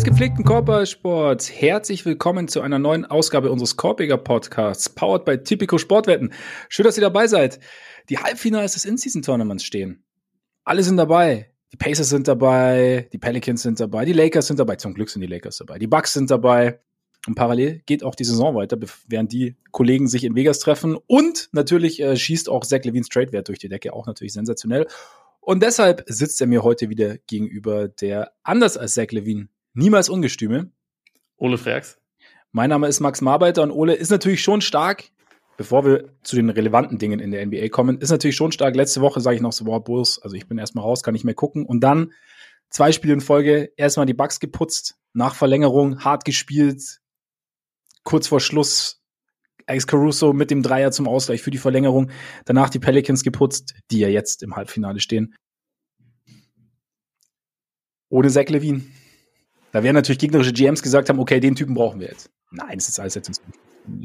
Des gepflegten Korbballsports, herzlich willkommen zu einer neuen Ausgabe unseres Korbiger Podcasts, powered by Typico Sportwetten. Schön, dass ihr dabei seid. Die Halbfinals des In-Season-Tournaments stehen. Alle sind dabei. Die Pacers sind dabei, die Pelicans sind dabei, die Lakers sind dabei. Zum Glück sind die Lakers dabei. Die Bucks sind dabei. Und parallel geht auch die Saison weiter, während die Kollegen sich in Vegas treffen. Und natürlich äh, schießt auch Zach Levines Trade-Wert durch die Decke, auch natürlich sensationell. Und deshalb sitzt er mir heute wieder gegenüber, der anders als Zach Levine niemals Ungestüme. Ole Freaks. Mein Name ist Max Marbeiter und Ole ist natürlich schon stark. Bevor wir zu den relevanten Dingen in der NBA kommen, ist natürlich schon stark. Letzte Woche sage ich noch so, wow, Bulls, also ich bin erstmal raus, kann nicht mehr gucken. Und dann zwei Spiele in Folge, erstmal die Bugs geputzt, nach Verlängerung hart gespielt, kurz vor Schluss Alex Caruso mit dem Dreier zum Ausgleich für die Verlängerung. Danach die Pelicans geputzt, die ja jetzt im Halbfinale stehen. Ohne Zach Levine. Da werden natürlich gegnerische GMs gesagt haben, okay, den Typen brauchen wir jetzt. Nein, es ist alles jetzt ins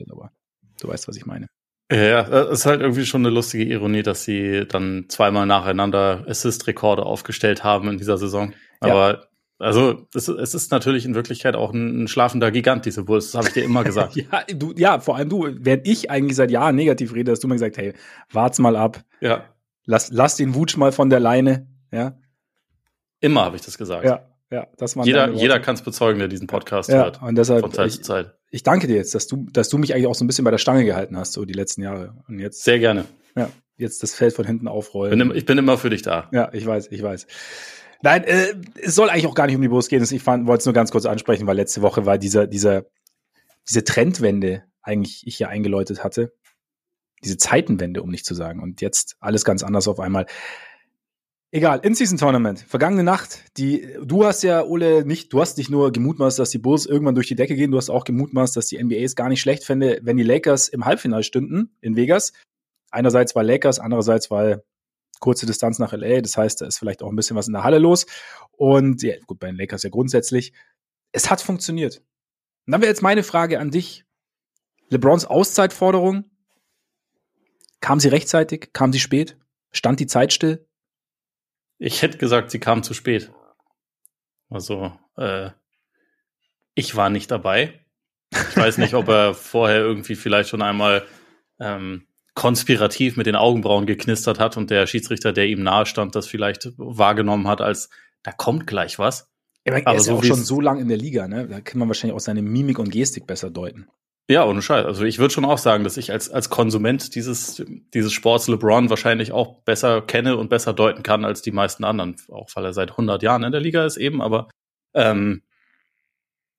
aber du weißt, was ich meine. Ja, es ist halt irgendwie schon eine lustige Ironie, dass sie dann zweimal nacheinander Assist-Rekorde aufgestellt haben in dieser Saison. Aber ja. Also es, es, ist natürlich in Wirklichkeit auch ein, ein schlafender Gigant, diese Bulls, das habe ich dir immer gesagt. ja, du, ja, vor allem du, während ich eigentlich seit Jahren negativ rede, hast du mir gesagt, hey, wart's mal ab. Ja. Lass, lass den Wutsch mal von der Leine, ja. Immer habe ich das gesagt. Ja, ja, das war jeder, jeder kann es bezeugen, der diesen Podcast ja, hört. Und deshalb, von Zeit ich, zu Zeit. Ich danke dir jetzt, dass du, dass du mich eigentlich auch so ein bisschen bei der Stange gehalten hast, so die letzten Jahre. Und jetzt. Sehr gerne. Ja, jetzt das Feld von hinten aufrollen. Bin, ich bin immer für dich da. Ja, ich weiß, ich weiß. Nein, äh, es soll eigentlich auch gar nicht um die Bulls gehen. Ich wollte es nur ganz kurz ansprechen, weil letzte Woche war dieser, dieser, diese Trendwende eigentlich ich ja eingeläutet hatte. Diese Zeitenwende, um nicht zu sagen. Und jetzt alles ganz anders auf einmal. Egal, In-Season-Tournament. Vergangene Nacht, die, du hast ja, Ole, nicht, du hast nicht nur gemutmaßt, dass die Bulls irgendwann durch die Decke gehen, du hast auch gemutmaßt, dass die NBA es gar nicht schlecht fände, wenn die Lakers im Halbfinale stünden in Vegas. Einerseits weil Lakers, andererseits weil kurze Distanz nach LA. Das heißt, da ist vielleicht auch ein bisschen was in der Halle los. Und ja, gut, bei den Lakers ja grundsätzlich. Es hat funktioniert. Und dann wäre jetzt meine Frage an dich. LeBrons Auszeitforderung, kam sie rechtzeitig? Kam sie spät? Stand die Zeit still? Ich hätte gesagt, sie kam zu spät. Also, äh, ich war nicht dabei. Ich weiß nicht, ob er vorher irgendwie vielleicht schon einmal ähm, konspirativ mit den Augenbrauen geknistert hat und der Schiedsrichter, der ihm nahe stand, das vielleicht wahrgenommen hat, als da kommt gleich was. Ja, aber er ist so auch schon so lang in der Liga, ne? Da kann man wahrscheinlich auch seine Mimik und Gestik besser deuten. Ja, ohne Scheiß. Also ich würde schon auch sagen, dass ich als, als Konsument dieses, dieses Sports LeBron wahrscheinlich auch besser kenne und besser deuten kann als die meisten anderen. Auch weil er seit 100 Jahren in der Liga ist eben. Aber ähm,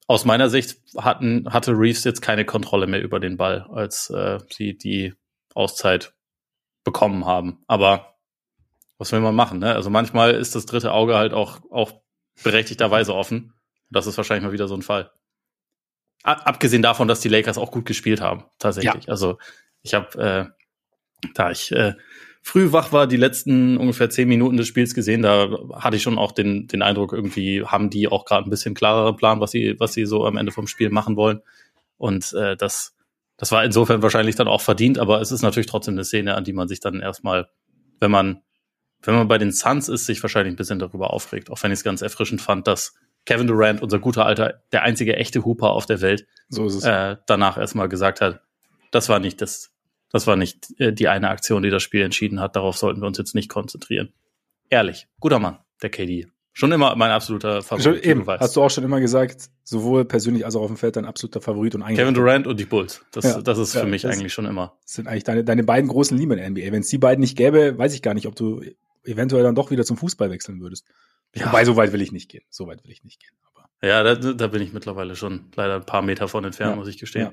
aus meiner Sicht hatten, hatte Reeves jetzt keine Kontrolle mehr über den Ball, als äh, sie die Auszeit bekommen haben. Aber was will man machen? Ne? Also manchmal ist das dritte Auge halt auch, auch berechtigterweise offen. Das ist wahrscheinlich mal wieder so ein Fall. Abgesehen davon, dass die Lakers auch gut gespielt haben, tatsächlich. Ja. Also ich habe, äh, da ich äh, früh wach war, die letzten ungefähr zehn Minuten des Spiels gesehen, da hatte ich schon auch den, den Eindruck, irgendwie haben die auch gerade ein bisschen klareren Plan, was sie, was sie so am Ende vom Spiel machen wollen. Und äh, das das war insofern wahrscheinlich dann auch verdient, aber es ist natürlich trotzdem eine Szene, an die man sich dann erstmal, wenn man, wenn man bei den Suns ist, sich wahrscheinlich ein bisschen darüber aufregt. Auch wenn ich es ganz erfrischend fand, dass Kevin Durant, unser guter Alter, der einzige echte Hooper auf der Welt, so ist es. Äh, danach erstmal gesagt hat, das war nicht das, das war nicht äh, die eine Aktion, die das Spiel entschieden hat. Darauf sollten wir uns jetzt nicht konzentrieren. Ehrlich, guter Mann, der KD. Schon immer mein absoluter Favorit. Schon, eben, du hast du auch schon immer gesagt, sowohl persönlich als auch auf dem Feld dein absoluter Favorit und eigentlich. Kevin Durant und die Bulls. Das, ja, das ist ja, für mich eigentlich schon immer. Das sind eigentlich deine, deine beiden großen Lieben in der NBA. Wenn es die beiden nicht gäbe, weiß ich gar nicht, ob du eventuell dann doch wieder zum Fußball wechseln würdest. Ja. Wobei, so weit will ich nicht gehen. So weit will ich nicht gehen. Aber ja, da, da bin ich mittlerweile schon leider ein paar Meter von entfernt, ja, muss ich gestehen. Ja.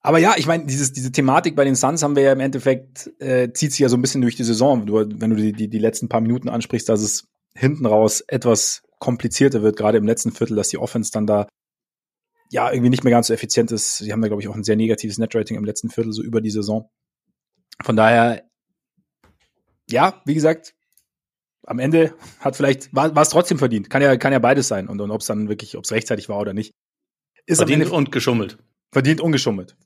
Aber ja, ich meine, diese Thematik bei den Suns haben wir ja im Endeffekt, äh, zieht sich ja so ein bisschen durch die Saison. Du, wenn du die, die, die letzten paar Minuten ansprichst, dass es hinten raus etwas komplizierter wird, gerade im letzten Viertel, dass die Offense dann da ja irgendwie nicht mehr ganz so effizient ist. Sie haben da, glaube ich, auch ein sehr negatives Netrating im letzten Viertel, so über die Saison. Von daher, ja, wie gesagt, am Ende hat vielleicht, war, es trotzdem verdient. Kann ja, kann ja beides sein. Und, und ob es dann wirklich, ob es rechtzeitig war oder nicht. Ist verdient und geschummelt. Verdient und geschummelt.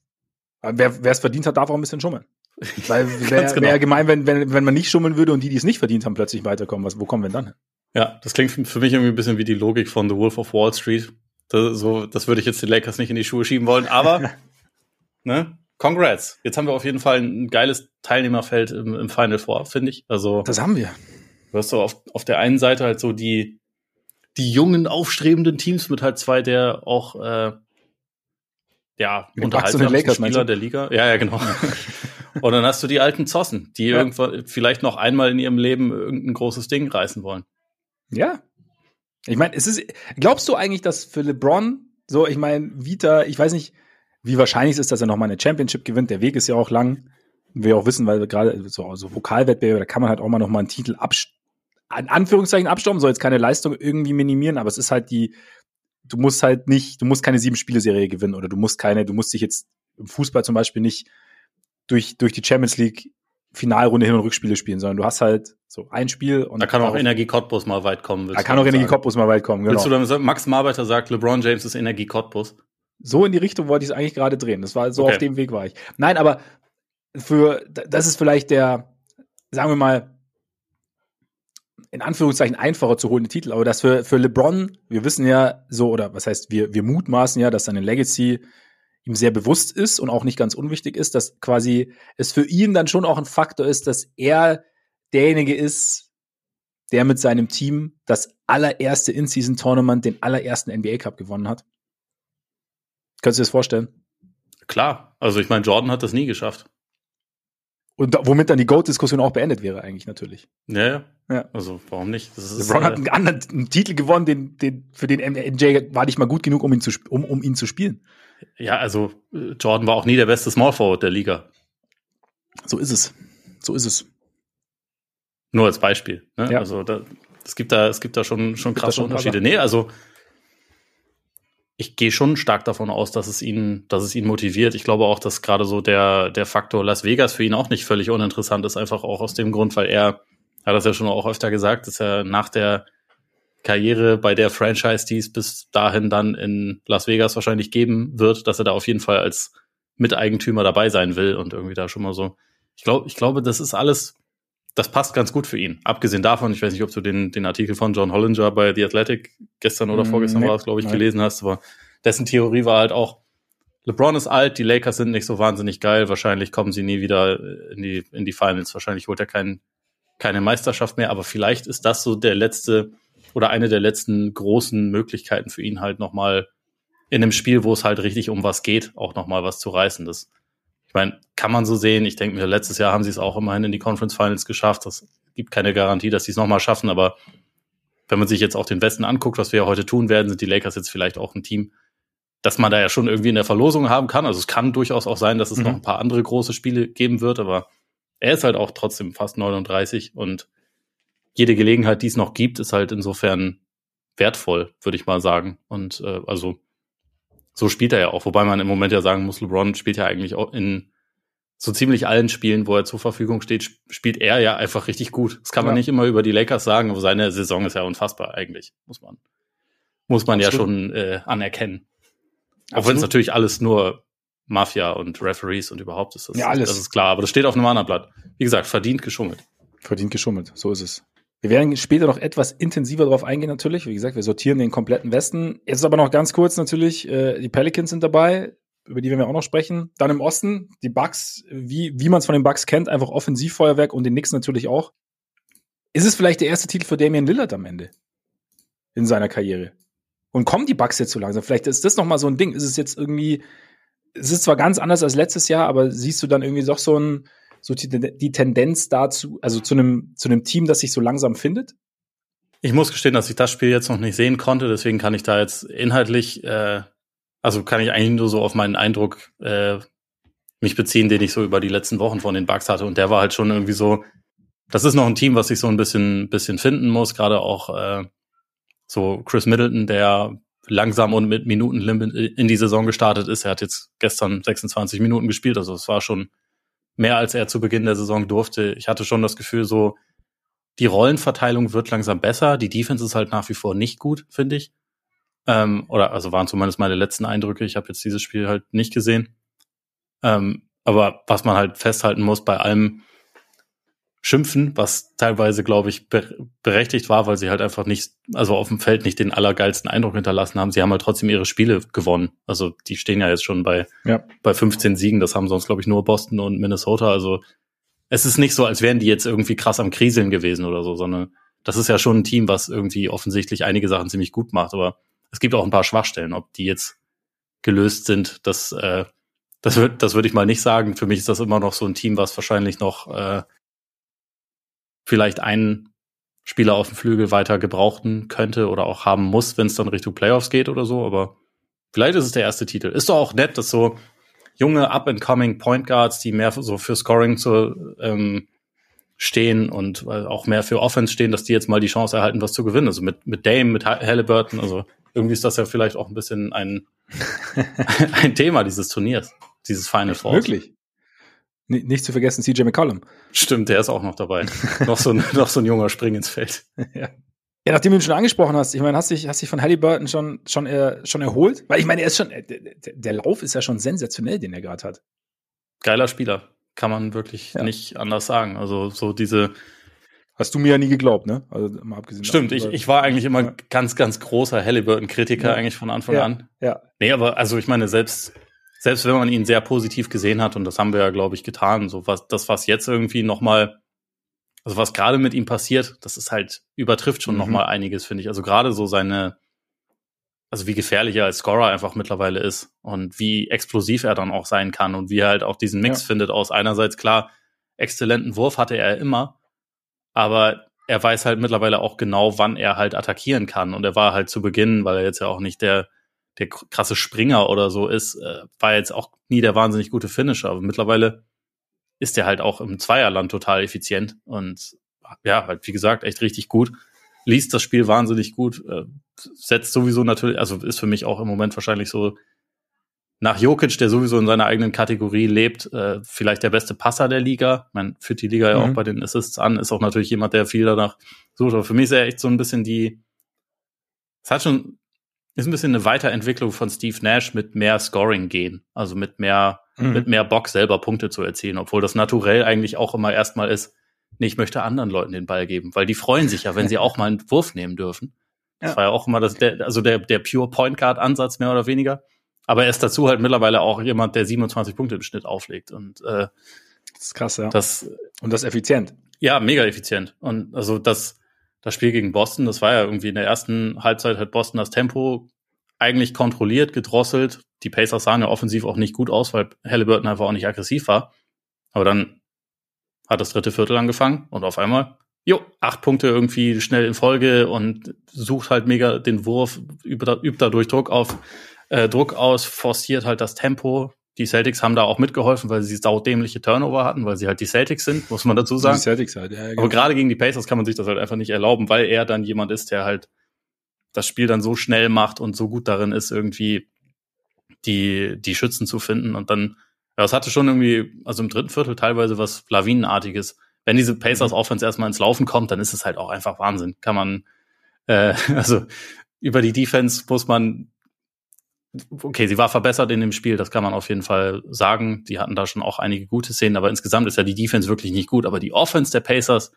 Wer es verdient hat, darf auch ein bisschen schummeln. Weil wäre genau. wär gemein, wenn, wenn, wenn man nicht schummeln würde und die, die es nicht verdient haben, plötzlich weiterkommen. Was, wo kommen wir denn dann hin? Ja, das klingt für mich irgendwie ein bisschen wie die Logik von The Wolf of Wall Street. Das, so, das würde ich jetzt den Lakers nicht in die Schuhe schieben wollen, aber ne, congrats. Jetzt haben wir auf jeden Fall ein geiles Teilnehmerfeld im, im Final Four, finde ich. Also das haben wir. Du hast so auf, auf der einen Seite halt so die die jungen aufstrebenden Teams mit halt zwei der auch äh, ja unterhaltsamsten Spieler der Liga. Ja, ja, genau. und dann hast du die alten Zossen, die ja. irgendwann vielleicht noch einmal in ihrem Leben irgendein großes Ding reißen wollen. Ja. Ich meine, es ist, glaubst du eigentlich, dass für LeBron so, ich meine, Vita, ich weiß nicht, wie wahrscheinlich es ist, dass er nochmal eine Championship gewinnt. Der Weg ist ja auch lang. Wir auch wissen, weil gerade so also Vokalwettbewerbe, da kann man halt auch mal nochmal einen Titel absch an Anführungszeichen abstauben, soll jetzt keine Leistung irgendwie minimieren, aber es ist halt die, du musst halt nicht, du musst keine sieben Spiele-Serie gewinnen oder du musst keine, du musst dich jetzt im Fußball zum Beispiel nicht durch, durch die Champions League Finalrunde Hin- und Rückspiele spielen, sondern du hast halt so ein Spiel und. Da kann auch Energie Cottbus mal weit kommen. Da kann auch Energie Cottbus mal weit kommen, genau. Willst du dann sagen, Max Marbeiter sagt, LeBron James ist Energie Cottbus? So in die Richtung wollte ich es eigentlich gerade drehen. Das war so okay. auf dem Weg war ich. Nein, aber für, das ist vielleicht der, sagen wir mal, in Anführungszeichen einfacher zu holende Titel, aber das für, für LeBron, wir wissen ja so, oder was heißt, wir, wir mutmaßen ja, dass seine Legacy ihm sehr bewusst ist und auch nicht ganz unwichtig ist, dass quasi es für ihn dann schon auch ein Faktor ist, dass er derjenige ist, der mit seinem Team das allererste In-Season-Tournament, den allerersten NBA Cup gewonnen hat. Könntest du dir das vorstellen? Klar, also ich meine, Jordan hat das nie geschafft. Und da, womit dann die GOAT-Diskussion auch beendet wäre, eigentlich natürlich. Ja, ja. ja. Also warum nicht? Das ist, LeBron äh, hat einen anderen einen Titel gewonnen, den, den, für den MJ war nicht mal gut genug, um ihn zu, um, um ihn zu spielen. Ja, also Jordan war auch nie der beste Small Forward der Liga. So ist es. So ist es. Nur als Beispiel. Ne? Ja. Also da, es gibt da, es gibt da schon, schon krasse Unterschiede. Nee, also ich gehe schon stark davon aus, dass es ihn, dass es ihn motiviert. Ich glaube auch, dass gerade so der, der Faktor Las Vegas für ihn auch nicht völlig uninteressant ist, einfach auch aus dem Grund, weil er, hat das ja schon auch öfter gesagt, dass er nach der Karriere bei der Franchise, die es bis dahin dann in Las Vegas wahrscheinlich geben wird, dass er da auf jeden Fall als Miteigentümer dabei sein will und irgendwie da schon mal so. Ich glaube, ich glaube, das ist alles, das passt ganz gut für ihn. Abgesehen davon, ich weiß nicht, ob du den, den Artikel von John Hollinger bei The Athletic gestern oder mm, vorgestern nee, war es, glaube ich, nein. gelesen hast, aber dessen Theorie war halt auch, LeBron ist alt, die Lakers sind nicht so wahnsinnig geil, wahrscheinlich kommen sie nie wieder in die, in die Finals, wahrscheinlich holt er kein, keine Meisterschaft mehr, aber vielleicht ist das so der letzte oder eine der letzten großen Möglichkeiten für ihn halt nochmal in einem Spiel, wo es halt richtig um was geht, auch nochmal was zu reißen. Das ich meine, kann man so sehen. Ich denke mir, letztes Jahr haben sie es auch immerhin in die Conference Finals geschafft. Das gibt keine Garantie, dass sie es nochmal schaffen. Aber wenn man sich jetzt auch den Westen anguckt, was wir ja heute tun werden, sind die Lakers jetzt vielleicht auch ein Team, dass man da ja schon irgendwie in der Verlosung haben kann. Also es kann durchaus auch sein, dass es mhm. noch ein paar andere große Spiele geben wird. Aber er ist halt auch trotzdem fast 39 und jede Gelegenheit, die es noch gibt, ist halt insofern wertvoll, würde ich mal sagen. Und äh, also so spielt er ja auch. Wobei man im Moment ja sagen muss, LeBron spielt ja eigentlich auch in so ziemlich allen Spielen, wo er zur Verfügung steht, spielt er ja einfach richtig gut. Das kann man ja. nicht immer über die Lakers sagen, aber seine Saison ist ja unfassbar eigentlich, muss man, muss man Absolut. ja schon äh, anerkennen. Auch wenn es natürlich alles nur Mafia und Referees und überhaupt ist. Das, ja, alles. Das ist klar, aber das steht auf einem anderen Blatt. Wie gesagt, verdient geschummelt. Verdient geschummelt, so ist es. Wir werden später noch etwas intensiver darauf eingehen, natürlich. Wie gesagt, wir sortieren den kompletten Westen. Jetzt aber noch ganz kurz natürlich, äh, die Pelicans sind dabei, über die werden wir auch noch sprechen. Dann im Osten, die Bucks, wie, wie man es von den Bucks kennt, einfach Offensivfeuerwerk und den Knicks natürlich auch. Ist es vielleicht der erste Titel für Damian Lillard am Ende in seiner Karriere? Und kommen die Bucks jetzt so langsam? Vielleicht ist das noch mal so ein Ding. Ist es jetzt irgendwie, es ist zwar ganz anders als letztes Jahr, aber siehst du dann irgendwie doch so ein, so die, die Tendenz dazu, also zu einem, zu einem Team, das sich so langsam findet? Ich muss gestehen, dass ich das Spiel jetzt noch nicht sehen konnte, deswegen kann ich da jetzt inhaltlich, äh, also kann ich eigentlich nur so auf meinen Eindruck äh, mich beziehen, den ich so über die letzten Wochen von den Bugs hatte. Und der war halt schon irgendwie so, das ist noch ein Team, was sich so ein bisschen, bisschen finden muss, gerade auch äh, so Chris Middleton, der langsam und mit Minutenlimit in die Saison gestartet ist. Er hat jetzt gestern 26 Minuten gespielt, also es war schon mehr als er zu Beginn der Saison durfte. Ich hatte schon das Gefühl, so die Rollenverteilung wird langsam besser. Die Defense ist halt nach wie vor nicht gut, finde ich. Ähm, oder also waren zumindest meine letzten Eindrücke. Ich habe jetzt dieses Spiel halt nicht gesehen. Ähm, aber was man halt festhalten muss bei allem, schimpfen, was teilweise, glaube ich, berechtigt war, weil sie halt einfach nicht, also auf dem Feld nicht den allergeilsten Eindruck hinterlassen haben. Sie haben halt trotzdem ihre Spiele gewonnen. Also die stehen ja jetzt schon bei, ja. bei 15 Siegen. Das haben sonst, glaube ich, nur Boston und Minnesota. Also es ist nicht so, als wären die jetzt irgendwie krass am Kriseln gewesen oder so, sondern das ist ja schon ein Team, was irgendwie offensichtlich einige Sachen ziemlich gut macht. Aber es gibt auch ein paar Schwachstellen. Ob die jetzt gelöst sind, das, äh, das, wird, das würde ich mal nicht sagen. Für mich ist das immer noch so ein Team, was wahrscheinlich noch äh, vielleicht einen Spieler auf dem Flügel weiter gebrauchen könnte oder auch haben muss, wenn es dann Richtung Playoffs geht oder so. Aber vielleicht ist es der erste Titel. Ist doch auch nett, dass so junge up-and-coming Point Guards, die mehr so für Scoring zu ähm, stehen und äh, auch mehr für Offense stehen, dass die jetzt mal die Chance erhalten, was zu gewinnen. Also mit, mit Dame, mit Halliburton, also irgendwie ist das ja vielleicht auch ein bisschen ein, ein Thema dieses Turniers, dieses Final Four. Wirklich? Nicht zu vergessen CJ McCollum. Stimmt, der ist auch noch dabei. noch, so ein, noch so ein junger Spring ins Feld. ja. Ja, nachdem du ihn schon angesprochen hast, ich meine, hast dich, hast dich von Halliburton schon, schon, äh, schon erholt? Weil ich meine, er ist schon, der, der Lauf ist ja schon sensationell, den er gerade hat. Geiler Spieler. Kann man wirklich ja. nicht anders sagen. Also, so diese. Hast du mir ja nie geglaubt, ne? Also, mal abgesehen. Stimmt, ich, ich war eigentlich immer ja. ganz, ganz großer Halliburton-Kritiker ja. eigentlich von Anfang an. Ja. Nee, aber also ich meine, selbst, selbst wenn man ihn sehr positiv gesehen hat, und das haben wir ja, glaube ich, getan, so was, das, was jetzt irgendwie nochmal, also was gerade mit ihm passiert, das ist halt, übertrifft schon mhm. nochmal einiges, finde ich. Also gerade so seine, also wie gefährlich er als Scorer einfach mittlerweile ist und wie explosiv er dann auch sein kann und wie er halt auch diesen Mix ja. findet aus einerseits klar, exzellenten Wurf hatte er immer, aber er weiß halt mittlerweile auch genau, wann er halt attackieren kann. Und er war halt zu Beginn, weil er jetzt ja auch nicht der der krasse Springer oder so ist, äh, war jetzt auch nie der wahnsinnig gute Finisher. Aber mittlerweile ist er halt auch im Zweierland total effizient und ja, halt wie gesagt, echt richtig gut. Liest das Spiel wahnsinnig gut, äh, setzt sowieso natürlich, also ist für mich auch im Moment wahrscheinlich so nach Jokic, der sowieso in seiner eigenen Kategorie lebt, äh, vielleicht der beste Passer der Liga. Man führt die Liga mhm. ja auch mhm. bei den Assists an, ist auch natürlich jemand, der viel danach sucht. Aber für mich ist er echt so ein bisschen die, es hat schon ist ein bisschen eine Weiterentwicklung von Steve Nash mit mehr Scoring gehen, also mit mehr, mhm. mit mehr Bock selber Punkte zu erzielen, obwohl das naturell eigentlich auch immer erstmal ist, nee, ich möchte anderen Leuten den Ball geben, weil die freuen sich ja, wenn sie auch mal einen Wurf nehmen dürfen. Das ja. war ja auch immer das, der, also der, der Pure Point Guard Ansatz mehr oder weniger. Aber er ist dazu halt mittlerweile auch jemand, der 27 Punkte im Schnitt auflegt und äh, das ist krass, ja. Das, und das effizient. Ja, mega effizient. Und also das, das Spiel gegen Boston, das war ja irgendwie in der ersten Halbzeit hat Boston das Tempo eigentlich kontrolliert, gedrosselt. Die Pacers sahen ja offensiv auch nicht gut aus, weil Halliburton einfach auch nicht aggressiv war. Aber dann hat das dritte Viertel angefangen und auf einmal, jo, acht Punkte irgendwie schnell in Folge und sucht halt mega den Wurf, übt, dadurch Druck auf, äh, Druck aus, forciert halt das Tempo, die Celtics haben da auch mitgeholfen, weil sie saudämliche Turnover hatten, weil sie halt die Celtics sind, muss man dazu sagen. Die Celtics halt, ja, genau. Aber gerade gegen die Pacers kann man sich das halt einfach nicht erlauben, weil er dann jemand ist, der halt das Spiel dann so schnell macht und so gut darin ist, irgendwie die, die Schützen zu finden. Und dann, ja, es hatte schon irgendwie, also im dritten Viertel teilweise was Lawinenartiges. Wenn diese Pacers mhm. Offense erstmal ins Laufen kommt, dann ist es halt auch einfach Wahnsinn. Kann man, äh, also über die Defense muss man okay, sie war verbessert in dem Spiel, das kann man auf jeden Fall sagen. Die hatten da schon auch einige gute Szenen, aber insgesamt ist ja die Defense wirklich nicht gut. Aber die Offense der Pacers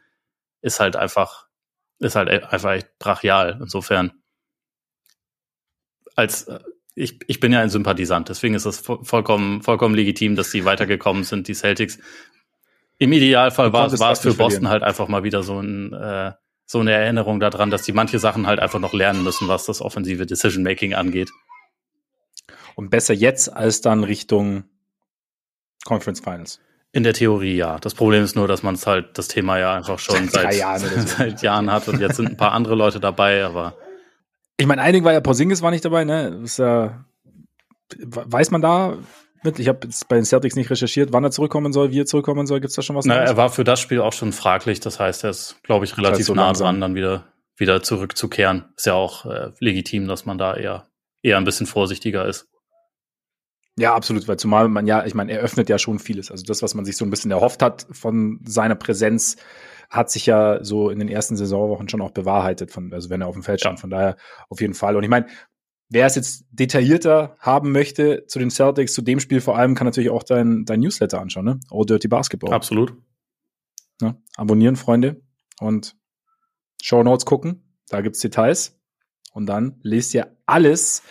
ist halt einfach, ist halt einfach echt brachial. Insofern, als äh, ich, ich bin ja ein Sympathisant, deswegen ist das vollkommen, vollkommen legitim, dass sie weitergekommen sind, die Celtics. Im Idealfall war, war es für Boston halt einfach mal wieder so ein äh, so eine Erinnerung daran, dass die manche Sachen halt einfach noch lernen müssen, was das offensive Decision Making angeht. Und besser jetzt als dann Richtung Conference Finals. In der Theorie ja. Das Problem ist nur, dass man es halt das Thema ja einfach schon seit, seit, Jahren, so. seit Jahren hat und jetzt sind ein paar andere Leute dabei, aber. Ich meine, einigen war ja Porzingis war nicht dabei, ne? Ist ja, weiß man da mit? Ich habe jetzt bei den Celtics nicht recherchiert, wann er zurückkommen soll, wie er zurückkommen soll. Gibt es da schon was? Na, er war für das Spiel auch schon fraglich. Das heißt, er ist, glaube ich, relativ das heißt so nah dran, dann wieder, wieder zurückzukehren. Ist ja auch äh, legitim, dass man da eher, eher ein bisschen vorsichtiger ist. Ja, absolut, weil zumal man ja, ich meine, er öffnet ja schon vieles. Also das, was man sich so ein bisschen erhofft hat von seiner Präsenz, hat sich ja so in den ersten Saisonwochen schon auch bewahrheitet, von, also wenn er auf dem Feld stand. Ja. Von daher auf jeden Fall. Und ich meine, wer es jetzt detaillierter haben möchte zu den Celtics, zu dem Spiel vor allem, kann natürlich auch dein, dein Newsletter anschauen, ne? All Dirty Basketball. Absolut. Ne? Abonnieren, Freunde. Und Show Notes gucken. Da gibt's Details. Und dann lest ihr alles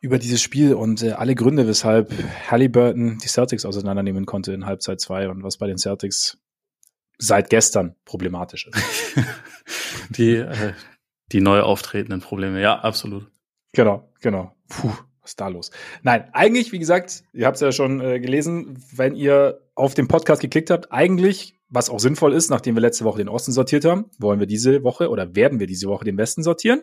über dieses Spiel und äh, alle Gründe, weshalb Halliburton die Celtics auseinandernehmen konnte in Halbzeit 2 und was bei den Celtics seit gestern problematisch ist. die, äh, die neu auftretenden Probleme, ja, absolut. Genau, genau. Puh, was ist da los? Nein, eigentlich, wie gesagt, ihr habt es ja schon äh, gelesen, wenn ihr auf den Podcast geklickt habt, eigentlich, was auch sinnvoll ist, nachdem wir letzte Woche den Osten sortiert haben, wollen wir diese Woche oder werden wir diese Woche den Westen sortieren.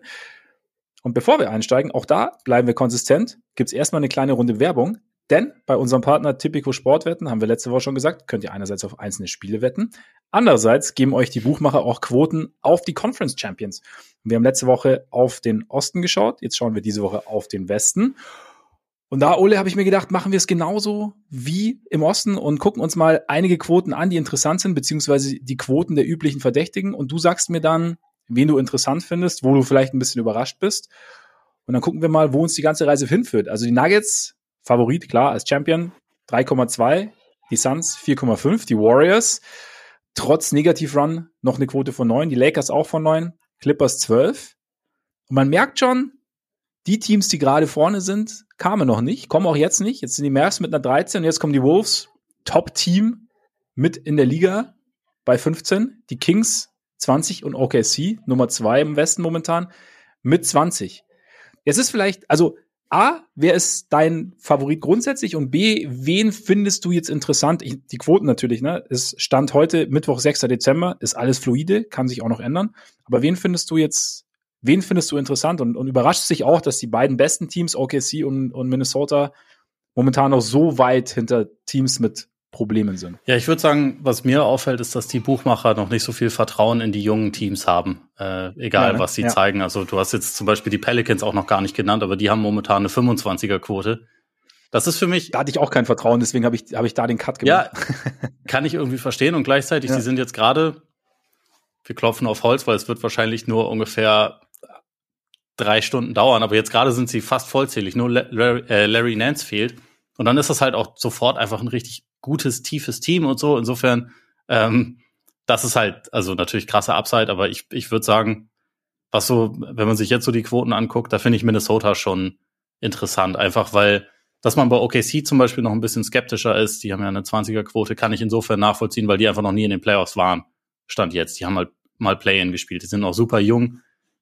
Und bevor wir einsteigen, auch da bleiben wir konsistent, gibt es erstmal eine kleine Runde Werbung. Denn bei unserem Partner Typico Sportwetten, haben wir letzte Woche schon gesagt, könnt ihr einerseits auf einzelne Spiele wetten. Andererseits geben euch die Buchmacher auch Quoten auf die Conference Champions. Wir haben letzte Woche auf den Osten geschaut, jetzt schauen wir diese Woche auf den Westen. Und da, Ole, habe ich mir gedacht, machen wir es genauso wie im Osten und gucken uns mal einige Quoten an, die interessant sind, beziehungsweise die Quoten der üblichen Verdächtigen. Und du sagst mir dann, wen du interessant findest, wo du vielleicht ein bisschen überrascht bist. Und dann gucken wir mal, wo uns die ganze Reise hinführt. Also die Nuggets Favorit, klar, als Champion 3,2, die Suns 4,5, die Warriors trotz Negativ-Run noch eine Quote von 9, die Lakers auch von 9, Clippers 12. Und man merkt schon, die Teams, die gerade vorne sind, kamen noch nicht, kommen auch jetzt nicht. Jetzt sind die Mavs mit einer 13 und jetzt kommen die Wolves, Top-Team mit in der Liga bei 15. Die Kings 20 und OKC, Nummer 2 im Westen momentan, mit 20. Es ist vielleicht, also A, wer ist dein Favorit grundsätzlich? Und B, wen findest du jetzt interessant? Ich, die Quoten natürlich, ne? Es stand heute Mittwoch, 6. Dezember, ist alles fluide, kann sich auch noch ändern. Aber wen findest du jetzt, wen findest du interessant? Und, und überrascht sich auch, dass die beiden besten Teams, OKC und, und Minnesota, momentan noch so weit hinter Teams mit Problemen sind. Ja, ich würde sagen, was mir auffällt, ist, dass die Buchmacher noch nicht so viel Vertrauen in die jungen Teams haben, äh, egal ja, ne? was sie ja. zeigen. Also du hast jetzt zum Beispiel die Pelicans auch noch gar nicht genannt, aber die haben momentan eine 25er-Quote. Das ist für mich. Da hatte ich auch kein Vertrauen, deswegen habe ich, hab ich da den Cut gemacht. Ja, kann ich irgendwie verstehen. Und gleichzeitig, ja. sie sind jetzt gerade, wir klopfen auf Holz, weil es wird wahrscheinlich nur ungefähr drei Stunden dauern, aber jetzt gerade sind sie fast vollzählig, nur Larry, äh, Larry Nance fehlt. Und dann ist das halt auch sofort einfach ein richtig gutes, tiefes Team und so. Insofern, ähm, das ist halt, also natürlich krasse Upside, aber ich, ich würde sagen, was so, wenn man sich jetzt so die Quoten anguckt, da finde ich Minnesota schon interessant, einfach weil, dass man bei OKC zum Beispiel noch ein bisschen skeptischer ist, die haben ja eine 20er-Quote, kann ich insofern nachvollziehen, weil die einfach noch nie in den Playoffs waren, stand jetzt. Die haben halt mal Play-In gespielt, die sind noch super jung,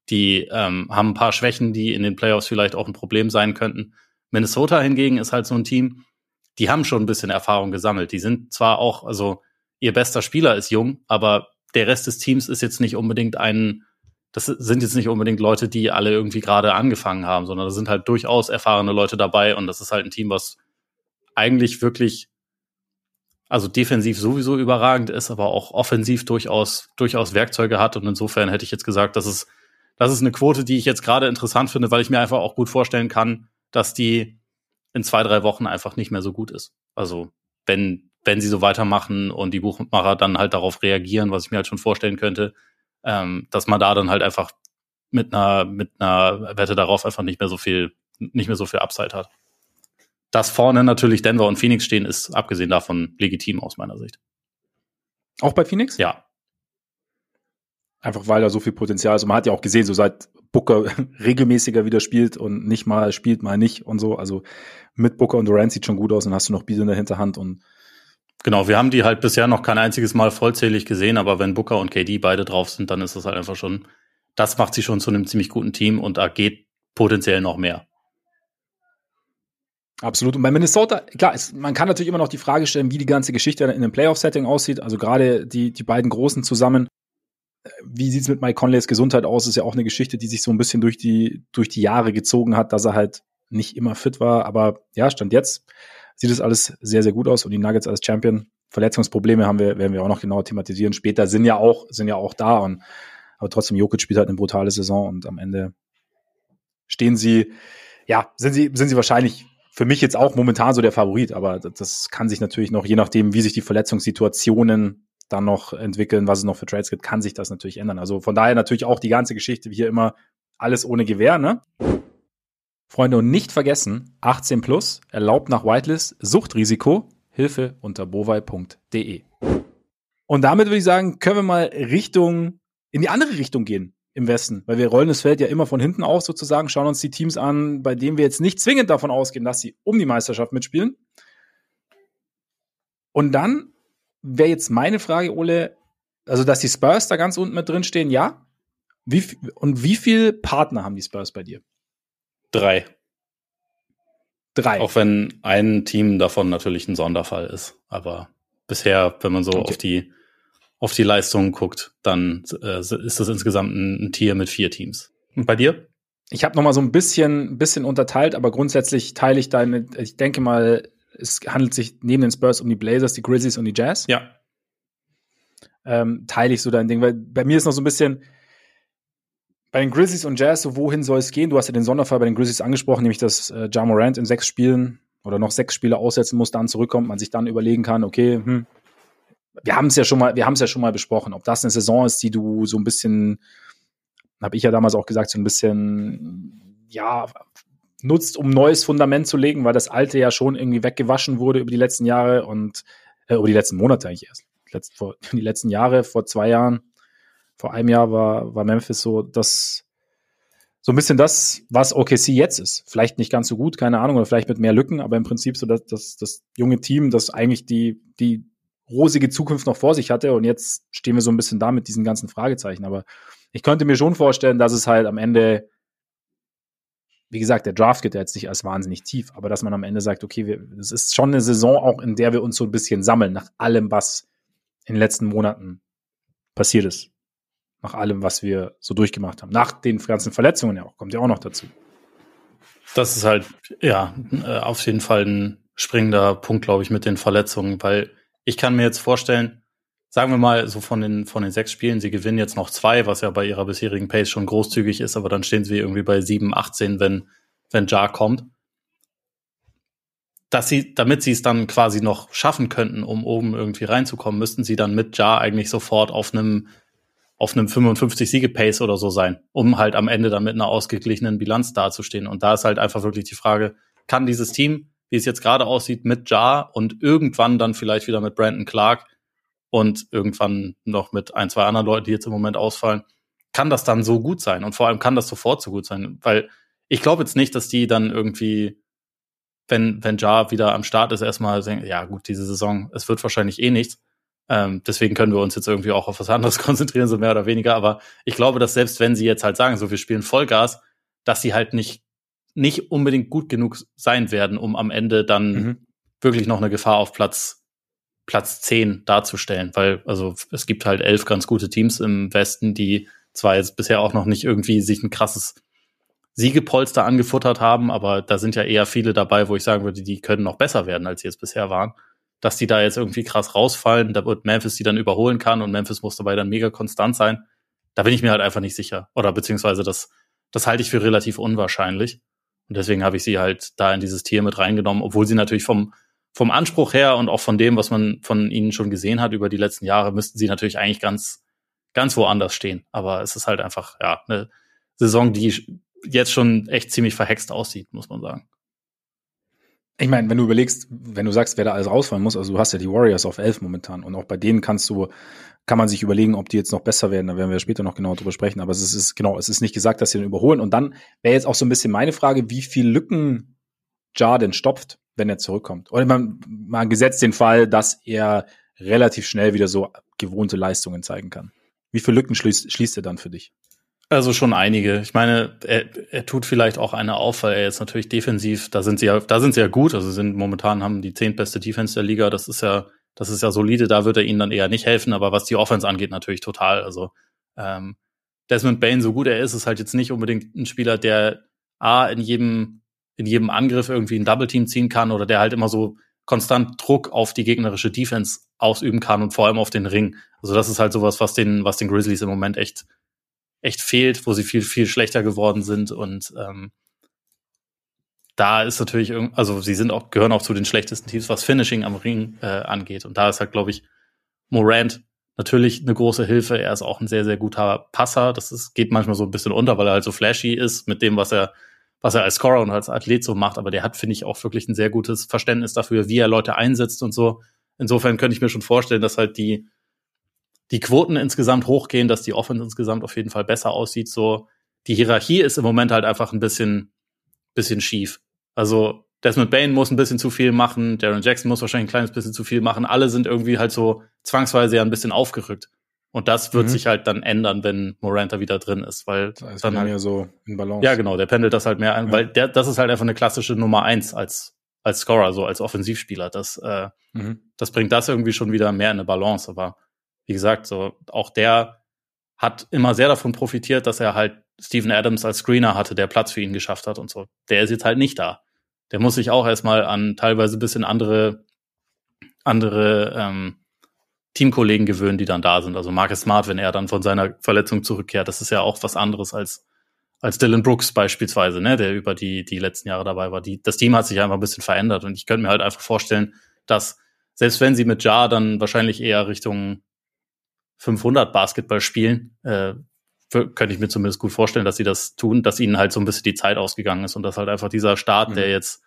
die ähm, haben ein paar Schwächen, die in den Playoffs vielleicht auch ein Problem sein könnten. Minnesota hingegen ist halt so ein Team, die haben schon ein bisschen Erfahrung gesammelt. Die sind zwar auch, also ihr bester Spieler ist jung, aber der Rest des Teams ist jetzt nicht unbedingt ein, das sind jetzt nicht unbedingt Leute, die alle irgendwie gerade angefangen haben, sondern da sind halt durchaus erfahrene Leute dabei und das ist halt ein Team, was eigentlich wirklich, also defensiv sowieso überragend ist, aber auch offensiv durchaus, durchaus Werkzeuge hat und insofern hätte ich jetzt gesagt, das ist, das ist eine Quote, die ich jetzt gerade interessant finde, weil ich mir einfach auch gut vorstellen kann, dass die in zwei, drei Wochen einfach nicht mehr so gut ist. Also wenn, wenn sie so weitermachen und die Buchmacher dann halt darauf reagieren, was ich mir halt schon vorstellen könnte, ähm, dass man da dann halt einfach mit einer, mit einer Wette darauf einfach nicht mehr so viel, nicht mehr so viel Upside hat. Dass vorne natürlich Denver und Phoenix stehen, ist abgesehen davon legitim aus meiner Sicht. Auch bei Phoenix? Ja. Einfach weil da so viel Potenzial ist. Und man hat ja auch gesehen, so seit Booker regelmäßiger wieder spielt und nicht mal spielt, mal nicht und so. Also mit Booker und Durant sieht schon gut aus und hast du noch Biel in der Hinterhand und Genau, wir haben die halt bisher noch kein einziges Mal vollzählig gesehen, aber wenn Booker und KD beide drauf sind, dann ist das halt einfach schon, das macht sie schon zu einem ziemlich guten Team und da geht potenziell noch mehr. Absolut. Und bei Minnesota, klar, es, man kann natürlich immer noch die Frage stellen, wie die ganze Geschichte in einem Playoff-Setting aussieht. Also gerade die, die beiden Großen zusammen wie sieht's mit Mike Conleys Gesundheit aus? Ist ja auch eine Geschichte, die sich so ein bisschen durch die, durch die Jahre gezogen hat, dass er halt nicht immer fit war. Aber ja, Stand jetzt sieht es alles sehr, sehr gut aus und die Nuggets als Champion. Verletzungsprobleme haben wir, werden wir auch noch genauer thematisieren. Später sind ja auch, sind ja auch da und, aber trotzdem, Jokic spielt halt eine brutale Saison und am Ende stehen sie, ja, sind sie, sind sie wahrscheinlich für mich jetzt auch momentan so der Favorit, aber das kann sich natürlich noch, je nachdem, wie sich die Verletzungssituationen dann noch entwickeln, was es noch für Trades gibt, kann sich das natürlich ändern. Also von daher natürlich auch die ganze Geschichte wie hier immer alles ohne Gewehr, ne? Freunde, und nicht vergessen, 18 plus, erlaubt nach Whitelist, Suchtrisiko, Hilfe unter bovai.de. Und damit würde ich sagen, können wir mal Richtung, in die andere Richtung gehen im Westen, weil wir rollen das Feld ja immer von hinten aus sozusagen, schauen uns die Teams an, bei denen wir jetzt nicht zwingend davon ausgehen, dass sie um die Meisterschaft mitspielen. Und dann wäre jetzt meine Frage, Ole, also dass die Spurs da ganz unten mit drin stehen, ja. Wie, und wie viele Partner haben die Spurs bei dir? Drei. Drei. Auch wenn ein Team davon natürlich ein Sonderfall ist. Aber bisher, wenn man so okay. auf die auf die Leistungen guckt, dann äh, ist das insgesamt ein, ein, Tier mit vier Teams. Und bei dir? Ich habe noch mal so ein bisschen, bisschen unterteilt, aber grundsätzlich teile ich deine. Ich denke mal, es handelt sich neben den Spurs um die Blazers, die Grizzlies und die Jazz. Ja. Ähm, teile ich so dein Ding, weil bei mir ist noch so ein bisschen bei den Grizzlies und Jazz, so wohin soll es gehen? Du hast ja den Sonderfall bei den Grizzlies angesprochen, nämlich dass äh, Ja Morant in sechs Spielen oder noch sechs Spiele aussetzen muss, dann zurückkommt, man sich dann überlegen kann, okay, hm, wir haben es ja schon mal, wir haben es ja schon mal besprochen, ob das eine Saison ist, die du so ein bisschen, habe ich ja damals auch gesagt, so ein bisschen, ja, nutzt, um neues Fundament zu legen, weil das alte ja schon irgendwie weggewaschen wurde über die letzten Jahre und äh, über die letzten Monate eigentlich erst. Letzt, vor, die letzten Jahre, vor zwei Jahren, vor einem Jahr war, war Memphis so das, so ein bisschen das, was OKC jetzt ist. Vielleicht nicht ganz so gut, keine Ahnung, oder vielleicht mit mehr Lücken, aber im Prinzip so das, das, das junge Team, das eigentlich die, die rosige Zukunft noch vor sich hatte. Und jetzt stehen wir so ein bisschen da mit diesen ganzen Fragezeichen. Aber ich könnte mir schon vorstellen, dass es halt am Ende, wie gesagt, der Draft geht ja jetzt nicht als wahnsinnig tief, aber dass man am Ende sagt, okay, es ist schon eine Saison auch, in der wir uns so ein bisschen sammeln nach allem, was in den letzten Monaten passiert ist. Nach allem, was wir so durchgemacht haben. Nach den ganzen Verletzungen ja auch, kommt ja auch noch dazu. Das ist halt, ja, äh, auf jeden Fall ein springender Punkt, glaube ich, mit den Verletzungen, weil ich kann mir jetzt vorstellen, sagen wir mal, so von den, von den sechs Spielen, sie gewinnen jetzt noch zwei, was ja bei ihrer bisherigen Pace schon großzügig ist, aber dann stehen sie irgendwie bei 7, 18, wenn, wenn Jar kommt. Dass sie, damit sie es dann quasi noch schaffen könnten, um oben irgendwie reinzukommen, müssten sie dann mit Jar eigentlich sofort auf einem, auf einem 55 Siege Pace oder so sein, um halt am Ende dann mit einer ausgeglichenen Bilanz dazustehen. Und da ist halt einfach wirklich die Frage, kann dieses Team wie es jetzt gerade aussieht, mit Jar und irgendwann dann vielleicht wieder mit Brandon Clark und irgendwann noch mit ein, zwei anderen Leuten, die jetzt im Moment ausfallen, kann das dann so gut sein? Und vor allem kann das sofort so gut sein, weil ich glaube jetzt nicht, dass die dann irgendwie, wenn, wenn Jar wieder am Start ist, erstmal denken, ja gut, diese Saison, es wird wahrscheinlich eh nichts. Ähm, deswegen können wir uns jetzt irgendwie auch auf was anderes konzentrieren, so mehr oder weniger. Aber ich glaube, dass selbst wenn sie jetzt halt sagen, so wir spielen Vollgas, dass sie halt nicht nicht unbedingt gut genug sein werden, um am Ende dann mhm. wirklich noch eine Gefahr auf Platz, Platz 10 darzustellen. Weil, also es gibt halt elf ganz gute Teams im Westen, die zwar jetzt bisher auch noch nicht irgendwie sich ein krasses Siegepolster angefuttert haben, aber da sind ja eher viele dabei, wo ich sagen würde, die können noch besser werden, als sie jetzt bisher waren. Dass die da jetzt irgendwie krass rausfallen, da wird Memphis die dann überholen kann und Memphis muss dabei dann mega konstant sein. Da bin ich mir halt einfach nicht sicher. Oder beziehungsweise das, das halte ich für relativ unwahrscheinlich. Und deswegen habe ich sie halt da in dieses Tier mit reingenommen, obwohl sie natürlich vom, vom Anspruch her und auch von dem, was man von ihnen schon gesehen hat über die letzten Jahre, müssten sie natürlich eigentlich ganz, ganz woanders stehen. Aber es ist halt einfach, ja, eine Saison, die jetzt schon echt ziemlich verhext aussieht, muss man sagen. Ich meine, wenn du überlegst, wenn du sagst, wer da alles rausfallen muss, also du hast ja die Warriors auf elf momentan und auch bei denen kannst du, kann man sich überlegen, ob die jetzt noch besser werden, da werden wir später noch genau drüber sprechen, aber es ist, ist genau, es ist nicht gesagt, dass sie den überholen und dann wäre jetzt auch so ein bisschen meine Frage, wie viel Lücken Jarden stopft, wenn er zurückkommt. Oder man, man gesetzt den Fall, dass er relativ schnell wieder so gewohnte Leistungen zeigen kann. Wie viele Lücken schließt, schließt er dann für dich? Also schon einige. Ich meine, er, er tut vielleicht auch eine auf, weil er jetzt natürlich defensiv, da sind sie ja, da sind sie ja gut. Also sind momentan haben die zehntbeste Defense der Liga. Das ist ja, das ist ja solide. Da wird er ihnen dann eher nicht helfen. Aber was die Offense angeht, natürlich total. Also ähm, Desmond Bain, so gut er ist, ist halt jetzt nicht unbedingt ein Spieler, der a in jedem in jedem Angriff irgendwie ein Double Team ziehen kann oder der halt immer so konstant Druck auf die gegnerische Defense ausüben kann und vor allem auf den Ring. Also das ist halt sowas, was den was den Grizzlies im Moment echt echt fehlt, wo sie viel, viel schlechter geworden sind. Und ähm, da ist natürlich, also sie sind auch, gehören auch zu den schlechtesten Teams, was Finishing am Ring äh, angeht. Und da ist halt, glaube ich, Morant natürlich eine große Hilfe. Er ist auch ein sehr, sehr guter Passer. Das ist, geht manchmal so ein bisschen unter, weil er halt so flashy ist mit dem, was er, was er als Scorer und als Athlet so macht. Aber der hat, finde ich, auch wirklich ein sehr gutes Verständnis dafür, wie er Leute einsetzt und so. Insofern könnte ich mir schon vorstellen, dass halt die, die Quoten insgesamt hochgehen, dass die Offense insgesamt auf jeden Fall besser aussieht. So, die Hierarchie ist im Moment halt einfach ein bisschen, bisschen schief. Also Desmond Bain muss ein bisschen zu viel machen, Darren Jackson muss wahrscheinlich ein kleines bisschen zu viel machen. Alle sind irgendwie halt so zwangsweise ja ein bisschen aufgerückt. Und das wird mhm. sich halt dann ändern, wenn Moranta wieder drin ist, weil das dann halt, ja so in Balance. Ja, genau, der pendelt das halt mehr ein, ja. weil der, das ist halt einfach eine klassische Nummer eins als als Scorer, so als Offensivspieler. Das äh, mhm. das bringt das irgendwie schon wieder mehr in eine Balance. Aber wie gesagt, so auch der hat immer sehr davon profitiert, dass er halt Steven Adams als Screener hatte, der Platz für ihn geschafft hat und so. Der ist jetzt halt nicht da der muss sich auch erstmal an teilweise bisschen andere, andere ähm, Teamkollegen gewöhnen, die dann da sind. Also Marcus Smart, wenn er dann von seiner Verletzung zurückkehrt, das ist ja auch was anderes als als Dylan Brooks beispielsweise, ne, der über die die letzten Jahre dabei war. Die, das Team hat sich einfach ein bisschen verändert und ich könnte mir halt einfach vorstellen, dass selbst wenn sie mit Jar dann wahrscheinlich eher Richtung 500 Basketball spielen, äh, könnte ich mir zumindest gut vorstellen, dass sie das tun, dass ihnen halt so ein bisschen die Zeit ausgegangen ist und dass halt einfach dieser Start, mhm. der jetzt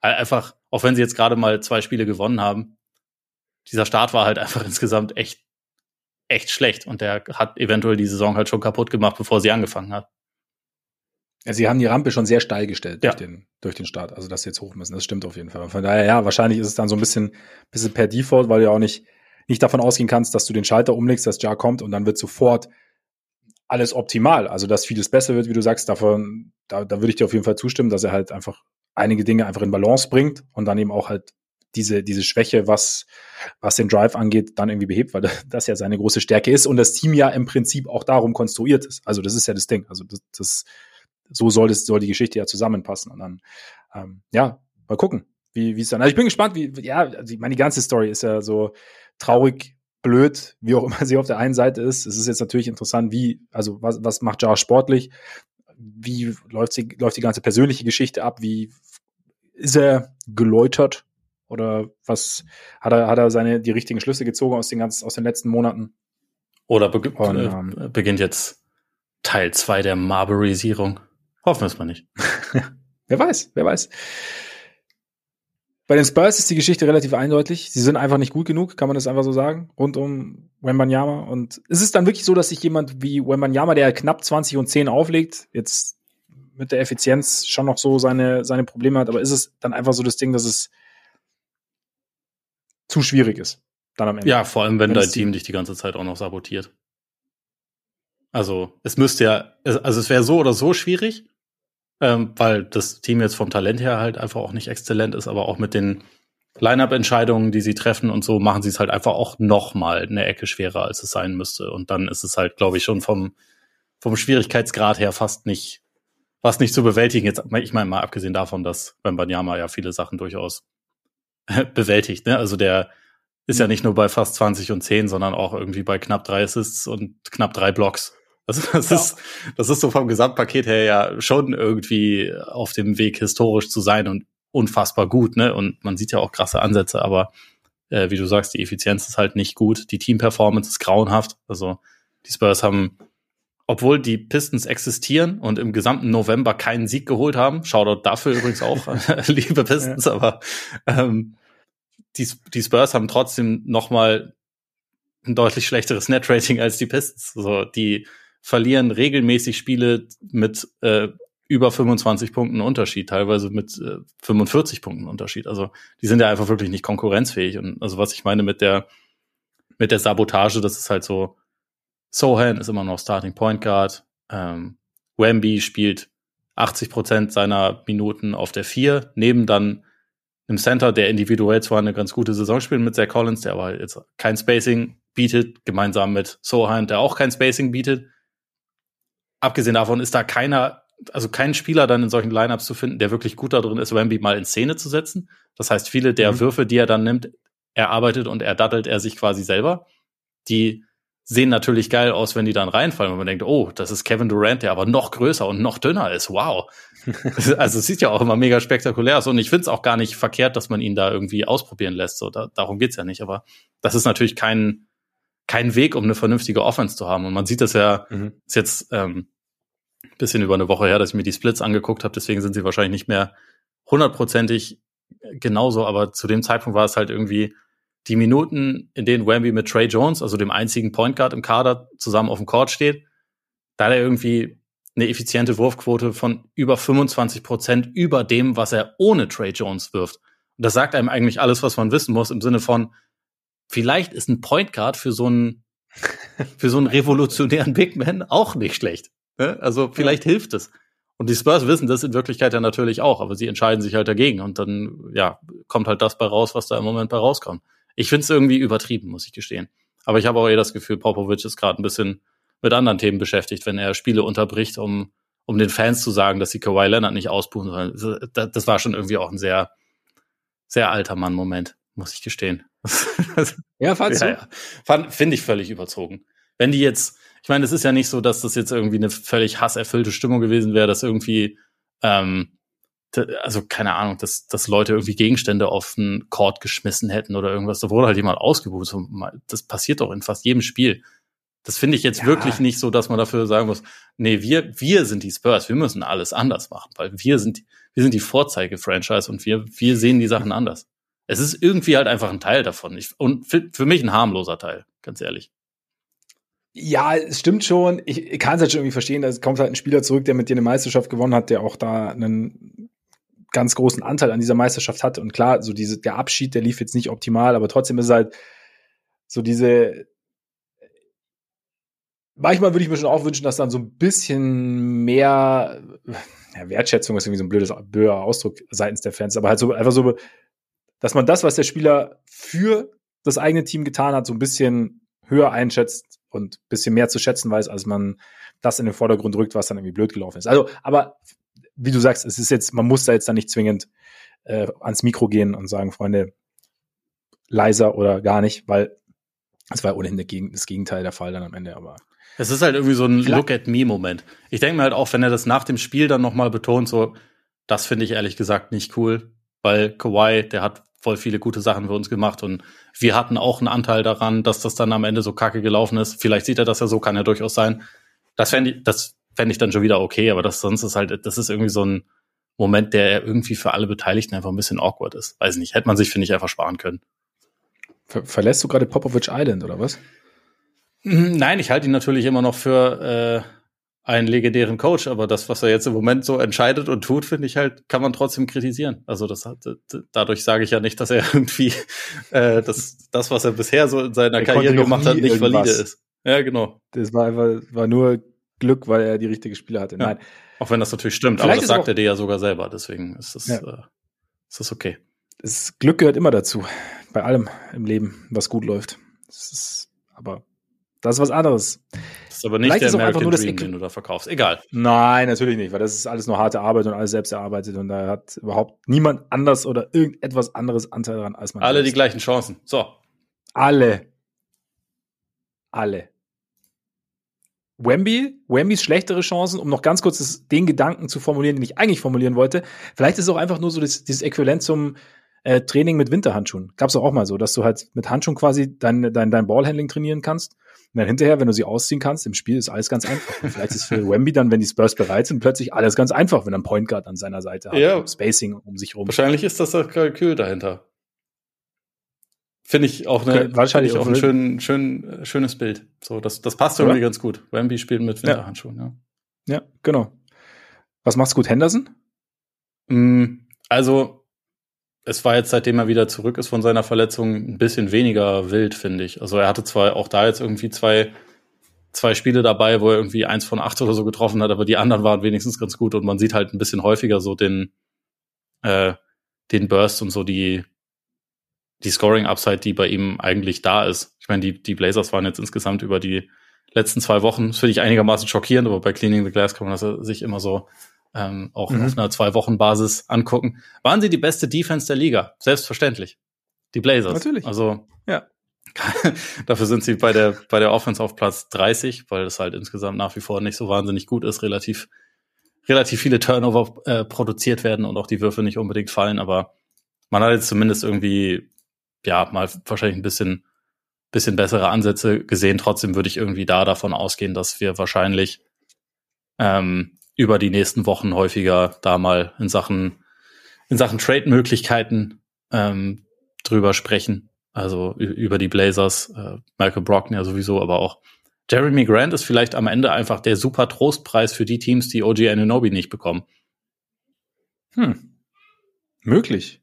einfach, auch wenn sie jetzt gerade mal zwei Spiele gewonnen haben, dieser Start war halt einfach insgesamt echt, echt schlecht und der hat eventuell die Saison halt schon kaputt gemacht, bevor sie angefangen hat. Sie haben die Rampe schon sehr steil gestellt ja. durch, den, durch den Start, also dass sie jetzt hoch müssen. Das stimmt auf jeden Fall. Von daher, ja, wahrscheinlich ist es dann so ein bisschen, bisschen per Default, weil du ja auch nicht, nicht davon ausgehen kannst, dass du den Schalter umlegst, dass Jar kommt und dann wird sofort alles optimal. Also, dass vieles besser wird, wie du sagst, davon, da, da würde ich dir auf jeden Fall zustimmen, dass er halt einfach einige Dinge einfach in Balance bringt und dann eben auch halt diese, diese Schwäche, was, was den Drive angeht, dann irgendwie behebt, weil das ja seine große Stärke ist und das Team ja im Prinzip auch darum konstruiert ist. Also, das ist ja das Ding. Also, das, das so soll das, soll die Geschichte ja zusammenpassen. Und dann, ähm, ja, mal gucken, wie, es dann. Also ich bin gespannt, wie, ja, also ich meine, die ganze Story ist ja so traurig blöd, wie auch immer sie auf der einen Seite ist. Es ist jetzt natürlich interessant, wie, also was, was macht Jar sportlich? Wie läuft, sie, läuft die ganze persönliche Geschichte ab? Wie ist er geläutert? Oder was hat er, hat er seine, die richtigen Schlüsse gezogen aus den ganzen, aus den letzten Monaten? Oder be Und, äh, ähm, beginnt jetzt Teil zwei der Marburyisierung? Hoffen wir es mal nicht. wer weiß, wer weiß. Bei den Spurs ist die Geschichte relativ eindeutig. Sie sind einfach nicht gut genug, kann man das einfach so sagen, rund um Wembanyama. Und ist es dann wirklich so, dass sich jemand wie Wembanyama, der knapp 20 und 10 auflegt, jetzt mit der Effizienz schon noch so seine, seine Probleme hat, aber ist es dann einfach so das Ding, dass es zu schwierig ist? Dann am Ende. Ja, vor allem, wenn, wenn dein Team dich die ganze Zeit auch noch sabotiert. Also, es müsste ja, also es wäre so oder so schwierig, ähm, weil das Team jetzt vom Talent her halt einfach auch nicht exzellent ist, aber auch mit den Line-up-Entscheidungen, die sie treffen und so, machen sie es halt einfach auch noch mal eine Ecke schwerer, als es sein müsste. Und dann ist es halt, glaube ich, schon vom, vom Schwierigkeitsgrad her fast nicht, fast nicht zu bewältigen. Jetzt, ich meine mal abgesehen davon, dass beim Banyama ja viele Sachen durchaus bewältigt. Ne? Also der ist ja nicht nur bei fast 20 und 10, sondern auch irgendwie bei knapp drei Assists und knapp drei Blocks. Das, das, ja. ist, das ist so vom Gesamtpaket her ja schon irgendwie auf dem Weg, historisch zu sein und unfassbar gut, ne? Und man sieht ja auch krasse Ansätze, aber äh, wie du sagst, die Effizienz ist halt nicht gut. Die Team-Performance ist grauenhaft. Also die Spurs haben, obwohl die Pistons existieren und im gesamten November keinen Sieg geholt haben, Shoutout dafür übrigens auch, liebe Pistons, ja. aber ähm, die, die Spurs haben trotzdem noch mal ein deutlich schlechteres Net-Rating als die Pistons. So, die verlieren regelmäßig Spiele mit äh, über 25 Punkten Unterschied, teilweise mit äh, 45 Punkten Unterschied. Also die sind ja einfach wirklich nicht konkurrenzfähig. Und also was ich meine mit der mit der Sabotage, das ist halt so, Sohan ist immer noch Starting Point Guard, ähm, Wemby spielt 80 Prozent seiner Minuten auf der vier, neben dann im Center, der individuell zwar eine ganz gute Saison spielt mit Zach Collins, der aber jetzt kein Spacing bietet, gemeinsam mit Sohan, der auch kein Spacing bietet abgesehen davon ist da keiner, also kein Spieler dann in solchen Lineups zu finden, der wirklich gut darin ist, Wemby mal in Szene zu setzen. Das heißt, viele der mhm. Würfe, die er dann nimmt, erarbeitet und erdattelt er sich quasi selber. Die sehen natürlich geil aus, wenn die dann reinfallen, und man denkt, oh, das ist Kevin Durant, der aber noch größer und noch dünner ist. Wow. also es sieht ja auch immer mega spektakulär aus und ich finde es auch gar nicht verkehrt, dass man ihn da irgendwie ausprobieren lässt. So, da, darum geht's ja nicht. Aber das ist natürlich kein, kein Weg, um eine vernünftige Offense zu haben. Und man sieht das ja, mhm. ist jetzt ähm, bisschen über eine Woche her, dass ich mir die Splits angeguckt habe, deswegen sind sie wahrscheinlich nicht mehr hundertprozentig genauso, aber zu dem Zeitpunkt war es halt irgendwie die Minuten, in denen Wemby mit Trey Jones, also dem einzigen Point Guard im Kader, zusammen auf dem Court steht, da hat er irgendwie eine effiziente Wurfquote von über 25 Prozent über dem, was er ohne Trey Jones wirft. Und das sagt einem eigentlich alles, was man wissen muss, im Sinne von, vielleicht ist ein Point Guard für so einen, für so einen revolutionären Big Man auch nicht schlecht. Ne? Also vielleicht ja. hilft es. Und die Spurs wissen das in Wirklichkeit ja natürlich auch, aber sie entscheiden sich halt dagegen und dann, ja, kommt halt das bei raus, was da im Moment bei rauskommt. Ich finde es irgendwie übertrieben, muss ich gestehen. Aber ich habe auch eher das Gefühl, Popovic ist gerade ein bisschen mit anderen Themen beschäftigt, wenn er Spiele unterbricht, um, um den Fans zu sagen, dass sie Kawhi Leonard nicht ausbuchen sollen. Das, war schon irgendwie auch ein sehr, sehr alter Mann-Moment, muss ich gestehen. ja, fandst ja? Ja. Finde ich völlig überzogen. Wenn die jetzt, ich meine, es ist ja nicht so, dass das jetzt irgendwie eine völlig hasserfüllte Stimmung gewesen wäre, dass irgendwie, ähm, also keine Ahnung, dass, dass Leute irgendwie Gegenstände auf den Court geschmissen hätten oder irgendwas. Da wurde halt jemand ausgebucht. Das passiert doch in fast jedem Spiel. Das finde ich jetzt ja. wirklich nicht so, dass man dafür sagen muss, nee, wir, wir sind die Spurs, wir müssen alles anders machen, weil wir sind, wir sind die Vorzeige-Franchise und wir, wir sehen die Sachen anders. Es ist irgendwie halt einfach ein Teil davon. Ich, und für, für mich ein harmloser Teil, ganz ehrlich. Ja, es stimmt schon. Ich, ich kann es halt schon irgendwie verstehen. Da kommt halt ein Spieler zurück, der mit dir eine Meisterschaft gewonnen hat, der auch da einen ganz großen Anteil an dieser Meisterschaft hat. Und klar, so diese, der Abschied, der lief jetzt nicht optimal, aber trotzdem ist halt so diese, manchmal würde ich mir schon auch wünschen, dass dann so ein bisschen mehr ja, Wertschätzung ist irgendwie so ein blödes, blöder Ausdruck seitens der Fans, aber halt so einfach so, dass man das, was der Spieler für das eigene Team getan hat, so ein bisschen höher einschätzt und ein bisschen mehr zu schätzen weiß, als man das in den Vordergrund rückt, was dann irgendwie blöd gelaufen ist. Also, aber wie du sagst, es ist jetzt, man muss da jetzt dann nicht zwingend äh, ans Mikro gehen und sagen, Freunde, leiser oder gar nicht, weil es war ohnehin das Gegenteil der Fall dann am Ende, aber. Es ist halt irgendwie so ein Look at me Moment. Ich denke mir halt auch, wenn er das nach dem Spiel dann nochmal betont, so, das finde ich ehrlich gesagt nicht cool, weil Kawhi, der hat voll viele gute Sachen für uns gemacht und wir hatten auch einen Anteil daran, dass das dann am Ende so kacke gelaufen ist. Vielleicht sieht er das ja so, kann ja durchaus sein. Das fände ich, das fände ich dann schon wieder okay, aber das sonst ist halt, das ist irgendwie so ein Moment, der irgendwie für alle Beteiligten einfach ein bisschen awkward ist. Weiß nicht, hätte man sich, finde ich, einfach sparen können. Ver verlässt du gerade Popovich Island oder was? Hm, nein, ich halte ihn natürlich immer noch für äh, einen legendären Coach, aber das, was er jetzt im Moment so entscheidet und tut, finde ich halt, kann man trotzdem kritisieren. Also das hat, dadurch sage ich ja nicht, dass er irgendwie äh, das, das, was er bisher so in seiner er Karriere gemacht hat, nicht irgendwas. valide ist. Ja, genau. Das war einfach, war nur Glück, weil er die richtige Spieler hatte. Nein. Auch wenn das natürlich stimmt, Vielleicht aber das sagt er dir ja sogar selber, deswegen ist das, ja. äh, ist das okay. Das Glück gehört immer dazu, bei allem im Leben, was gut läuft. Das ist, aber das ist was anderes. Das ist aber nicht Vielleicht der American nur Dream, den du da verkaufst. Egal. Nein, natürlich nicht, weil das ist alles nur harte Arbeit und alles selbst erarbeitet und da hat überhaupt niemand anders oder irgendetwas anderes Anteil daran als man. Alle selbst. die gleichen Chancen. So. Alle. Alle. Wemby, Wembys schlechtere Chancen, um noch ganz kurz das, den Gedanken zu formulieren, den ich eigentlich formulieren wollte. Vielleicht ist es auch einfach nur so das, dieses Äquivalent zum äh, Training mit Winterhandschuhen. Gab's auch, auch mal so, dass du halt mit Handschuhen quasi dein, dein, dein Ballhandling trainieren kannst. Und dann hinterher, wenn du sie ausziehen kannst, im Spiel ist alles ganz einfach. Und vielleicht ist für Wemby dann, wenn die Spurs bereit sind, plötzlich alles ganz einfach, wenn er einen Point Guard an seiner Seite hat. Ja. Spacing um sich rum. Wahrscheinlich ist das das Kalkül dahinter. Finde ich auch, eine, wahrscheinlich auch ein schön, schön, schönes Bild. So, das, das passt irgendwie ganz gut. Wemby spielt mit Winterhandschuhen, ja. ja. Ja, genau. Was macht's gut, Henderson? Mm, also, es war jetzt, seitdem er wieder zurück ist von seiner Verletzung, ein bisschen weniger wild, finde ich. Also er hatte zwar auch da jetzt irgendwie zwei, zwei Spiele dabei, wo er irgendwie eins von acht oder so getroffen hat, aber die anderen waren wenigstens ganz gut und man sieht halt ein bisschen häufiger so den, äh, den Burst und so die, die Scoring-Upside, die bei ihm eigentlich da ist. Ich meine, die, die Blazers waren jetzt insgesamt über die letzten zwei Wochen, das finde ich einigermaßen schockierend, aber bei Cleaning the Glass kann man das sich immer so ähm, auch mhm. auf einer Zwei-Wochen-Basis angucken. Waren sie die beste Defense der Liga? Selbstverständlich. Die Blazers. Natürlich. Also, ja. Dafür sind sie bei der, bei der Offense auf Platz 30, weil das halt insgesamt nach wie vor nicht so wahnsinnig gut ist, relativ, relativ viele Turnover äh, produziert werden und auch die Würfe nicht unbedingt fallen, aber man hat jetzt zumindest irgendwie ja, mal wahrscheinlich ein bisschen, bisschen bessere Ansätze gesehen. Trotzdem würde ich irgendwie da davon ausgehen, dass wir wahrscheinlich ähm, über die nächsten Wochen häufiger da mal in Sachen, in Sachen Trade-Möglichkeiten ähm, drüber sprechen. Also über die Blazers, äh, Michael Brockton ja sowieso, aber auch Jeremy Grant ist vielleicht am Ende einfach der super Trostpreis für die Teams, die OG Ananobi nicht bekommen. Hm. Möglich.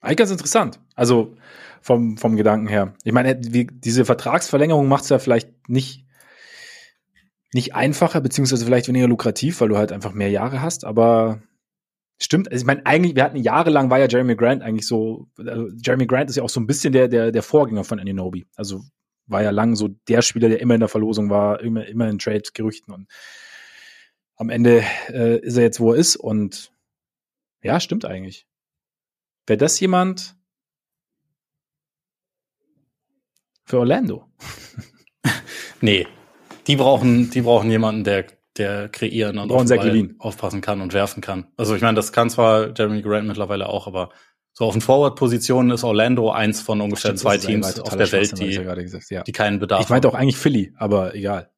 Eigentlich ganz interessant. Also vom, vom Gedanken her. Ich meine, wie, diese Vertragsverlängerung macht es ja vielleicht nicht, nicht einfacher, beziehungsweise vielleicht weniger lukrativ, weil du halt einfach mehr Jahre hast, aber stimmt. Also ich meine, eigentlich, wir hatten jahrelang war ja Jeremy Grant eigentlich so, also Jeremy Grant ist ja auch so ein bisschen der, der, der Vorgänger von Ananobi. Also war ja lang so der Spieler, der immer in der Verlosung war, immer, immer in Trade-Gerüchten und am Ende äh, ist er jetzt, wo er ist und ja, stimmt eigentlich. Wäre das jemand für Orlando? nee. Die brauchen, die brauchen jemanden, der, der kreieren und auf aufpassen kann und werfen kann. Also ich meine, das kann zwar Jeremy Grant mittlerweile auch, aber so auf den Forward-Positionen ist Orlando eins von ungefähr Stimmt, zwei Teams auf der Welt, die, ja gesagt, ja. die keinen Bedarf haben. Ich meinte auch eigentlich Philly, aber egal.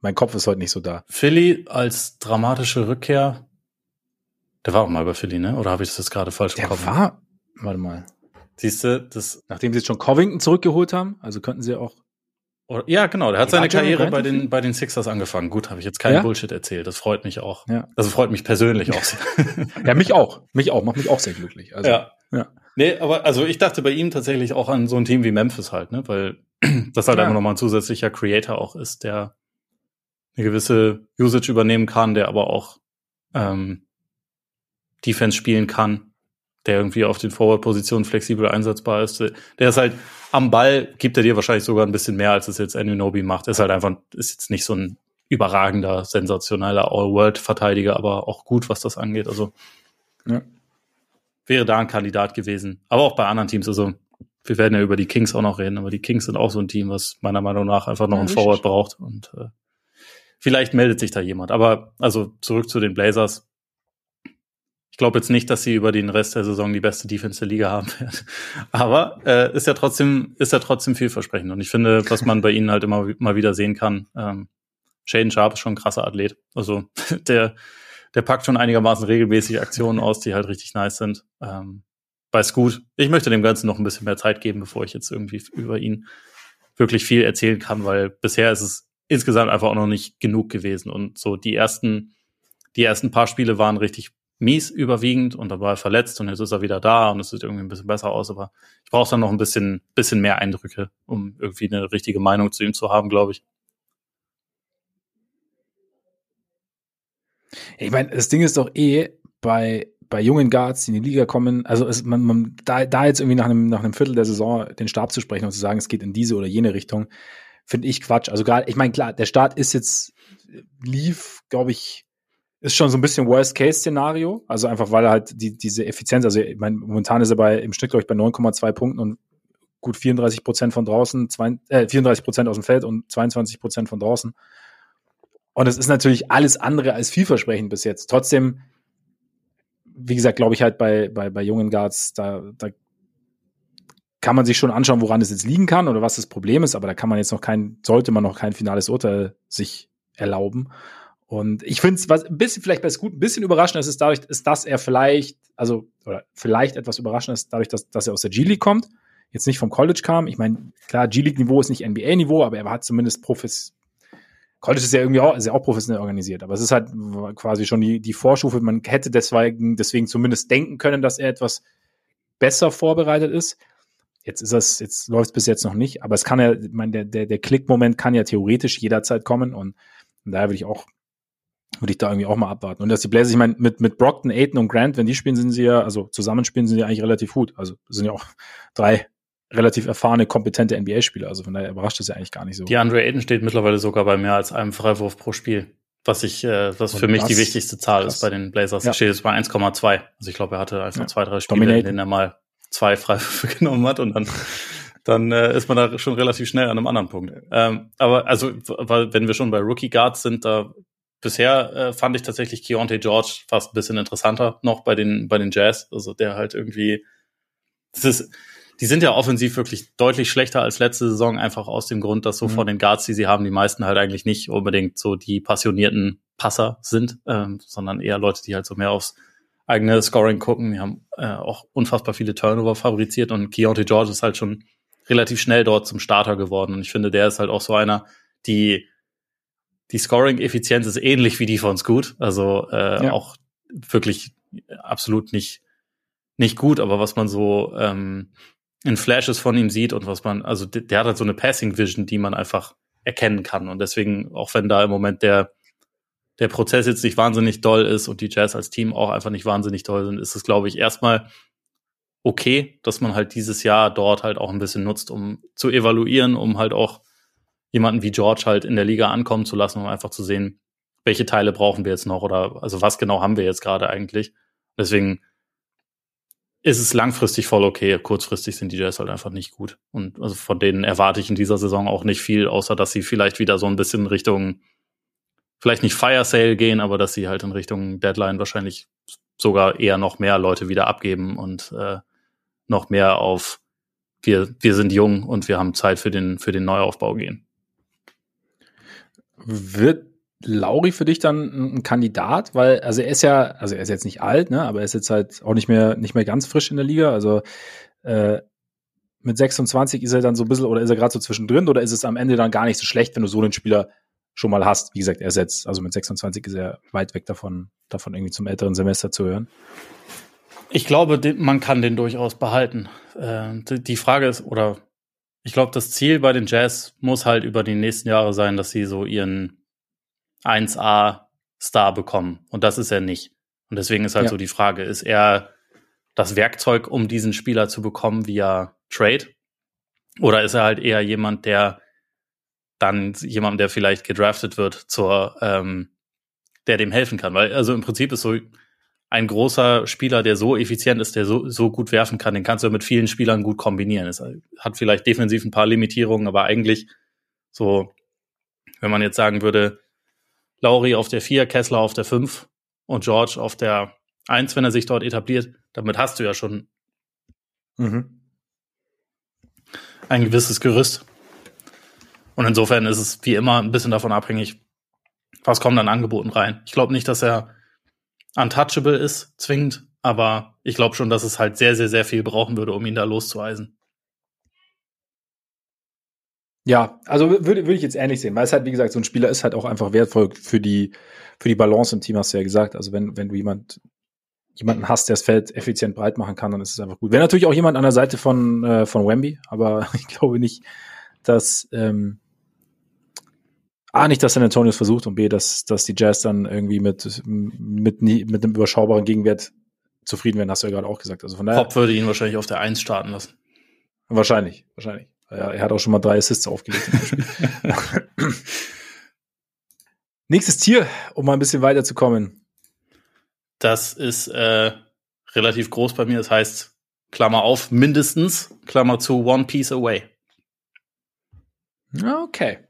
Mein Kopf ist heute nicht so da. Philly als dramatische Rückkehr der war auch mal bei Philly, ne? Oder habe ich das jetzt gerade falsch Der war, warte mal. Siehst du, das. Nachdem sie jetzt schon Covington zurückgeholt haben, also könnten sie auch. Oder, ja, genau. Der hat seine Karriere bei den, bei den Sixers angefangen. Gut, habe ich jetzt keinen ja? Bullshit erzählt. Das freut mich auch. Ja. Also freut mich persönlich auch sehr. ja, mich auch. Mich auch. Macht mich auch sehr glücklich. Also, ja. ja. Nee, aber also ich dachte bei ihm tatsächlich auch an so ein Team wie Memphis halt, ne? Weil das halt ja. einfach nochmal ein zusätzlicher Creator auch ist, der eine gewisse Usage übernehmen kann, der aber auch ähm, Defense spielen kann, der irgendwie auf den Forward-Positionen flexibel einsetzbar ist. Der ist halt am Ball, gibt er dir wahrscheinlich sogar ein bisschen mehr, als es jetzt Anunobi macht. Ist halt einfach, ist jetzt nicht so ein überragender, sensationeller All-World-Verteidiger, aber auch gut, was das angeht. Also ja. wäre da ein Kandidat gewesen. Aber auch bei anderen Teams. Also wir werden ja über die Kings auch noch reden, aber die Kings sind auch so ein Team, was meiner Meinung nach einfach noch ja, einen Forward braucht. Und äh, vielleicht meldet sich da jemand. Aber also zurück zu den Blazers. Ich glaube jetzt nicht, dass sie über den Rest der Saison die beste Defense der Liga haben werden. Aber äh, ist ja trotzdem, ist ja trotzdem vielversprechend. Und ich finde, was man bei ihnen halt immer mal wieder sehen kann, ähm, Shaden Sharp ist schon ein krasser Athlet. Also der, der packt schon einigermaßen regelmäßig Aktionen aus, die halt richtig nice sind. Ähm, weiß gut. Ich möchte dem Ganzen noch ein bisschen mehr Zeit geben, bevor ich jetzt irgendwie über ihn wirklich viel erzählen kann, weil bisher ist es insgesamt einfach auch noch nicht genug gewesen. Und so die ersten, die ersten paar Spiele waren richtig mies überwiegend und er verletzt und jetzt ist er wieder da und es sieht irgendwie ein bisschen besser aus, aber ich brauche dann noch ein bisschen, bisschen mehr Eindrücke, um irgendwie eine richtige Meinung zu ihm zu haben, glaube ich. Ich meine, das Ding ist doch eh bei, bei jungen Guards, die in die Liga kommen, also es, man, man, da, da jetzt irgendwie nach einem, nach einem Viertel der Saison den Stab zu sprechen und zu sagen, es geht in diese oder jene Richtung, finde ich Quatsch. Also gerade, ich meine, klar, der Start ist jetzt, lief, glaube ich, ist schon so ein bisschen Worst-Case-Szenario. Also einfach, weil er halt die, diese Effizienz, also ich meine, momentan ist er bei, im Schnitt, glaube ich, bei 9,2 Punkten und gut 34 Prozent von draußen, zwei, äh, 34 Prozent aus dem Feld und 22 Prozent von draußen. Und es ist natürlich alles andere als vielversprechend bis jetzt. Trotzdem, wie gesagt, glaube ich halt bei, bei, bei jungen Guards, da, da kann man sich schon anschauen, woran es jetzt liegen kann oder was das Problem ist, aber da kann man jetzt noch kein, sollte man noch kein finales Urteil sich erlauben. Und ich finde es was ein bisschen vielleicht bei Scoot ein bisschen überraschend ist, ist dadurch, ist, dass er vielleicht, also oder vielleicht etwas überraschend ist, dadurch, dass, dass er aus der G-League kommt, jetzt nicht vom College kam. Ich meine, klar, G-League-Niveau ist nicht NBA-Niveau, aber er hat zumindest Profis. College ist ja irgendwie auch, ist ja auch professionell organisiert, aber es ist halt quasi schon die, die Vorstufe. Man hätte deswegen, deswegen zumindest denken können, dass er etwas besser vorbereitet ist. Jetzt ist das, jetzt läuft es bis jetzt noch nicht, aber es kann ja, ich meine, der, der, der Klickmoment kann ja theoretisch jederzeit kommen und, und daher würde ich auch würde ich da irgendwie auch mal abwarten. Und dass die Blazers, ich meine, mit, mit Brockton, Aiton und Grant, wenn die spielen, sind sie ja, also zusammenspielen, sind sie eigentlich relativ gut. Also sind ja auch drei relativ erfahrene, kompetente NBA-Spieler. Also von daher überrascht das ja eigentlich gar nicht so. Die Andre Aiton steht mittlerweile sogar bei mehr als einem Freiwurf pro Spiel. Was ich, äh, was und für mich die wichtigste Zahl krass. ist bei den Blazers. Ja. Steht jetzt bei 1,2. Also ich glaube, er hatte einfach ja. zwei, drei Spiele, Dominaten. in denen er mal zwei Freiwürfe genommen hat und dann dann äh, ist man da schon relativ schnell an einem anderen Punkt. Ähm, aber also, weil, wenn wir schon bei Rookie Guards sind, da bisher äh, fand ich tatsächlich Keontae George fast ein bisschen interessanter noch bei den, bei den Jazz. Also der halt irgendwie, das ist, die sind ja offensiv wirklich deutlich schlechter als letzte Saison, einfach aus dem Grund, dass so mhm. von den Guards, die sie haben, die meisten halt eigentlich nicht unbedingt so die passionierten Passer sind, ähm, sondern eher Leute, die halt so mehr aufs, eigene Scoring gucken. Die haben äh, auch unfassbar viele Turnover fabriziert und Keontae George ist halt schon relativ schnell dort zum Starter geworden. Und ich finde, der ist halt auch so einer, die die Scoring-Effizienz ist ähnlich wie die von Scoot. Also äh, ja. auch wirklich absolut nicht nicht gut, aber was man so ähm, in Flashes von ihm sieht und was man, also der, der hat halt so eine Passing Vision, die man einfach erkennen kann. Und deswegen, auch wenn da im Moment der der Prozess jetzt nicht wahnsinnig doll ist und die Jazz als Team auch einfach nicht wahnsinnig doll sind, ist es, glaube ich, erstmal okay, dass man halt dieses Jahr dort halt auch ein bisschen nutzt, um zu evaluieren, um halt auch jemanden wie George halt in der Liga ankommen zu lassen, um einfach zu sehen, welche Teile brauchen wir jetzt noch oder also was genau haben wir jetzt gerade eigentlich. Deswegen ist es langfristig voll okay. Kurzfristig sind die Jazz halt einfach nicht gut. Und also von denen erwarte ich in dieser Saison auch nicht viel, außer dass sie vielleicht wieder so ein bisschen Richtung vielleicht nicht Fire Sale gehen, aber dass sie halt in Richtung Deadline wahrscheinlich sogar eher noch mehr Leute wieder abgeben und äh, noch mehr auf wir, wir sind jung und wir haben Zeit für den, für den Neuaufbau gehen. Wird Lauri für dich dann ein Kandidat? Weil, also er ist ja, also er ist jetzt nicht alt, ne, aber er ist jetzt halt auch nicht mehr, nicht mehr ganz frisch in der Liga. Also äh, mit 26 ist er dann so ein bisschen, oder ist er gerade so zwischendrin, oder ist es am Ende dann gar nicht so schlecht, wenn du so einen Spieler schon mal hast. Wie gesagt, er setzt, also mit 26 ist er weit weg davon, davon irgendwie zum älteren Semester zu hören. Ich glaube, man kann den durchaus behalten. Äh, die Frage ist, oder ich glaube, das Ziel bei den Jazz muss halt über die nächsten Jahre sein, dass sie so ihren 1A-Star bekommen. Und das ist er nicht. Und deswegen ist halt ja. so die Frage, ist er das Werkzeug, um diesen Spieler zu bekommen via Trade? Oder ist er halt eher jemand, der dann jemandem, der vielleicht gedraftet wird, zur, ähm, der dem helfen kann. Weil, also im Prinzip ist so ein großer Spieler, der so effizient ist, der so, so gut werfen kann, den kannst du mit vielen Spielern gut kombinieren. Es hat vielleicht defensiv ein paar Limitierungen, aber eigentlich so, wenn man jetzt sagen würde, Lauri auf der 4, Kessler auf der 5 und George auf der 1, wenn er sich dort etabliert, damit hast du ja schon mhm. ein gewisses Gerüst. Und insofern ist es wie immer ein bisschen davon abhängig, was kommt an Angeboten rein. Ich glaube nicht, dass er untouchable ist, zwingend, aber ich glaube schon, dass es halt sehr, sehr, sehr viel brauchen würde, um ihn da loszueisen. Ja, also würde, würde ich jetzt ähnlich sehen, weil es halt, wie gesagt, so ein Spieler ist halt auch einfach wertvoll für die, für die Balance im Team, hast du ja gesagt. Also wenn, wenn du jemand, jemanden hast, der das Feld effizient breit machen kann, dann ist es einfach gut. Wäre natürlich auch jemand an der Seite von, äh, von Wemby, aber ich glaube nicht, dass, ähm, A, nicht, dass San Antonio es versucht und B, dass, dass die Jazz dann irgendwie mit, mit, mit einem überschaubaren Gegenwert zufrieden werden, hast du ja gerade auch gesagt. Also von daher. Pop würde ihn wahrscheinlich auf der Eins starten lassen. Wahrscheinlich, wahrscheinlich. Ja, er hat auch schon mal drei Assists aufgelegt. Nächstes Tier, um mal ein bisschen weiterzukommen. Das ist äh, relativ groß bei mir. Das heißt, Klammer auf, mindestens, Klammer zu, One Piece Away. Okay.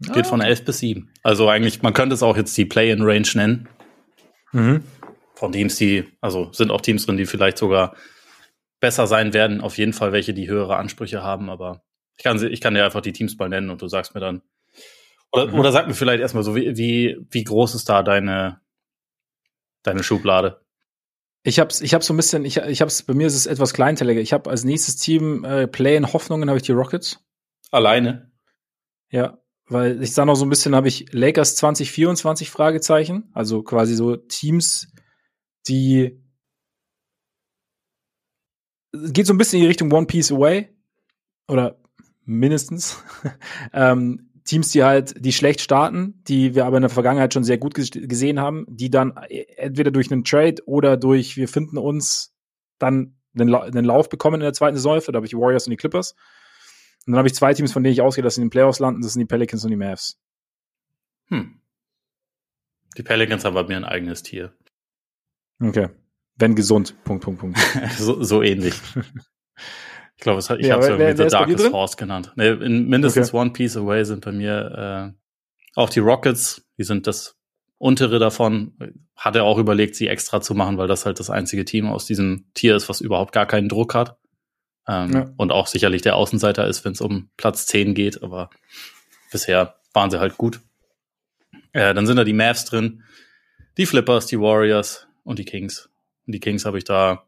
Geht von 11 bis 7. Also eigentlich, man könnte es auch jetzt die Play-in-Range nennen. Mhm. Von Teams, die, also sind auch Teams drin, die vielleicht sogar besser sein werden. Auf jeden Fall welche, die höhere Ansprüche haben. Aber ich kann, ich kann dir einfach die Teams mal nennen und du sagst mir dann. Oder, mhm. oder sag mir vielleicht erstmal so, wie, wie, wie groß ist da deine, deine Schublade? Ich hab's, ich hab's so ein bisschen, ich, ich hab's, bei mir ist es etwas kleinteiliger. Ich habe als nächstes Team äh, Play-in-Hoffnungen habe ich die Rockets. Alleine? Ja, weil ich sah noch so ein bisschen, habe ich Lakers 2024 Fragezeichen, also quasi so Teams, die geht so ein bisschen in die Richtung One Piece Away oder mindestens ähm, Teams, die halt die schlecht starten, die wir aber in der Vergangenheit schon sehr gut gesehen haben, die dann entweder durch einen Trade oder durch wir finden uns dann einen, La einen Lauf bekommen in der zweiten Saison. Da habe ich die Warriors und die Clippers. Und dann habe ich zwei Teams, von denen ich ausgehe, dass sie in den Playoffs landen. Das sind die Pelicans und die Mavs. Hm. Die Pelicans haben bei mir ein eigenes Tier. Okay. Wenn gesund. Punkt, Punkt, Punkt. so, so ähnlich. Ich glaube, ich ja, habe es irgendwie The Darkest Horse genannt. Nee, in mindestens okay. One Piece Away sind bei mir äh, auch die Rockets. Die sind das untere davon. Hat er auch überlegt, sie extra zu machen, weil das halt das einzige Team aus diesem Tier ist, was überhaupt gar keinen Druck hat. Ähm, ja. Und auch sicherlich der Außenseiter ist, wenn es um Platz 10 geht, aber bisher waren sie halt gut. Äh, dann sind da die Mavs drin, die Flippers, die Warriors und die Kings. Und die Kings habe ich da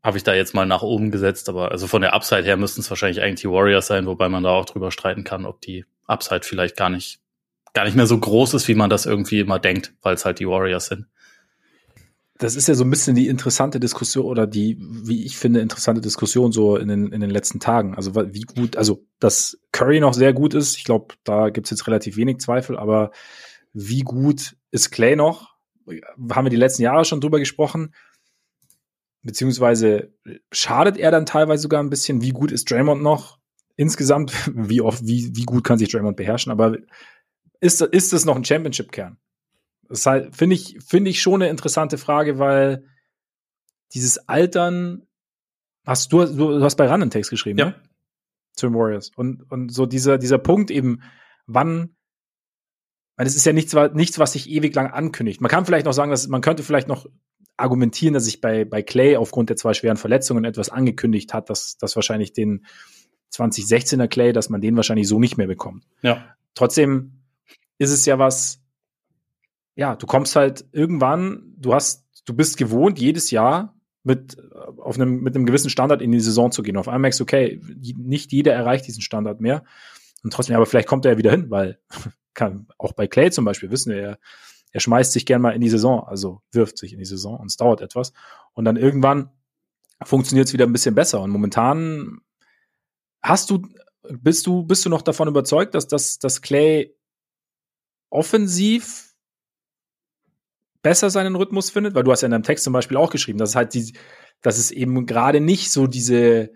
habe ich da jetzt mal nach oben gesetzt, aber also von der Upside her müssten es wahrscheinlich eigentlich die Warriors sein, wobei man da auch drüber streiten kann, ob die Upside vielleicht gar nicht gar nicht mehr so groß ist, wie man das irgendwie immer denkt, weil es halt die Warriors sind. Das ist ja so ein bisschen die interessante Diskussion oder die, wie ich finde, interessante Diskussion so in den, in den letzten Tagen. Also wie gut, also dass Curry noch sehr gut ist, ich glaube, da gibt's jetzt relativ wenig Zweifel, aber wie gut ist Clay noch? Haben wir die letzten Jahre schon drüber gesprochen. Beziehungsweise schadet er dann teilweise sogar ein bisschen. Wie gut ist Draymond noch? Insgesamt, wie oft, wie, wie gut kann sich Draymond beherrschen? Aber ist, ist das noch ein Championship-Kern? Das halt, finde ich, finde ich schon eine interessante Frage, weil dieses Altern, hast du, du hast bei Run einen Text geschrieben, ja. ne? Zu Warriors. Und, und so dieser, dieser Punkt eben, wann, weil es ist ja nichts, nichts, was sich ewig lang ankündigt. Man kann vielleicht noch sagen, dass man könnte vielleicht noch argumentieren, dass sich bei, bei Clay aufgrund der zwei schweren Verletzungen etwas angekündigt hat, dass, dass wahrscheinlich den 2016er Clay, dass man den wahrscheinlich so nicht mehr bekommt. Ja. Trotzdem ist es ja was, ja, du kommst halt irgendwann, du hast, du bist gewohnt, jedes Jahr mit, auf einem, mit einem gewissen Standard in die Saison zu gehen. Auf einmal merkst du, okay, nicht jeder erreicht diesen Standard mehr. Und trotzdem, aber vielleicht kommt er ja wieder hin, weil kann, auch bei Clay zum Beispiel wissen wir, er, er schmeißt sich gern mal in die Saison, also wirft sich in die Saison und es dauert etwas. Und dann irgendwann funktioniert es wieder ein bisschen besser. Und momentan hast du, bist du, bist du noch davon überzeugt, dass, dass, dass Clay offensiv besser seinen Rhythmus findet, weil du hast ja in deinem Text zum Beispiel auch geschrieben, dass es halt die, dass es eben gerade nicht so diese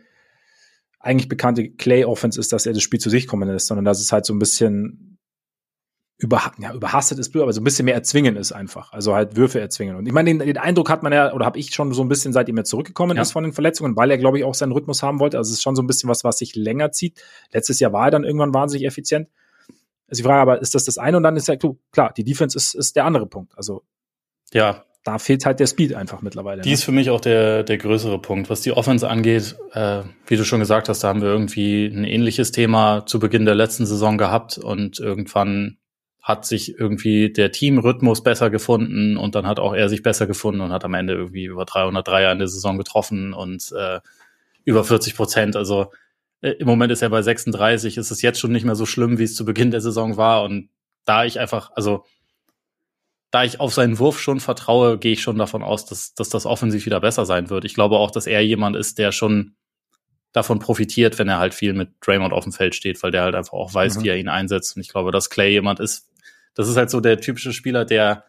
eigentlich bekannte Clay-Offense ist, dass er das Spiel zu sich kommen lässt, sondern dass es halt so ein bisschen über, ja, überhastet ist blöd, aber so ein bisschen mehr erzwingen ist einfach. Also halt Würfe erzwingen. Und ich meine, den, den Eindruck hat man ja, oder habe ich schon so ein bisschen, seitdem er zurückgekommen ja. ist von den Verletzungen, weil er, glaube ich, auch seinen Rhythmus haben wollte. Also es ist schon so ein bisschen was, was sich länger zieht. Letztes Jahr war er dann irgendwann wahnsinnig effizient. Also die Frage aber, ist das das eine? Und dann ist ja, klar, die Defense ist, ist der andere Punkt. Also ja. Da fehlt halt der Speed einfach mittlerweile. Die ne? ist für mich auch der, der größere Punkt. Was die Offense angeht, äh, wie du schon gesagt hast, da haben wir irgendwie ein ähnliches Thema zu Beginn der letzten Saison gehabt und irgendwann hat sich irgendwie der Teamrhythmus besser gefunden und dann hat auch er sich besser gefunden und hat am Ende irgendwie über 300 Dreier in der Saison getroffen und äh, über 40 Prozent. Also äh, im Moment ist er bei 36, ist es jetzt schon nicht mehr so schlimm, wie es zu Beginn der Saison war und da ich einfach, also da ich auf seinen Wurf schon vertraue, gehe ich schon davon aus, dass, dass das offensiv wieder besser sein wird. Ich glaube auch, dass er jemand ist, der schon davon profitiert, wenn er halt viel mit Draymond auf dem Feld steht, weil der halt einfach auch weiß, mhm. wie er ihn einsetzt. Und ich glaube, dass Clay jemand ist, das ist halt so der typische Spieler, der,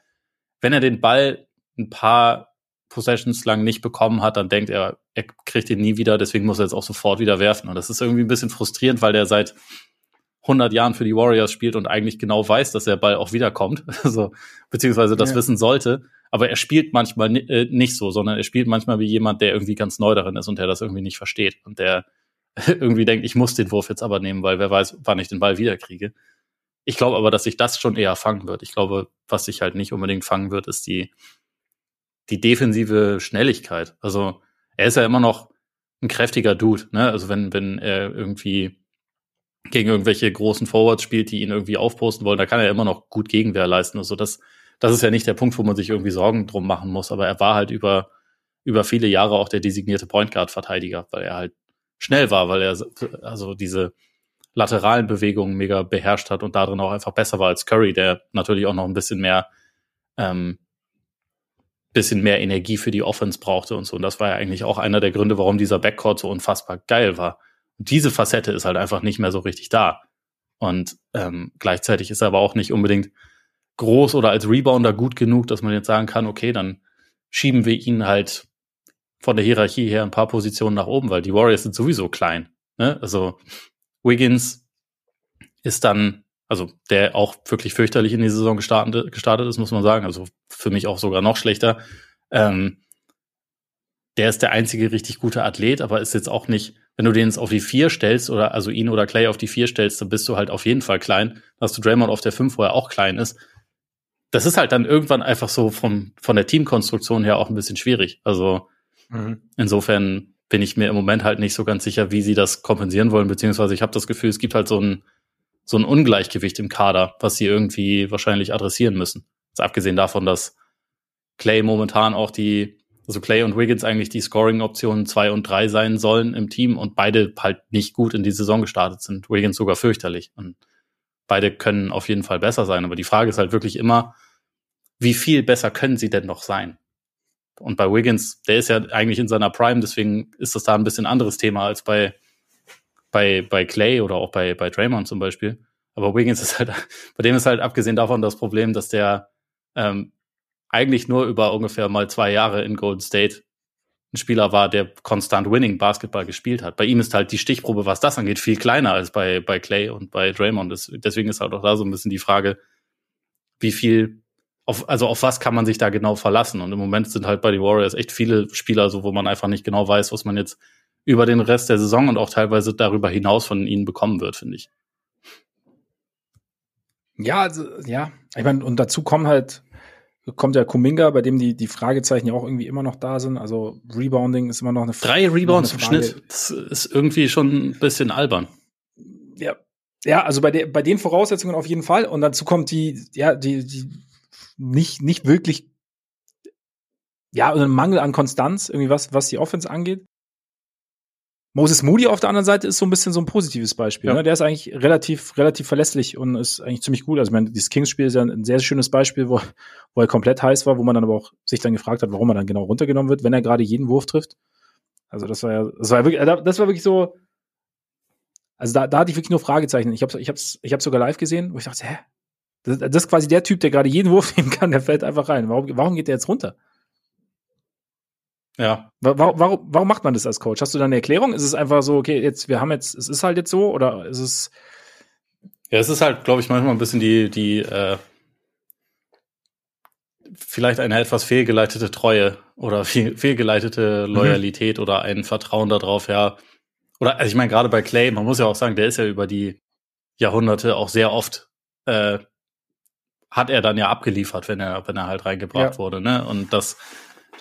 wenn er den Ball ein paar Possessions lang nicht bekommen hat, dann denkt er, er kriegt ihn nie wieder, deswegen muss er jetzt auch sofort wieder werfen. Und das ist irgendwie ein bisschen frustrierend, weil der seit 100 Jahren für die Warriors spielt und eigentlich genau weiß, dass der Ball auch wiederkommt, also, beziehungsweise das ja. wissen sollte. Aber er spielt manchmal äh, nicht so, sondern er spielt manchmal wie jemand, der irgendwie ganz neu darin ist und der das irgendwie nicht versteht und der irgendwie denkt, ich muss den Wurf jetzt aber nehmen, weil wer weiß, wann ich den Ball wiederkriege. Ich glaube aber, dass sich das schon eher fangen wird. Ich glaube, was sich halt nicht unbedingt fangen wird, ist die, die defensive Schnelligkeit. Also er ist ja immer noch ein kräftiger Dude, ne? Also wenn, wenn er irgendwie gegen irgendwelche großen Forwards spielt, die ihn irgendwie aufposten wollen, da kann er immer noch gut Gegenwehr leisten. Also das, das ist ja nicht der Punkt, wo man sich irgendwie Sorgen drum machen muss. Aber er war halt über, über viele Jahre auch der designierte Point Guard Verteidiger, weil er halt schnell war, weil er also diese lateralen Bewegungen mega beherrscht hat und darin auch einfach besser war als Curry, der natürlich auch noch ein bisschen mehr, ähm, bisschen mehr Energie für die Offense brauchte und so. Und das war ja eigentlich auch einer der Gründe, warum dieser Backcourt so unfassbar geil war diese Facette ist halt einfach nicht mehr so richtig da. Und ähm, gleichzeitig ist er aber auch nicht unbedingt groß oder als Rebounder gut genug, dass man jetzt sagen kann, okay, dann schieben wir ihn halt von der Hierarchie her ein paar Positionen nach oben, weil die Warriors sind sowieso klein. Ne? Also Wiggins ist dann, also der auch wirklich fürchterlich in die Saison gestartet, gestartet ist, muss man sagen. Also für mich auch sogar noch schlechter. Ähm, der ist der einzige richtig gute Athlet, aber ist jetzt auch nicht wenn du den jetzt auf die vier stellst oder also ihn oder Clay auf die vier stellst, dann bist du halt auf jeden Fall klein. Dass du Draymond auf der fünf, wo er auch klein ist. Das ist halt dann irgendwann einfach so von, von der Teamkonstruktion her auch ein bisschen schwierig. Also mhm. insofern bin ich mir im Moment halt nicht so ganz sicher, wie sie das kompensieren wollen, beziehungsweise ich habe das Gefühl, es gibt halt so ein, so ein Ungleichgewicht im Kader, was sie irgendwie wahrscheinlich adressieren müssen. Jetzt abgesehen davon, dass Clay momentan auch die, also Clay und Wiggins eigentlich die Scoring-Optionen zwei und drei sein sollen im Team und beide halt nicht gut in die Saison gestartet sind. Wiggins sogar fürchterlich. Und beide können auf jeden Fall besser sein. Aber die Frage ist halt wirklich immer, wie viel besser können sie denn noch sein? Und bei Wiggins, der ist ja eigentlich in seiner Prime, deswegen ist das da ein bisschen anderes Thema als bei, bei, bei Clay oder auch bei, bei Draymond zum Beispiel. Aber Wiggins ist halt, bei dem ist halt abgesehen davon das Problem, dass der ähm, eigentlich nur über ungefähr mal zwei Jahre in Golden State ein Spieler war, der konstant Winning Basketball gespielt hat. Bei ihm ist halt die Stichprobe, was das angeht, viel kleiner als bei, bei Clay und bei Draymond. Das, deswegen ist halt auch da so ein bisschen die Frage, wie viel, auf, also auf was kann man sich da genau verlassen? Und im Moment sind halt bei den Warriors echt viele Spieler, so wo man einfach nicht genau weiß, was man jetzt über den Rest der Saison und auch teilweise darüber hinaus von ihnen bekommen wird, finde ich. Ja, also, ja. Ich meine, und dazu kommen halt, kommt ja Kuminga, bei dem die, die Fragezeichen ja auch irgendwie immer noch da sind. Also Rebounding ist immer noch eine Frage. Drei Rebounds im Schnitt. Das ist irgendwie schon ein bisschen albern. Ja. Ja, also bei, der, bei den Voraussetzungen auf jeden Fall. Und dazu kommt die, ja, die, die nicht, nicht wirklich, ja, ein Mangel an Konstanz, irgendwie was, was die Offense angeht. Moses Moody auf der anderen Seite ist so ein bisschen so ein positives Beispiel. Ja. Ne? Der ist eigentlich relativ, relativ verlässlich und ist eigentlich ziemlich gut. Also ich meine, dieses Kings-Spiel ist ja ein sehr schönes Beispiel, wo, wo er komplett heiß war, wo man dann aber auch sich dann gefragt hat, warum er dann genau runtergenommen wird, wenn er gerade jeden Wurf trifft. Also das war ja, das war wirklich, das war wirklich so. Also da, da hatte ich wirklich nur Fragezeichen. Ich habe ich hab's, ich hab's sogar live gesehen, wo ich dachte, hä? Das, das ist quasi der Typ, der gerade jeden Wurf nehmen kann, der fällt einfach rein. Warum, warum geht der jetzt runter? Ja. Warum, warum, warum macht man das als Coach? Hast du da eine Erklärung? Ist es einfach so, okay, jetzt, wir haben jetzt, es ist halt jetzt so, oder ist es. Ja, es ist halt, glaube ich, manchmal ein bisschen die, die, äh, vielleicht eine etwas fehlgeleitete Treue oder fehl, fehlgeleitete mhm. Loyalität mhm. oder ein Vertrauen darauf, ja. Oder, also ich meine, gerade bei Clay, man muss ja auch sagen, der ist ja über die Jahrhunderte auch sehr oft, äh, hat er dann ja abgeliefert, wenn er, wenn er halt reingebracht ja. wurde, ne? Und das,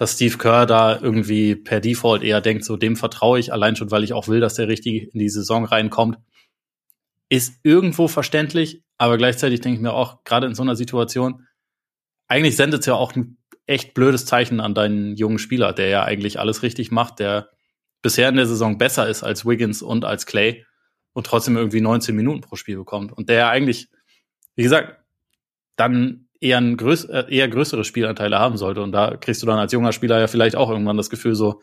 dass Steve Kerr da irgendwie per Default eher denkt, so dem vertraue ich, allein schon, weil ich auch will, dass der richtig in die Saison reinkommt, ist irgendwo verständlich, aber gleichzeitig denke ich mir auch, gerade in so einer Situation, eigentlich sendet es ja auch ein echt blödes Zeichen an deinen jungen Spieler, der ja eigentlich alles richtig macht, der bisher in der Saison besser ist als Wiggins und als Clay und trotzdem irgendwie 19 Minuten pro Spiel bekommt. Und der ja eigentlich, wie gesagt, dann eher, ein größ äh, eher größere Spielanteile haben sollte. Und da kriegst du dann als junger Spieler ja vielleicht auch irgendwann das Gefühl so,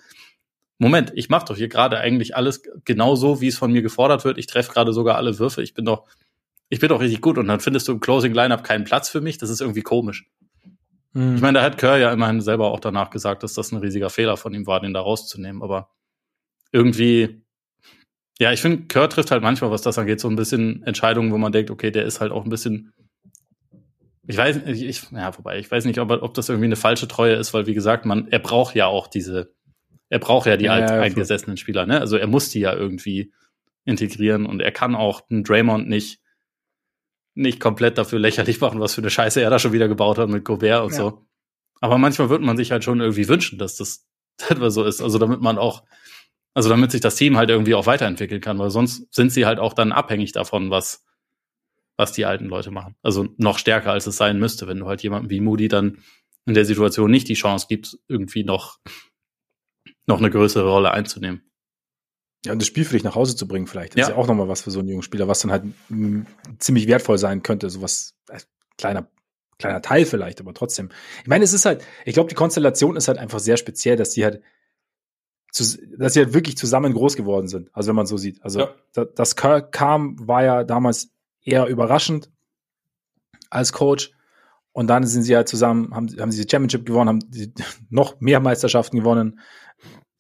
Moment, ich mache doch hier gerade eigentlich alles genau so, wie es von mir gefordert wird. Ich treffe gerade sogar alle Würfe. Ich bin doch, ich bin doch richtig gut. Und dann findest du im Closing Lineup keinen Platz für mich. Das ist irgendwie komisch. Mhm. Ich meine, da hat Kerr ja immerhin selber auch danach gesagt, dass das ein riesiger Fehler von ihm war, den da rauszunehmen. Aber irgendwie, ja, ich finde, Kerr trifft halt manchmal, was das angeht, so ein bisschen Entscheidungen, wo man denkt, okay, der ist halt auch ein bisschen ich weiß, ich, ich, ja, wobei, ich weiß nicht, ob, ob das irgendwie eine falsche Treue ist, weil wie gesagt, man, er braucht ja auch diese, er braucht ja die ja, alt, ja, eingesessenen Spieler, ne? Also er muss die ja irgendwie integrieren und er kann auch einen Draymond nicht, nicht komplett dafür lächerlich machen, was für eine Scheiße er da schon wieder gebaut hat mit Gobert und ja. so. Aber manchmal wird man sich halt schon irgendwie wünschen, dass das etwa so ist. Also damit man auch, also damit sich das Team halt irgendwie auch weiterentwickeln kann, weil sonst sind sie halt auch dann abhängig davon, was, was die alten Leute machen. Also noch stärker, als es sein müsste, wenn du halt jemanden wie Moody dann in der Situation nicht die Chance gibt, irgendwie noch, noch eine größere Rolle einzunehmen. Ja, und das Spiel für dich nach Hause zu bringen, vielleicht. Das ja. ist ja auch nochmal was für so einen jungen Spieler, was dann halt ziemlich wertvoll sein könnte. Sowas, äh, kleiner, kleiner Teil vielleicht, aber trotzdem. Ich meine, es ist halt, ich glaube, die Konstellation ist halt einfach sehr speziell, dass die halt, zu, dass sie halt wirklich zusammen groß geworden sind. Also wenn man so sieht. Also, ja. das kam, war ja damals eher überraschend als Coach. Und dann sind sie halt zusammen, haben, haben sie die Championship gewonnen, haben die, noch mehr Meisterschaften gewonnen,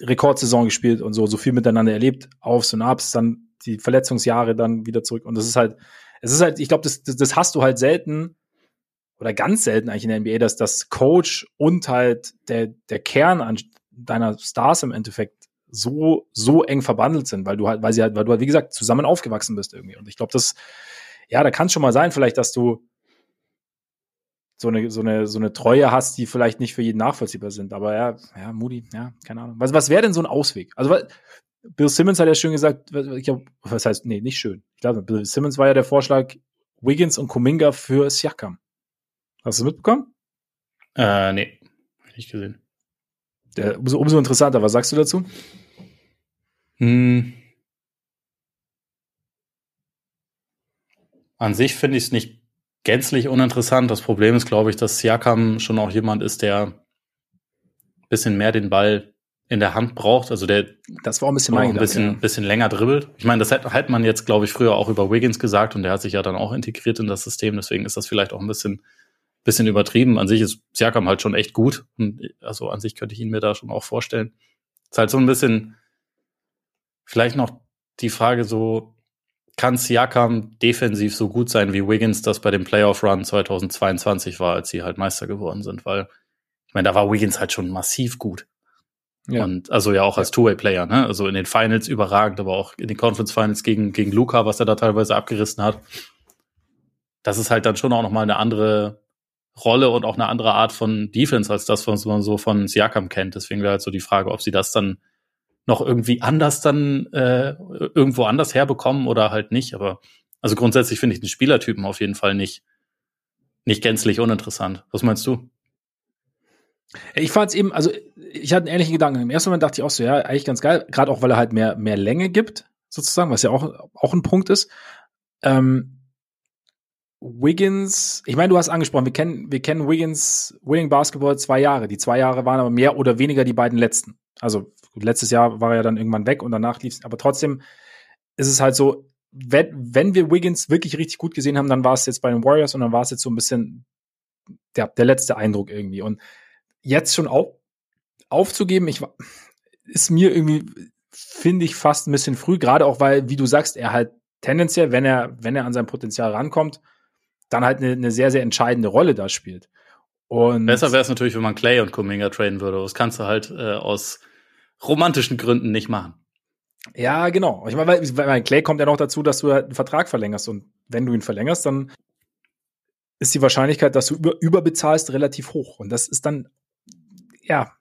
Rekordsaison gespielt und so, so viel miteinander erlebt, Aufs und Abs, dann die Verletzungsjahre dann wieder zurück. Und das ist halt, es ist halt, ich glaube, das, das, das hast du halt selten oder ganz selten eigentlich in der NBA, dass das Coach und halt der, der Kern an deiner Stars im Endeffekt so, so eng verbandelt sind, weil du halt, weil sie halt, weil du halt, wie gesagt, zusammen aufgewachsen bist irgendwie. Und ich glaube, das, ja, da kann es schon mal sein, vielleicht, dass du so eine, so eine, so eine Treue hast, die vielleicht nicht für jeden nachvollziehbar sind. Aber ja, ja, Moody, ja, keine Ahnung. Was, was wäre denn so ein Ausweg? Also, Bill Simmons hat ja schön gesagt, ich glaub, was heißt, nee, nicht schön. Ich glaube, Bill Simmons war ja der Vorschlag, Wiggins und Kuminga für Siakam. Hast du mitbekommen? Äh, nee. nicht gesehen. Der, umso, umso interessanter. Was sagst du dazu? Hm. An sich finde ich es nicht gänzlich uninteressant. Das Problem ist, glaube ich, dass Siakam schon auch jemand ist, der ein bisschen mehr den Ball in der Hand braucht. Also der das war ein bisschen, ein bisschen, ja. bisschen länger dribbelt. Ich meine, das hätte, hätte man jetzt, glaube ich, früher auch über Wiggins gesagt und der hat sich ja dann auch integriert in das System. Deswegen ist das vielleicht auch ein bisschen, bisschen übertrieben. An sich ist Siakam halt schon echt gut. Und also an sich könnte ich ihn mir da schon auch vorstellen. Ist halt so ein bisschen vielleicht noch die Frage so, kann Siakam defensiv so gut sein, wie Wiggins das bei dem Playoff Run 2022 war, als sie halt Meister geworden sind? Weil, ich meine, da war Wiggins halt schon massiv gut. Ja. Und also ja auch als Two-Way-Player, ne? Also in den Finals überragend, aber auch in den Conference Finals gegen, gegen Luca, was er da teilweise abgerissen hat. Das ist halt dann schon auch nochmal eine andere Rolle und auch eine andere Art von Defense als das, was man so von Siakam kennt. Deswegen wäre halt so die Frage, ob sie das dann noch irgendwie anders dann äh, irgendwo anders herbekommen oder halt nicht. Aber also grundsätzlich finde ich den Spielertypen auf jeden Fall nicht, nicht gänzlich uninteressant. Was meinst du? Ich fand es eben, also ich hatte einen ähnlichen Gedanken. Im ersten Moment dachte ich auch so, ja, eigentlich ganz geil, gerade auch, weil er halt mehr, mehr Länge gibt, sozusagen, was ja auch, auch ein Punkt ist. Ähm, Wiggins, ich meine, du hast angesprochen, wir kennen, wir kennen Wiggins Winning Basketball zwei Jahre. Die zwei Jahre waren aber mehr oder weniger die beiden letzten. Also letztes Jahr war er dann irgendwann weg und danach lief es. Aber trotzdem ist es halt so, wenn, wenn wir Wiggins wirklich richtig gut gesehen haben, dann war es jetzt bei den Warriors und dann war es jetzt so ein bisschen der, der letzte Eindruck irgendwie. Und jetzt schon auf, aufzugeben, ich ist mir irgendwie, finde ich, fast ein bisschen früh, gerade auch, weil, wie du sagst, er halt tendenziell, wenn er, wenn er an sein Potenzial rankommt, dann halt eine, eine sehr, sehr entscheidende Rolle da spielt. Und Besser wäre es natürlich, wenn man Clay und Kuminga traden würde. Das kannst du halt äh, aus romantischen Gründen nicht machen. Ja, genau. Ich meine, weil, weil Clay kommt ja noch dazu, dass du halt einen Vertrag verlängerst. Und wenn du ihn verlängerst, dann ist die Wahrscheinlichkeit, dass du über, überbezahlst, relativ hoch. Und das ist dann, ja,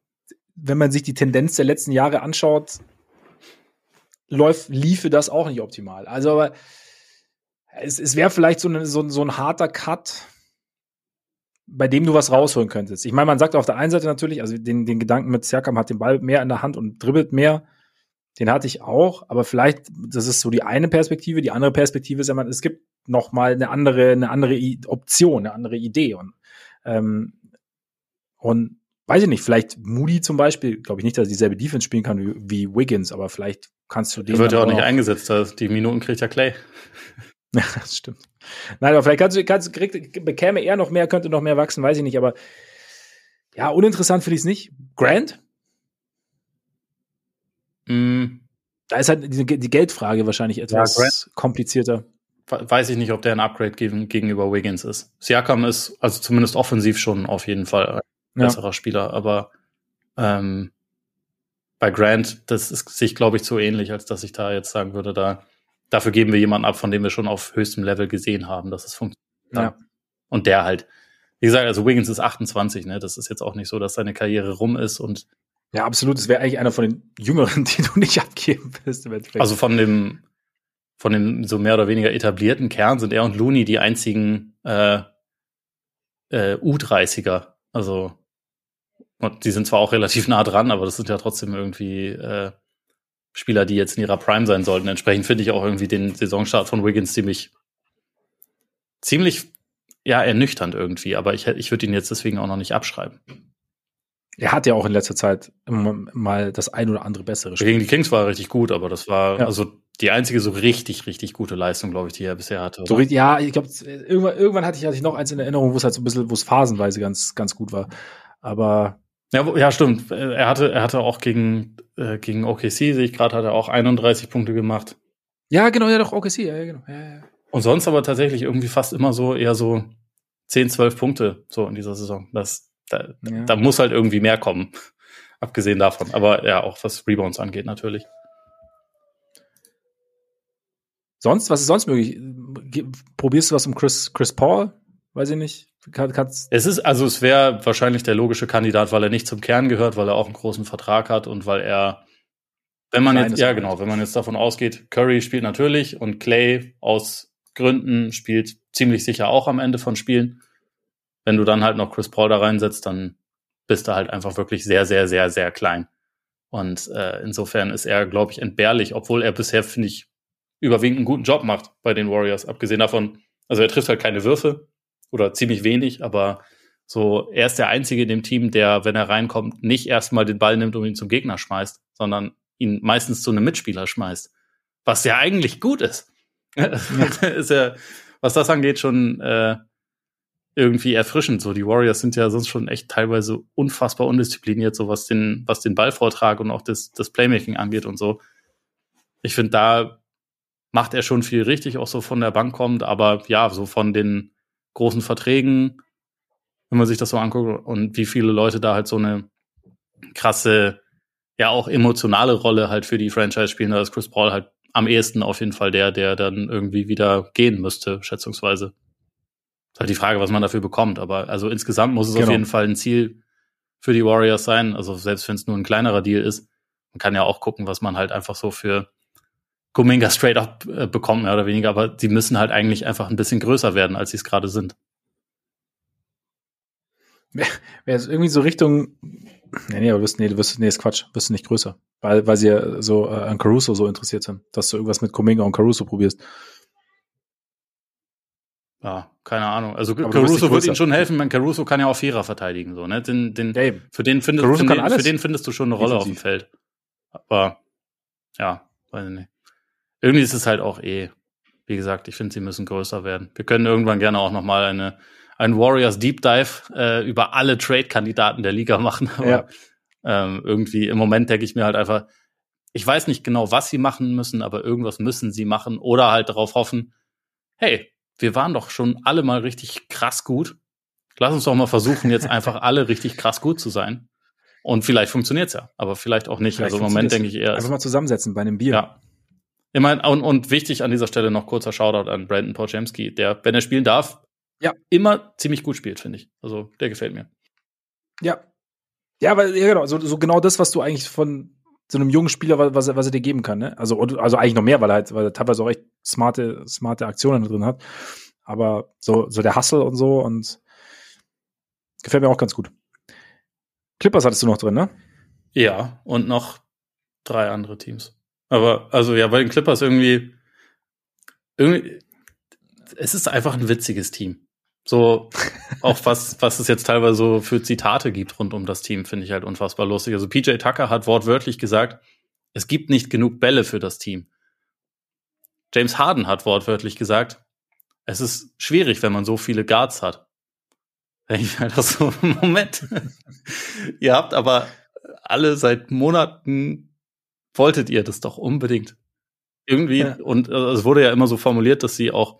wenn man sich die Tendenz der letzten Jahre anschaut, läuft, liefe das auch nicht optimal. Also, aber es, es wäre vielleicht so, eine, so, so ein harter Cut, bei dem du was rausholen könntest. Ich meine, man sagt auf der einen Seite natürlich, also den, den Gedanken mit Siakam hat den Ball mehr in der Hand und dribbelt mehr. Den hatte ich auch, aber vielleicht, das ist so die eine Perspektive. Die andere Perspektive ist ja, man, es gibt noch mal eine andere, eine andere Option, eine andere Idee und ähm, und weiß ich nicht, vielleicht Moody zum Beispiel, glaube ich nicht, dass er dieselbe Defense spielen kann wie, wie Wiggins, aber vielleicht kannst du den. Der wird ja auch nicht eingesetzt, die Minuten kriegt ja Clay. Ja, das stimmt. Nein, aber vielleicht kannst du, kannst, krieg, bekäme er noch mehr, könnte noch mehr wachsen, weiß ich nicht, aber ja, uninteressant finde ich es nicht. Grant? Mm. Da ist halt die, die Geldfrage wahrscheinlich etwas ja, komplizierter. Weiß ich nicht, ob der ein Upgrade gegen, gegenüber Wiggins ist. Siakam ist, also zumindest offensiv schon auf jeden Fall ein besserer ja. Spieler, aber ähm, bei Grant, das ist sich, glaube ich, zu ähnlich, als dass ich da jetzt sagen würde, da dafür geben wir jemanden ab, von dem wir schon auf höchstem Level gesehen haben, dass es funktioniert. Ja. Und der halt, wie gesagt, also Wiggins ist 28, ne? Das ist jetzt auch nicht so, dass seine Karriere rum ist und ja, absolut. Das wäre eigentlich einer von den Jüngeren, die du nicht abgeben willst. Also von dem, von dem so mehr oder weniger etablierten Kern sind er und Looney die einzigen äh, äh, U30er. Also und die sind zwar auch relativ nah dran, aber das sind ja trotzdem irgendwie äh, Spieler, die jetzt in ihrer Prime sein sollten. Entsprechend finde ich auch irgendwie den Saisonstart von Wiggins ziemlich, ziemlich, ja, ernüchternd irgendwie. Aber ich, ich würde ihn jetzt deswegen auch noch nicht abschreiben. Er hat ja auch in letzter Zeit mal das ein oder andere bessere Spiel. Gegen die Kings war er richtig gut, aber das war ja. also die einzige so richtig, richtig gute Leistung, glaube ich, die er bisher hatte. So, ja, ich glaube, irgendwann, irgendwann hatte ich, hatte ich noch eins in Erinnerung, wo es halt so ein bisschen, wo es phasenweise ganz, ganz gut war. Aber ja, ja, stimmt. Er hatte, er hatte auch gegen, äh, gegen OKC, sehe ich gerade, hat er auch 31 Punkte gemacht. Ja, genau, ja, doch, OKC, ja, genau. Ja, ja. Und sonst aber tatsächlich irgendwie fast immer so eher so 10, 12 Punkte so in dieser Saison. Das, da, ja. da muss halt irgendwie mehr kommen. Abgesehen davon. Aber ja, auch was Rebounds angeht, natürlich. Sonst, was ist sonst möglich? Probierst du was um Chris, Chris Paul? Weiß ich nicht. Kann, es ist, also es wäre wahrscheinlich der logische Kandidat, weil er nicht zum Kern gehört, weil er auch einen großen Vertrag hat und weil er, wenn man jetzt, ja genau, wenn man jetzt davon ausgeht, Curry spielt natürlich und Clay aus Gründen spielt ziemlich sicher auch am Ende von Spielen. Wenn du dann halt noch Chris Paul da reinsetzt, dann bist du halt einfach wirklich sehr, sehr, sehr, sehr klein. Und äh, insofern ist er, glaube ich, entbehrlich, obwohl er bisher, finde ich, überwiegend einen guten Job macht bei den Warriors. Abgesehen davon, also er trifft halt keine Würfe oder ziemlich wenig, aber so, er ist der Einzige in dem Team, der, wenn er reinkommt, nicht erstmal den Ball nimmt und ihn zum Gegner schmeißt, sondern ihn meistens zu einem Mitspieler schmeißt. Was ja eigentlich gut ist. Ja. ist ja, was das angeht, schon äh, irgendwie erfrischend. So, die Warriors sind ja sonst schon echt teilweise unfassbar undiszipliniert, so was den, was den Ballvortrag und auch das, das Playmaking angeht und so. Ich finde, da macht er schon viel richtig, auch so von der Bank kommt, aber ja, so von den großen Verträgen, wenn man sich das so anguckt und wie viele Leute da halt so eine krasse, ja auch emotionale Rolle halt für die Franchise spielen, da ist Chris Paul halt am ehesten auf jeden Fall der, der dann irgendwie wieder gehen müsste, schätzungsweise. Ist halt die Frage, was man dafür bekommt. Aber also insgesamt muss es genau. auf jeden Fall ein Ziel für die Warriors sein. Also selbst wenn es nur ein kleinerer Deal ist, man kann ja auch gucken, was man halt einfach so für Kuminga straight up äh, bekommt, mehr oder weniger. Aber sie müssen halt eigentlich einfach ein bisschen größer werden, als sie es gerade sind. Wäre es irgendwie so Richtung, nee, nee, aber wirst, nee, du wirst, nee, ist Quatsch, wirst du nicht größer. Weil, weil sie ja so äh, an Caruso so interessiert sind, dass du irgendwas mit Kuminga und Caruso probierst. Ja, keine Ahnung. Also Aber Caruso wird ihnen schon helfen. Man, Caruso kann ja auch Vierer verteidigen, so, ne? Den, den, ja, für, den findest, für, den, für den findest du schon eine Rolle Defensiv. auf dem Feld. Aber ja, weiß ich nicht. Irgendwie ist es halt auch eh, wie gesagt, ich finde, sie müssen größer werden. Wir können irgendwann gerne auch nochmal eine, ein Warriors Deep Dive äh, über alle Trade-Kandidaten der Liga machen. Aber ja. ähm, irgendwie im Moment denke ich mir halt einfach, ich weiß nicht genau, was sie machen müssen, aber irgendwas müssen sie machen oder halt darauf hoffen, hey, wir waren doch schon alle mal richtig krass gut. Lass uns doch mal versuchen, jetzt einfach alle richtig krass gut zu sein. Und vielleicht funktioniert's ja, aber vielleicht auch nicht. Vielleicht also im Moment denke ich eher. Einfach mal zusammensetzen bei einem Bier. Ja. Immerhin, und, und wichtig an dieser Stelle noch kurzer Shoutout an Brandon Pochemski, der, wenn er spielen darf, ja. immer ziemlich gut spielt, finde ich. Also der gefällt mir. Ja. Ja, aber ja, genau, so, so genau das, was du eigentlich von so einem jungen Spieler, was, was er dir geben kann. Ne? Also, also eigentlich noch mehr, weil er halt, weil er teilweise auch echt smarte, smarte Aktionen drin hat. Aber so, so der Hustle und so und gefällt mir auch ganz gut. Clippers hattest du noch drin, ne? Ja, und noch drei andere Teams. Aber, also ja, bei den Clippers irgendwie, irgendwie, es ist einfach ein witziges Team. So, auch was, was es jetzt teilweise so für Zitate gibt rund um das Team, finde ich halt unfassbar lustig. Also PJ Tucker hat wortwörtlich gesagt, es gibt nicht genug Bälle für das Team. James Harden hat wortwörtlich gesagt, es ist schwierig, wenn man so viele Guards hat. Ich halt das so, Moment. ihr habt aber alle seit Monaten wolltet ihr das doch unbedingt. Irgendwie, ja. und also es wurde ja immer so formuliert, dass sie auch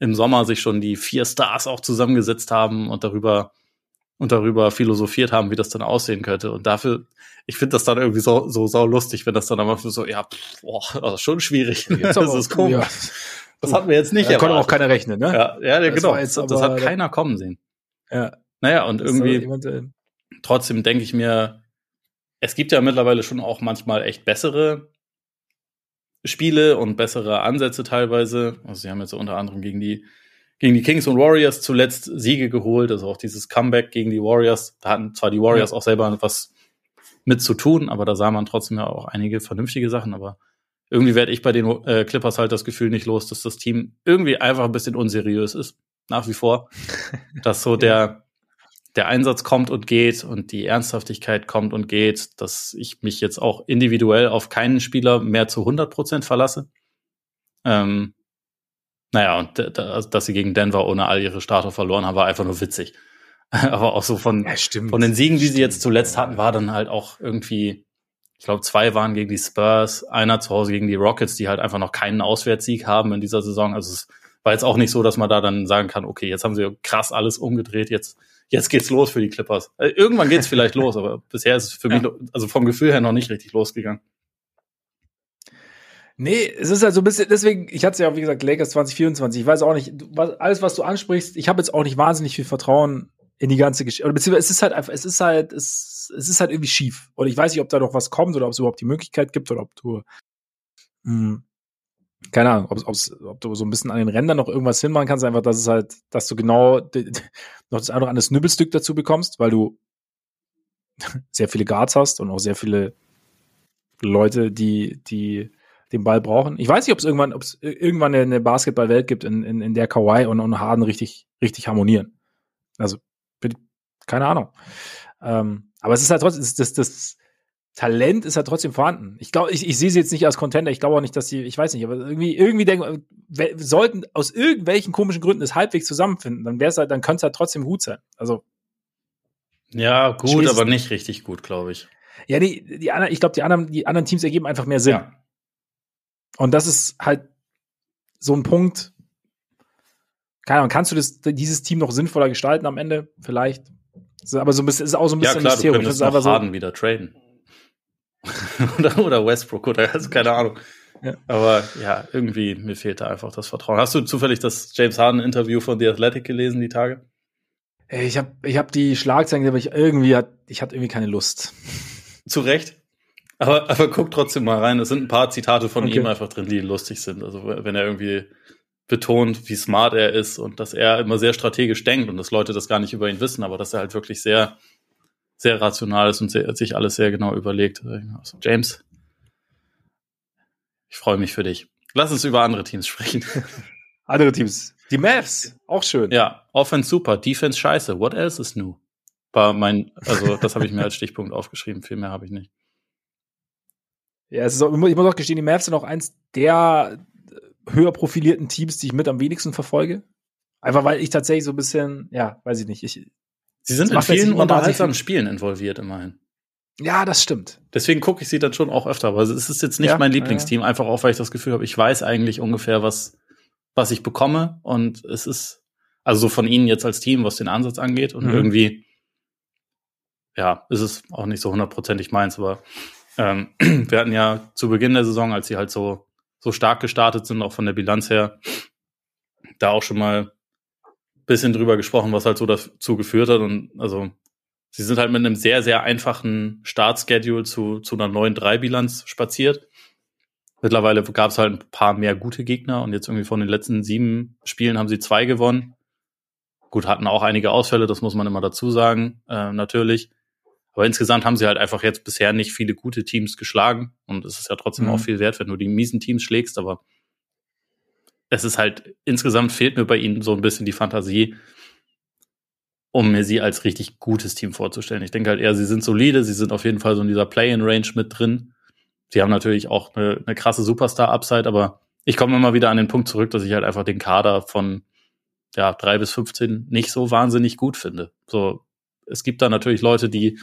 im Sommer sich schon die vier Stars auch zusammengesetzt haben und darüber und darüber philosophiert haben, wie das dann aussehen könnte. Und dafür, ich finde das dann irgendwie so, so sau lustig, wenn das dann einfach so, ja, pff, boah, das ist schon schwierig. Das ist komisch. Ja. Das hatten wir jetzt nicht. Da konnte auch keiner rechnen, ne? Ja, ja, ja genau. Jetzt, das, das hat keiner kommen sehen. Ja. Naja, und irgendwie, äh, trotzdem denke ich mir, es gibt ja mittlerweile schon auch manchmal echt bessere Spiele und bessere Ansätze teilweise. Also sie haben jetzt unter anderem gegen die gegen die Kings und Warriors zuletzt Siege geholt, also auch dieses Comeback gegen die Warriors. Da hatten zwar die Warriors auch selber was mit zu tun, aber da sah man trotzdem ja auch einige vernünftige Sachen. Aber irgendwie werde ich bei den äh, Clippers halt das Gefühl nicht los, dass das Team irgendwie einfach ein bisschen unseriös ist, nach wie vor. dass so der der Einsatz kommt und geht und die Ernsthaftigkeit kommt und geht, dass ich mich jetzt auch individuell auf keinen Spieler mehr zu 100 Prozent verlasse. Ähm, naja, und also, dass sie gegen Denver ohne all ihre Starter verloren haben, war einfach nur witzig. Aber auch so von, ja, von den Siegen, die sie jetzt zuletzt hatten, war dann halt auch irgendwie, ich glaube, zwei waren gegen die Spurs, einer zu Hause gegen die Rockets, die halt einfach noch keinen Auswärtssieg haben in dieser Saison. Also es war jetzt auch nicht so, dass man da dann sagen kann, okay, jetzt haben sie krass alles umgedreht, jetzt jetzt geht's los für die Clippers. Äh, irgendwann geht's vielleicht los, aber bisher ist es für ja. mich, also vom Gefühl her noch nicht richtig losgegangen. Nee, es ist halt so ein bisschen, deswegen, ich hatte es ja, wie gesagt, Lakers 2024. Ich weiß auch nicht, was, alles, was du ansprichst, ich habe jetzt auch nicht wahnsinnig viel Vertrauen in die ganze Geschichte. Oder beziehungsweise es ist halt einfach, es ist halt, es, es ist halt irgendwie schief. Und ich weiß nicht, ob da noch was kommt oder ob es überhaupt die Möglichkeit gibt oder ob du mh, hm, keine Ahnung, ob, ob du so ein bisschen an den Rändern noch irgendwas hinmachen kannst, einfach, dass es halt, dass du genau noch das eine oder andere Snibbelstück dazu bekommst, weil du sehr viele Guards hast und auch sehr viele Leute, die, die den Ball brauchen. Ich weiß nicht, ob es irgendwann, ob es irgendwann eine Basketballwelt gibt, in, in, in der Kawhi und, und Harden richtig, richtig harmonieren. Also, keine Ahnung. Ähm, aber es ist halt trotzdem, das, das Talent ist halt trotzdem vorhanden. Ich glaube, ich, ich sehe sie jetzt nicht als Contender. Ich glaube auch nicht, dass sie, ich weiß nicht, aber irgendwie, irgendwie denken, sollten aus irgendwelchen komischen Gründen es halbwegs zusammenfinden, dann wäre es halt, dann könnte es halt trotzdem gut sein. Also. Ja, gut, aber nicht richtig gut, glaube ich. Ja, die, die anderen, ich glaube, die anderen, die anderen Teams ergeben einfach mehr Sinn. Ja. Und das ist halt so ein Punkt. Keine Ahnung, kannst du das, dieses Team noch sinnvoller gestalten am Ende? Vielleicht. aber so ein bisschen, ist auch so ein bisschen ja, klar, Mysterium. Du könntest noch Harden so, wieder traden. oder, oder Westbrook oder also keine Ahnung. Ja. Aber ja, irgendwie, mir fehlt da einfach das Vertrauen. Hast du zufällig das James Harden-Interview von The Athletic gelesen, die Tage? Ich habe ich hab die Schlagzeilen, aber ich irgendwie hat, ich hatte irgendwie keine Lust. Zu Recht. Aber, aber guck trotzdem mal rein. Es sind ein paar Zitate von okay. ihm einfach drin, die lustig sind. Also wenn er irgendwie betont, wie smart er ist und dass er immer sehr strategisch denkt und dass Leute das gar nicht über ihn wissen, aber dass er halt wirklich sehr, sehr rational ist und sehr, sich alles sehr genau überlegt. Also James, ich freue mich für dich. Lass uns über andere Teams sprechen. Andere Teams. Die Mavs, auch schön. Ja, Offense super, Defense scheiße. What else is new? War mein, also das habe ich mir als Stichpunkt aufgeschrieben. Viel mehr habe ich nicht. Ja, es ist auch, ich muss auch gestehen, die Mavs sind auch eins der höher profilierten Teams, die ich mit am wenigsten verfolge. Einfach weil ich tatsächlich so ein bisschen, ja, weiß ich nicht. Ich, sie sind in vielen unterhaltsamen Spielen involviert, immerhin. Ja, das stimmt. Deswegen gucke ich sie dann schon auch öfter, aber es ist jetzt nicht ja, mein Lieblingsteam, ja. einfach auch, weil ich das Gefühl habe, ich weiß eigentlich ungefähr, was, was ich bekomme. Und es ist, also so von ihnen jetzt als Team, was den Ansatz angeht. Und mhm. irgendwie, ja, ist es auch nicht so hundertprozentig meins, aber ähm, wir hatten ja zu Beginn der Saison, als sie halt so, so stark gestartet sind, auch von der Bilanz her, da auch schon mal bisschen drüber gesprochen, was halt so dazu geführt hat. Und also sie sind halt mit einem sehr, sehr einfachen Startschedule zu, zu einer neuen Drei-Bilanz spaziert. Mittlerweile gab es halt ein paar mehr gute Gegner und jetzt irgendwie von den letzten sieben Spielen haben sie zwei gewonnen. Gut, hatten auch einige Ausfälle, das muss man immer dazu sagen, äh, natürlich. Aber insgesamt haben sie halt einfach jetzt bisher nicht viele gute Teams geschlagen. Und es ist ja trotzdem mhm. auch viel wert, wenn du die miesen Teams schlägst. Aber es ist halt, insgesamt fehlt mir bei ihnen so ein bisschen die Fantasie, um mir sie als richtig gutes Team vorzustellen. Ich denke halt eher, sie sind solide, sie sind auf jeden Fall so in dieser Play-in-Range mit drin. Sie haben natürlich auch eine, eine krasse Superstar-Upside, aber ich komme immer wieder an den Punkt zurück, dass ich halt einfach den Kader von ja, drei bis 15 nicht so wahnsinnig gut finde. So, es gibt da natürlich Leute, die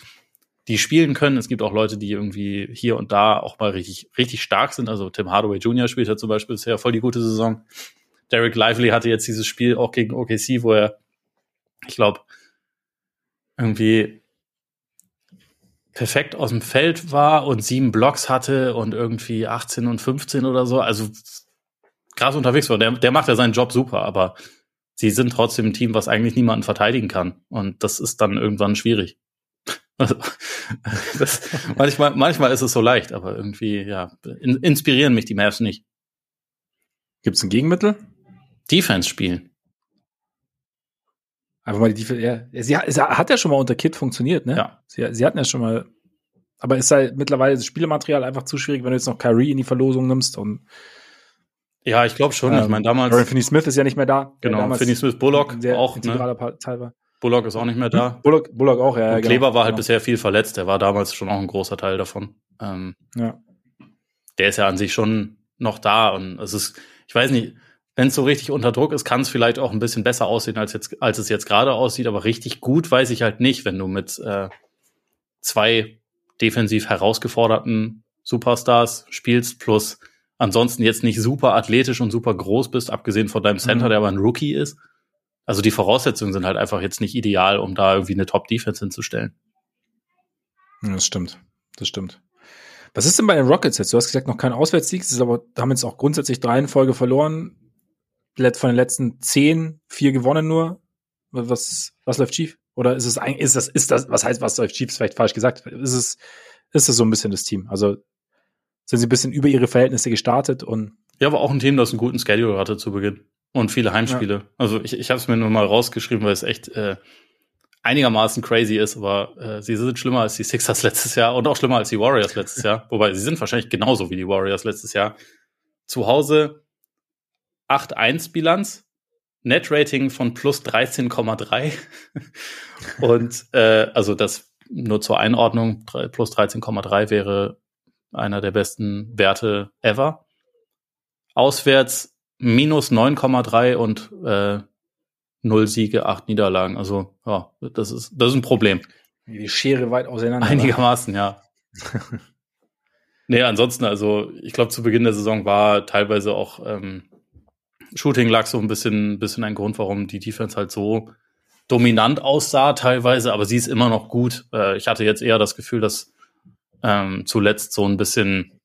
die spielen können. Es gibt auch Leute, die irgendwie hier und da auch mal richtig, richtig stark sind. Also Tim Hardaway Jr. spielt ja zum Beispiel bisher voll die gute Saison. Derek Lively hatte jetzt dieses Spiel auch gegen OKC, wo er, ich glaube, irgendwie perfekt aus dem Feld war und sieben Blocks hatte und irgendwie 18 und 15 oder so. Also krass unterwegs war. Der, der macht ja seinen Job super, aber sie sind trotzdem ein Team, was eigentlich niemanden verteidigen kann. Und das ist dann irgendwann schwierig. Also, das, manchmal, manchmal ist es so leicht, aber irgendwie, ja, in, inspirieren mich die Mavs nicht. Gibt es ein Gegenmittel? Defense spielen. Einfach mal die Defense, ja. Sie hat, sie hat ja schon mal unter Kit funktioniert, ne? Ja. Sie, sie hatten ja schon mal, aber ist halt mittlerweile das Spielematerial einfach zu schwierig, wenn du jetzt noch Kyrie in die Verlosung nimmst und ja, ich glaube schon. Ähm, ich meine, damals. Finney Smith ist ja nicht mehr da. Genau, Finney Smith Bullock auch. Ne? Teil war. Bullock ist auch nicht mehr da. Hm? Bullock, Bullock auch, ja. Und Kleber genau, war halt genau. bisher viel verletzt. Der war damals schon auch ein großer Teil davon. Ähm, ja. Der ist ja an sich schon noch da und es ist, ich weiß nicht, wenn es so richtig unter Druck ist, kann es vielleicht auch ein bisschen besser aussehen, als, jetzt, als es jetzt gerade aussieht. Aber richtig gut weiß ich halt nicht, wenn du mit äh, zwei defensiv herausgeforderten Superstars spielst, plus ansonsten jetzt nicht super athletisch und super groß bist, abgesehen von deinem Center, mhm. der aber ein Rookie ist. Also die Voraussetzungen sind halt einfach jetzt nicht ideal, um da irgendwie eine Top-Defense hinzustellen. Ja, das stimmt. Das stimmt. Was ist denn bei den Rockets jetzt? Du hast gesagt, noch kein Auswärtssieg, ist aber haben jetzt auch grundsätzlich drei in Folge verloren. Von den letzten zehn, vier gewonnen nur. Was, was läuft schief? Oder ist es eigentlich, ist das, ist das, was heißt, was läuft schief? Ist vielleicht falsch gesagt. Ist es, ist es so ein bisschen das Team? Also sind sie ein bisschen über ihre Verhältnisse gestartet und. Ja, aber auch ein Team, das einen guten Schedule hatte zu Beginn. Und viele Heimspiele. Ja. Also ich, ich habe es mir nur mal rausgeschrieben, weil es echt, äh, einigermaßen crazy ist, aber äh, sie sind schlimmer als die Sixers letztes Jahr und auch schlimmer als die Warriors letztes Jahr. Wobei sie sind wahrscheinlich genauso wie die Warriors letztes Jahr. Zu Hause 8-1 Bilanz, Net-Rating von plus 13,3 und äh, also das nur zur Einordnung, plus 13,3 wäre einer der besten Werte ever. Auswärts minus 9,3 und äh, 0 Siege, 8 Niederlagen. Also ja, das ist, das ist ein Problem. Die Schere weit auseinander. Einigermaßen, ja. nee, ansonsten, also ich glaube, zu Beginn der Saison war teilweise auch ähm, Shooting lag so ein bisschen, bisschen ein Grund, warum die Defense halt so dominant aussah teilweise, aber sie ist immer noch gut. Äh, ich hatte jetzt eher das Gefühl, dass ähm, zuletzt so ein bisschen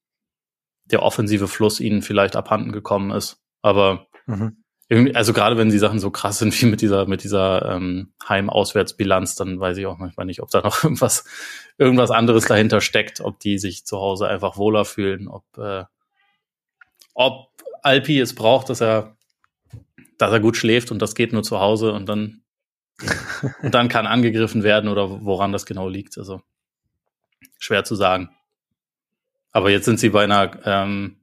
der offensive Fluss ihnen vielleicht abhanden gekommen ist. Aber mhm. also gerade wenn die Sachen so krass sind wie mit dieser, mit dieser ähm, Heim-Auswärtsbilanz, dann weiß ich auch manchmal nicht, ob da noch irgendwas, irgendwas anderes dahinter steckt, ob die sich zu Hause einfach wohler fühlen, ob, äh, ob Alpi es braucht, dass er, dass er gut schläft und das geht nur zu Hause und dann, und dann kann angegriffen werden oder woran das genau liegt. Also schwer zu sagen. Aber jetzt sind sie bei einer, ähm,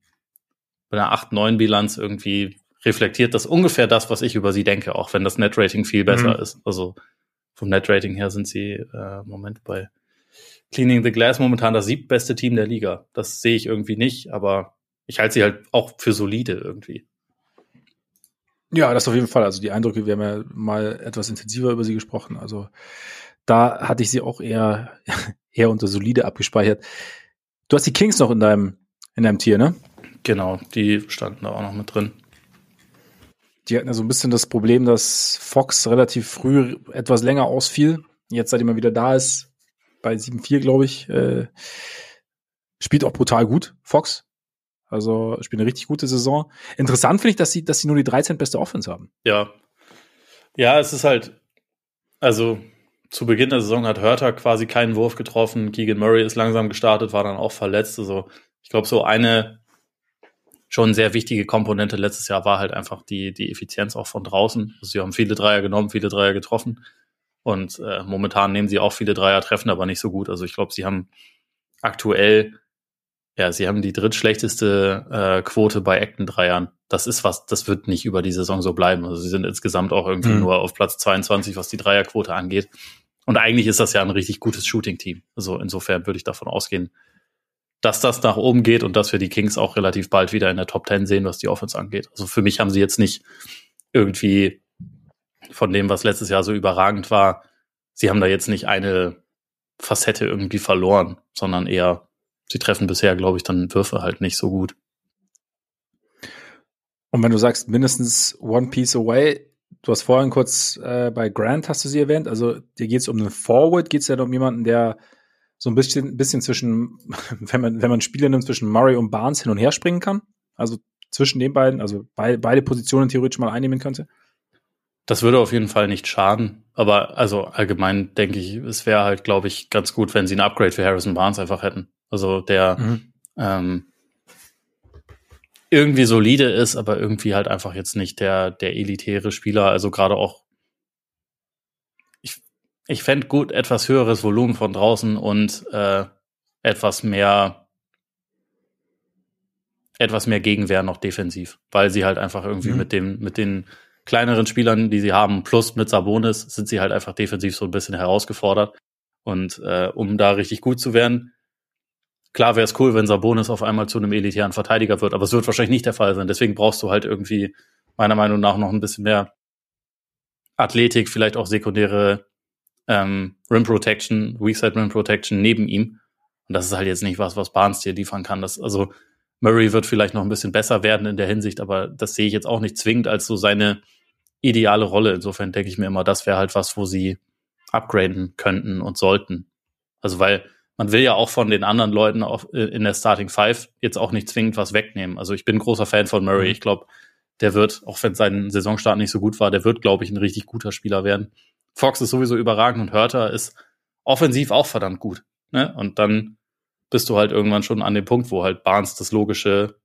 bei einer 8-9-Bilanz irgendwie reflektiert das ungefähr das, was ich über sie denke, auch wenn das Net-Rating viel besser mhm. ist. Also vom Net-Rating her sind sie äh, Moment bei Cleaning the Glass momentan das siebtbeste Team der Liga. Das sehe ich irgendwie nicht, aber ich halte sie halt auch für solide irgendwie. Ja, das auf jeden Fall. Also die Eindrücke, wir haben ja mal etwas intensiver über sie gesprochen. Also da hatte ich sie auch eher, eher unter solide abgespeichert. Du hast die Kings noch in deinem, in deinem Tier, ne? Genau, die standen da auch noch mit drin. Die hatten ja so ein bisschen das Problem, dass Fox relativ früh etwas länger ausfiel. Jetzt, seitdem er wieder da ist, bei 7-4, glaube ich, äh, spielt auch brutal gut, Fox. Also spielt eine richtig gute Saison. Interessant finde ich, dass sie, dass sie nur die 13 beste Offense haben. Ja. Ja, es ist halt, also zu Beginn der Saison hat Hörter quasi keinen Wurf getroffen. Keegan Murray ist langsam gestartet, war dann auch verletzt. Also ich glaube, so eine schon sehr wichtige Komponente letztes Jahr war halt einfach die, die Effizienz auch von draußen. Also sie haben viele Dreier genommen, viele Dreier getroffen. Und äh, momentan nehmen sie auch viele Dreier, treffen aber nicht so gut. Also ich glaube, sie haben aktuell, ja, sie haben die drittschlechteste äh, Quote bei Acton-Dreiern. Das ist was, das wird nicht über die Saison so bleiben. Also sie sind insgesamt auch irgendwie mhm. nur auf Platz 22, was die Dreierquote angeht. Und eigentlich ist das ja ein richtig gutes Shooting-Team. Also insofern würde ich davon ausgehen, dass das nach oben geht und dass wir die Kings auch relativ bald wieder in der Top 10 sehen, was die Offense angeht. Also für mich haben sie jetzt nicht irgendwie von dem, was letztes Jahr so überragend war, sie haben da jetzt nicht eine Facette irgendwie verloren, sondern eher, sie treffen bisher, glaube ich, dann Würfe halt nicht so gut. Und wenn du sagst, mindestens one piece away, Du hast vorhin kurz äh, bei Grant hast du sie erwähnt. Also dir geht es um einen Forward, geht es ja um jemanden, der so ein bisschen, bisschen zwischen, wenn man, wenn man Spiele nimmt, zwischen Murray und Barnes hin und her springen kann. Also zwischen den beiden, also be beide Positionen theoretisch mal einnehmen könnte. Das würde auf jeden Fall nicht schaden. Aber also allgemein denke ich, es wäre halt, glaube ich, ganz gut, wenn sie ein Upgrade für Harrison Barnes einfach hätten. Also der mhm. ähm, irgendwie solide ist, aber irgendwie halt einfach jetzt nicht der, der elitäre Spieler. Also gerade auch, ich, fände gut etwas höheres Volumen von draußen und äh, etwas mehr, etwas mehr Gegenwehr noch defensiv, weil sie halt einfach irgendwie mhm. mit dem, mit den kleineren Spielern, die sie haben, plus mit Sabonis, sind sie halt einfach defensiv so ein bisschen herausgefordert. Und äh, um da richtig gut zu werden, Klar wäre es cool, wenn Sabonis auf einmal zu einem elitären Verteidiger wird, aber es wird wahrscheinlich nicht der Fall sein. Deswegen brauchst du halt irgendwie meiner Meinung nach noch ein bisschen mehr Athletik, vielleicht auch sekundäre ähm, Rim Protection, Weakside Rim Protection neben ihm. Und das ist halt jetzt nicht was, was Barnes dir liefern kann. Das, also Murray wird vielleicht noch ein bisschen besser werden in der Hinsicht, aber das sehe ich jetzt auch nicht zwingend als so seine ideale Rolle. Insofern denke ich mir immer, das wäre halt was, wo sie upgraden könnten und sollten. Also weil man will ja auch von den anderen Leuten auf, äh, in der Starting Five jetzt auch nicht zwingend was wegnehmen. Also ich bin großer Fan von Murray. Mhm. Ich glaube, der wird, auch wenn sein Saisonstart nicht so gut war, der wird, glaube ich, ein richtig guter Spieler werden. Fox ist sowieso überragend und Hörter ist offensiv auch verdammt gut. Ne? Und dann bist du halt irgendwann schon an dem Punkt, wo halt Barnes das logische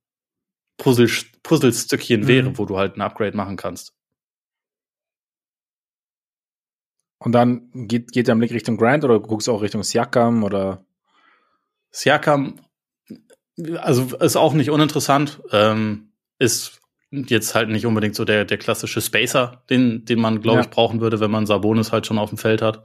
Puzzle, Puzzlestückchen mhm. wäre, wo du halt ein Upgrade machen kannst. Und dann geht, geht der Blick Richtung Grant oder guckst du auch Richtung Siakam oder? Siakam, also ist auch nicht uninteressant, ähm, ist jetzt halt nicht unbedingt so der, der klassische Spacer, den, den man, glaube ja. ich, brauchen würde, wenn man Sabonis halt schon auf dem Feld hat.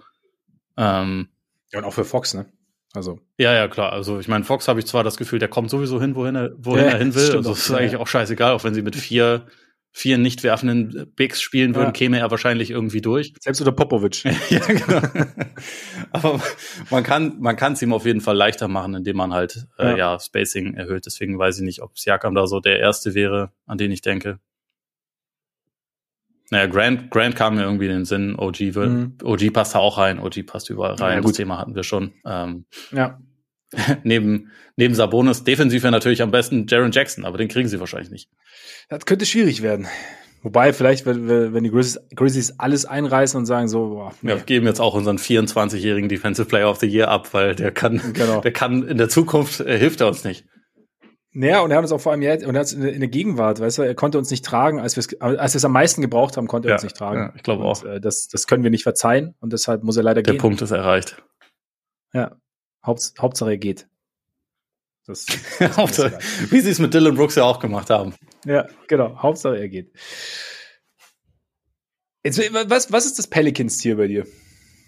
Ähm, ja, und auch für Fox, ne? Also. Ja, ja, klar. Also ich meine, Fox habe ich zwar das Gefühl, der kommt sowieso hin, wohin er, wohin ja, er hin will. Also es ist ja, eigentlich auch scheißegal, auch wenn sie mit vier, vier nicht werfenden Bigs spielen würden, käme er wahrscheinlich irgendwie durch. Selbst unter Popovic. ja, genau. Aber man kann, man kann es ihm auf jeden Fall leichter machen, indem man halt, äh, ja. Spacing erhöht. Deswegen weiß ich nicht, ob Siakam da so der erste wäre, an den ich denke. Naja, Grant, Grant kam mir irgendwie in den Sinn, OG, will, mhm. OG passt da auch rein, OG passt überall rein, ja, das Thema hatten wir schon. Ähm, ja. neben, neben Sabonis, defensiv wäre natürlich am besten Jaron Jackson, aber den kriegen sie wahrscheinlich nicht. Das könnte schwierig werden. Wobei, vielleicht, wenn, wenn die Grizzlies, Grizzlies alles einreißen und sagen so, boah, nee. Wir geben jetzt auch unseren 24-jährigen Defensive Player of the Year ab, weil der kann, genau. der kann in der Zukunft, äh, hilft er uns nicht. Naja, und er hat uns auch vor allem jetzt, und er hat in, in der Gegenwart, weißt du, er konnte uns nicht tragen, als wir es, als wir es am meisten gebraucht haben, konnte er ja, uns nicht tragen. Ja, ich glaube auch. Äh, das, das können wir nicht verzeihen und deshalb muss er leider der gehen. Der Punkt ist erreicht. Ja. Haupt, Hauptsache er geht. Das, das Hauptsache, wie sie es mit Dylan Brooks ja auch gemacht haben. Ja, genau. Hauptsache er geht. Jetzt, was, was ist das Pelicans-Tier bei dir?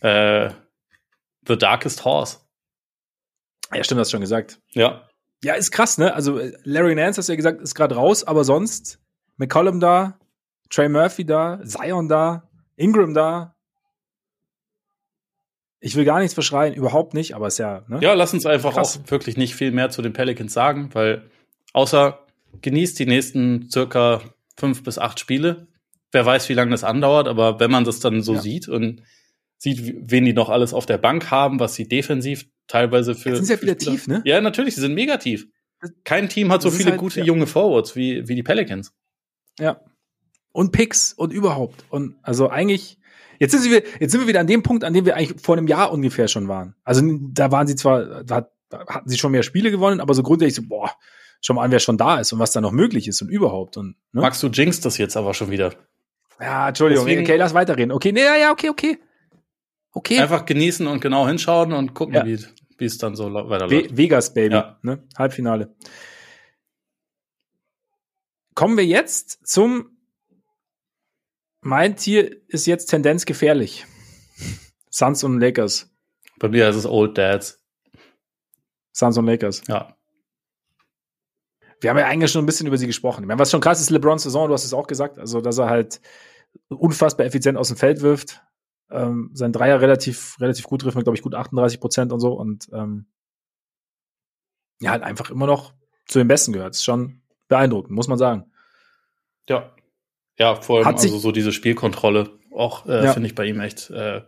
Äh, The Darkest Horse. Ja, stimmt, hast du schon gesagt. Ja. Ja, ist krass, ne? Also Larry Nance, hast du ja gesagt, ist gerade raus, aber sonst McCollum da, Trey Murphy da, Zion da, Ingram da. Ich will gar nichts verschreien, überhaupt nicht, aber ist ja. Ne? Ja, lass uns einfach krass. auch wirklich nicht viel mehr zu den Pelicans sagen, weil außer genießt die nächsten circa fünf bis acht Spiele. Wer weiß, wie lange das andauert, aber wenn man das dann so ja. sieht und sieht, wen die noch alles auf der Bank haben, was sie defensiv teilweise für. Jetzt sind ja wieder tief, ne? Ja, natürlich, sie sind mega tief. Kein Team hat so viele halt, gute ja. junge Forwards wie, wie die Pelicans. Ja. Und Picks und überhaupt. Und also eigentlich, jetzt sind, wir, jetzt sind wir wieder an dem Punkt, an dem wir eigentlich vor einem Jahr ungefähr schon waren. Also da waren sie zwar, da hatten sie schon mehr Spiele gewonnen, aber so grundsätzlich so, boah, schon mal an, wer schon da ist und was da noch möglich ist und überhaupt. Und, ne? Magst du Jinx das jetzt aber schon wieder? Ja, Entschuldigung. Deswegen, okay, lass weiterreden. Okay, nee, ja, okay, okay. Okay. Einfach genießen und genau hinschauen und gucken, ja. wie, es dann so weiterläuft. We Vegas, Baby. Ja. Ne? Halbfinale. Kommen wir jetzt zum mein Tier ist jetzt Tendenz gefährlich. Suns und Lakers. Bei mir ist es Old Dads. Suns und Lakers. Ja. Wir haben ja eigentlich schon ein bisschen über sie gesprochen. Ich meine, was schon krass ist, LeBrons Saison, du hast es auch gesagt, also dass er halt unfassbar effizient aus dem Feld wirft ähm, sein Dreier relativ, relativ gut trifft, mit, glaube ich, gut 38 Prozent und so. Und ähm, ja, halt einfach immer noch zu den Besten gehört. Ist schon beeindruckend, muss man sagen. Ja. Ja, vor allem also so diese Spielkontrolle auch, äh, ja. finde ich bei ihm echt äh,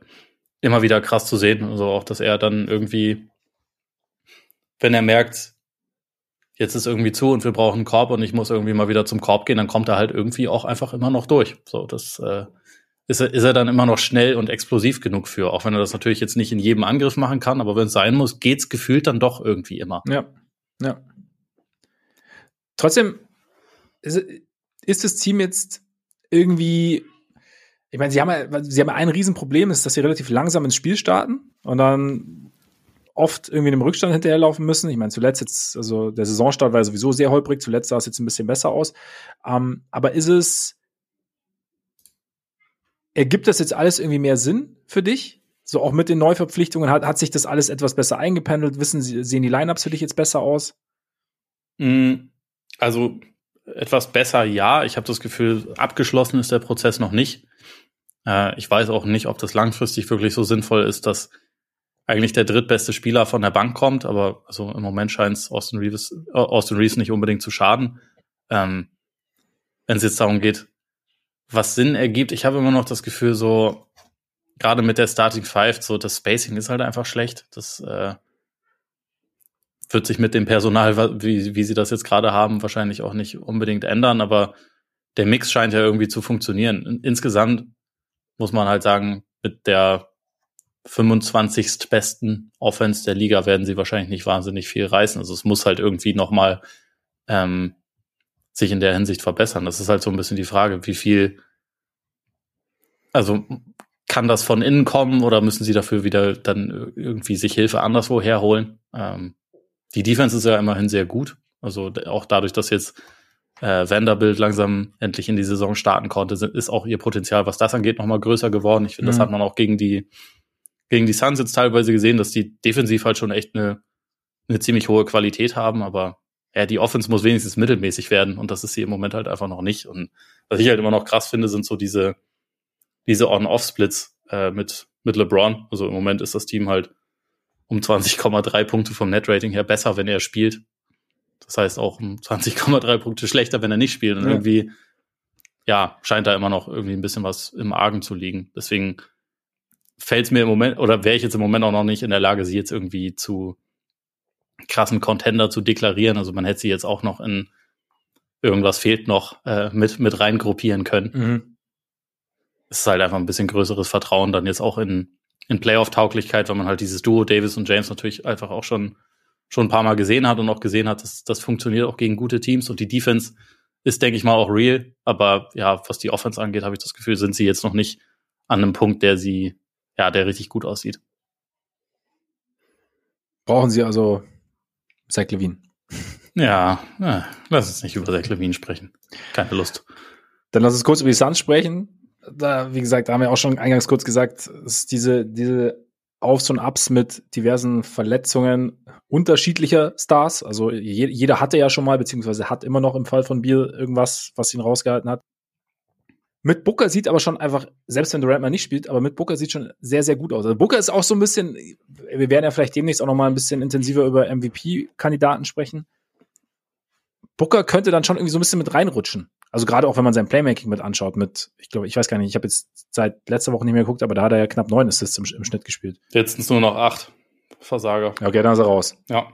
immer wieder krass zu sehen. Also auch, dass er dann irgendwie, wenn er merkt, jetzt ist irgendwie zu und wir brauchen einen Korb und ich muss irgendwie mal wieder zum Korb gehen, dann kommt er halt irgendwie auch einfach immer noch durch. So, das äh, ist er, ist er dann immer noch schnell und explosiv genug für. Auch wenn er das natürlich jetzt nicht in jedem Angriff machen kann, aber wenn es sein muss, geht's gefühlt dann doch irgendwie immer. Ja, ja. Trotzdem ist, ist das Team jetzt irgendwie, ich meine, sie haben sie haben ein Riesenproblem, ist, dass sie relativ langsam ins Spiel starten und dann oft irgendwie im Rückstand hinterherlaufen müssen. Ich meine, zuletzt jetzt, also der Saisonstart war sowieso sehr holprig, zuletzt sah es jetzt ein bisschen besser aus. Ähm, aber ist es, Ergibt das jetzt alles irgendwie mehr Sinn für dich? So auch mit den Neuverpflichtungen hat, hat sich das alles etwas besser eingependelt? Wissen Sie, sehen die Lineups für dich jetzt besser aus? Mm, also etwas besser, ja. Ich habe das Gefühl, abgeschlossen ist der Prozess noch nicht. Äh, ich weiß auch nicht, ob das langfristig wirklich so sinnvoll ist, dass eigentlich der drittbeste Spieler von der Bank kommt, aber also im Moment scheint es Austin Reeves, äh, Austin Reeves nicht unbedingt zu schaden. Ähm, Wenn es jetzt darum geht, was Sinn ergibt. Ich habe immer noch das Gefühl, so gerade mit der Starting Five, so das Spacing ist halt einfach schlecht. Das äh, wird sich mit dem Personal, wie, wie sie das jetzt gerade haben, wahrscheinlich auch nicht unbedingt ändern, aber der Mix scheint ja irgendwie zu funktionieren. Insgesamt muss man halt sagen, mit der 25. besten Offense der Liga werden sie wahrscheinlich nicht wahnsinnig viel reißen. Also es muss halt irgendwie nochmal ähm, sich in der Hinsicht verbessern. Das ist halt so ein bisschen die Frage, wie viel, also kann das von innen kommen oder müssen sie dafür wieder dann irgendwie sich Hilfe anderswo herholen? Ähm, die Defense ist ja immerhin sehr gut. Also auch dadurch, dass jetzt äh, Vanderbilt langsam endlich in die Saison starten konnte, ist auch ihr Potenzial, was das angeht, nochmal größer geworden. Ich finde, mhm. das hat man auch gegen die, gegen die Suns jetzt teilweise gesehen, dass die defensiv halt schon echt eine, eine ziemlich hohe Qualität haben, aber ja, die Offense muss wenigstens mittelmäßig werden und das ist sie im Moment halt einfach noch nicht. Und was ich halt immer noch krass finde, sind so diese, diese On-Off-Splits äh, mit, mit LeBron. Also im Moment ist das Team halt um 20,3 Punkte vom Net-Rating her besser, wenn er spielt. Das heißt auch um 20,3 Punkte schlechter, wenn er nicht spielt. Und ja. irgendwie, ja, scheint da immer noch irgendwie ein bisschen was im Argen zu liegen. Deswegen fällt es mir im Moment, oder wäre ich jetzt im Moment auch noch nicht in der Lage, sie jetzt irgendwie zu krassen Contender zu deklarieren. Also man hätte sie jetzt auch noch in irgendwas fehlt noch äh, mit, mit reingruppieren können. Mhm. Es ist halt einfach ein bisschen größeres Vertrauen dann jetzt auch in, in Playoff-Tauglichkeit, weil man halt dieses Duo Davis und James natürlich einfach auch schon schon ein paar Mal gesehen hat und auch gesehen hat, dass das funktioniert auch gegen gute Teams und die Defense ist, denke ich mal, auch real. Aber ja, was die Offense angeht, habe ich das Gefühl, sind sie jetzt noch nicht an einem Punkt, der sie, ja, der richtig gut aussieht. Brauchen sie also Zach Levine? Ja, ja, lass uns nicht über Zach Levine sprechen. Keine Lust. Dann lass uns kurz über die Suns sprechen. Da, wie gesagt, da haben wir auch schon eingangs kurz gesagt, ist diese, diese Aufs und Ups mit diversen Verletzungen unterschiedlicher Stars. Also je, jeder hatte ja schon mal, beziehungsweise hat immer noch im Fall von Biel irgendwas, was ihn rausgehalten hat. Mit Booker sieht aber schon einfach, selbst wenn Durant mal nicht spielt, aber mit Booker sieht schon sehr, sehr gut aus. Also Booker ist auch so ein bisschen, wir werden ja vielleicht demnächst auch noch mal ein bisschen intensiver über MVP-Kandidaten sprechen. Booker könnte dann schon irgendwie so ein bisschen mit reinrutschen. Also gerade auch wenn man sein Playmaking mit anschaut, mit, ich glaube, ich weiß gar nicht, ich habe jetzt seit letzter Woche nicht mehr geguckt, aber da hat er ja knapp neun Assists im, im Schnitt gespielt. Es nur noch acht. Versager. Okay, dann ist er raus. Ja.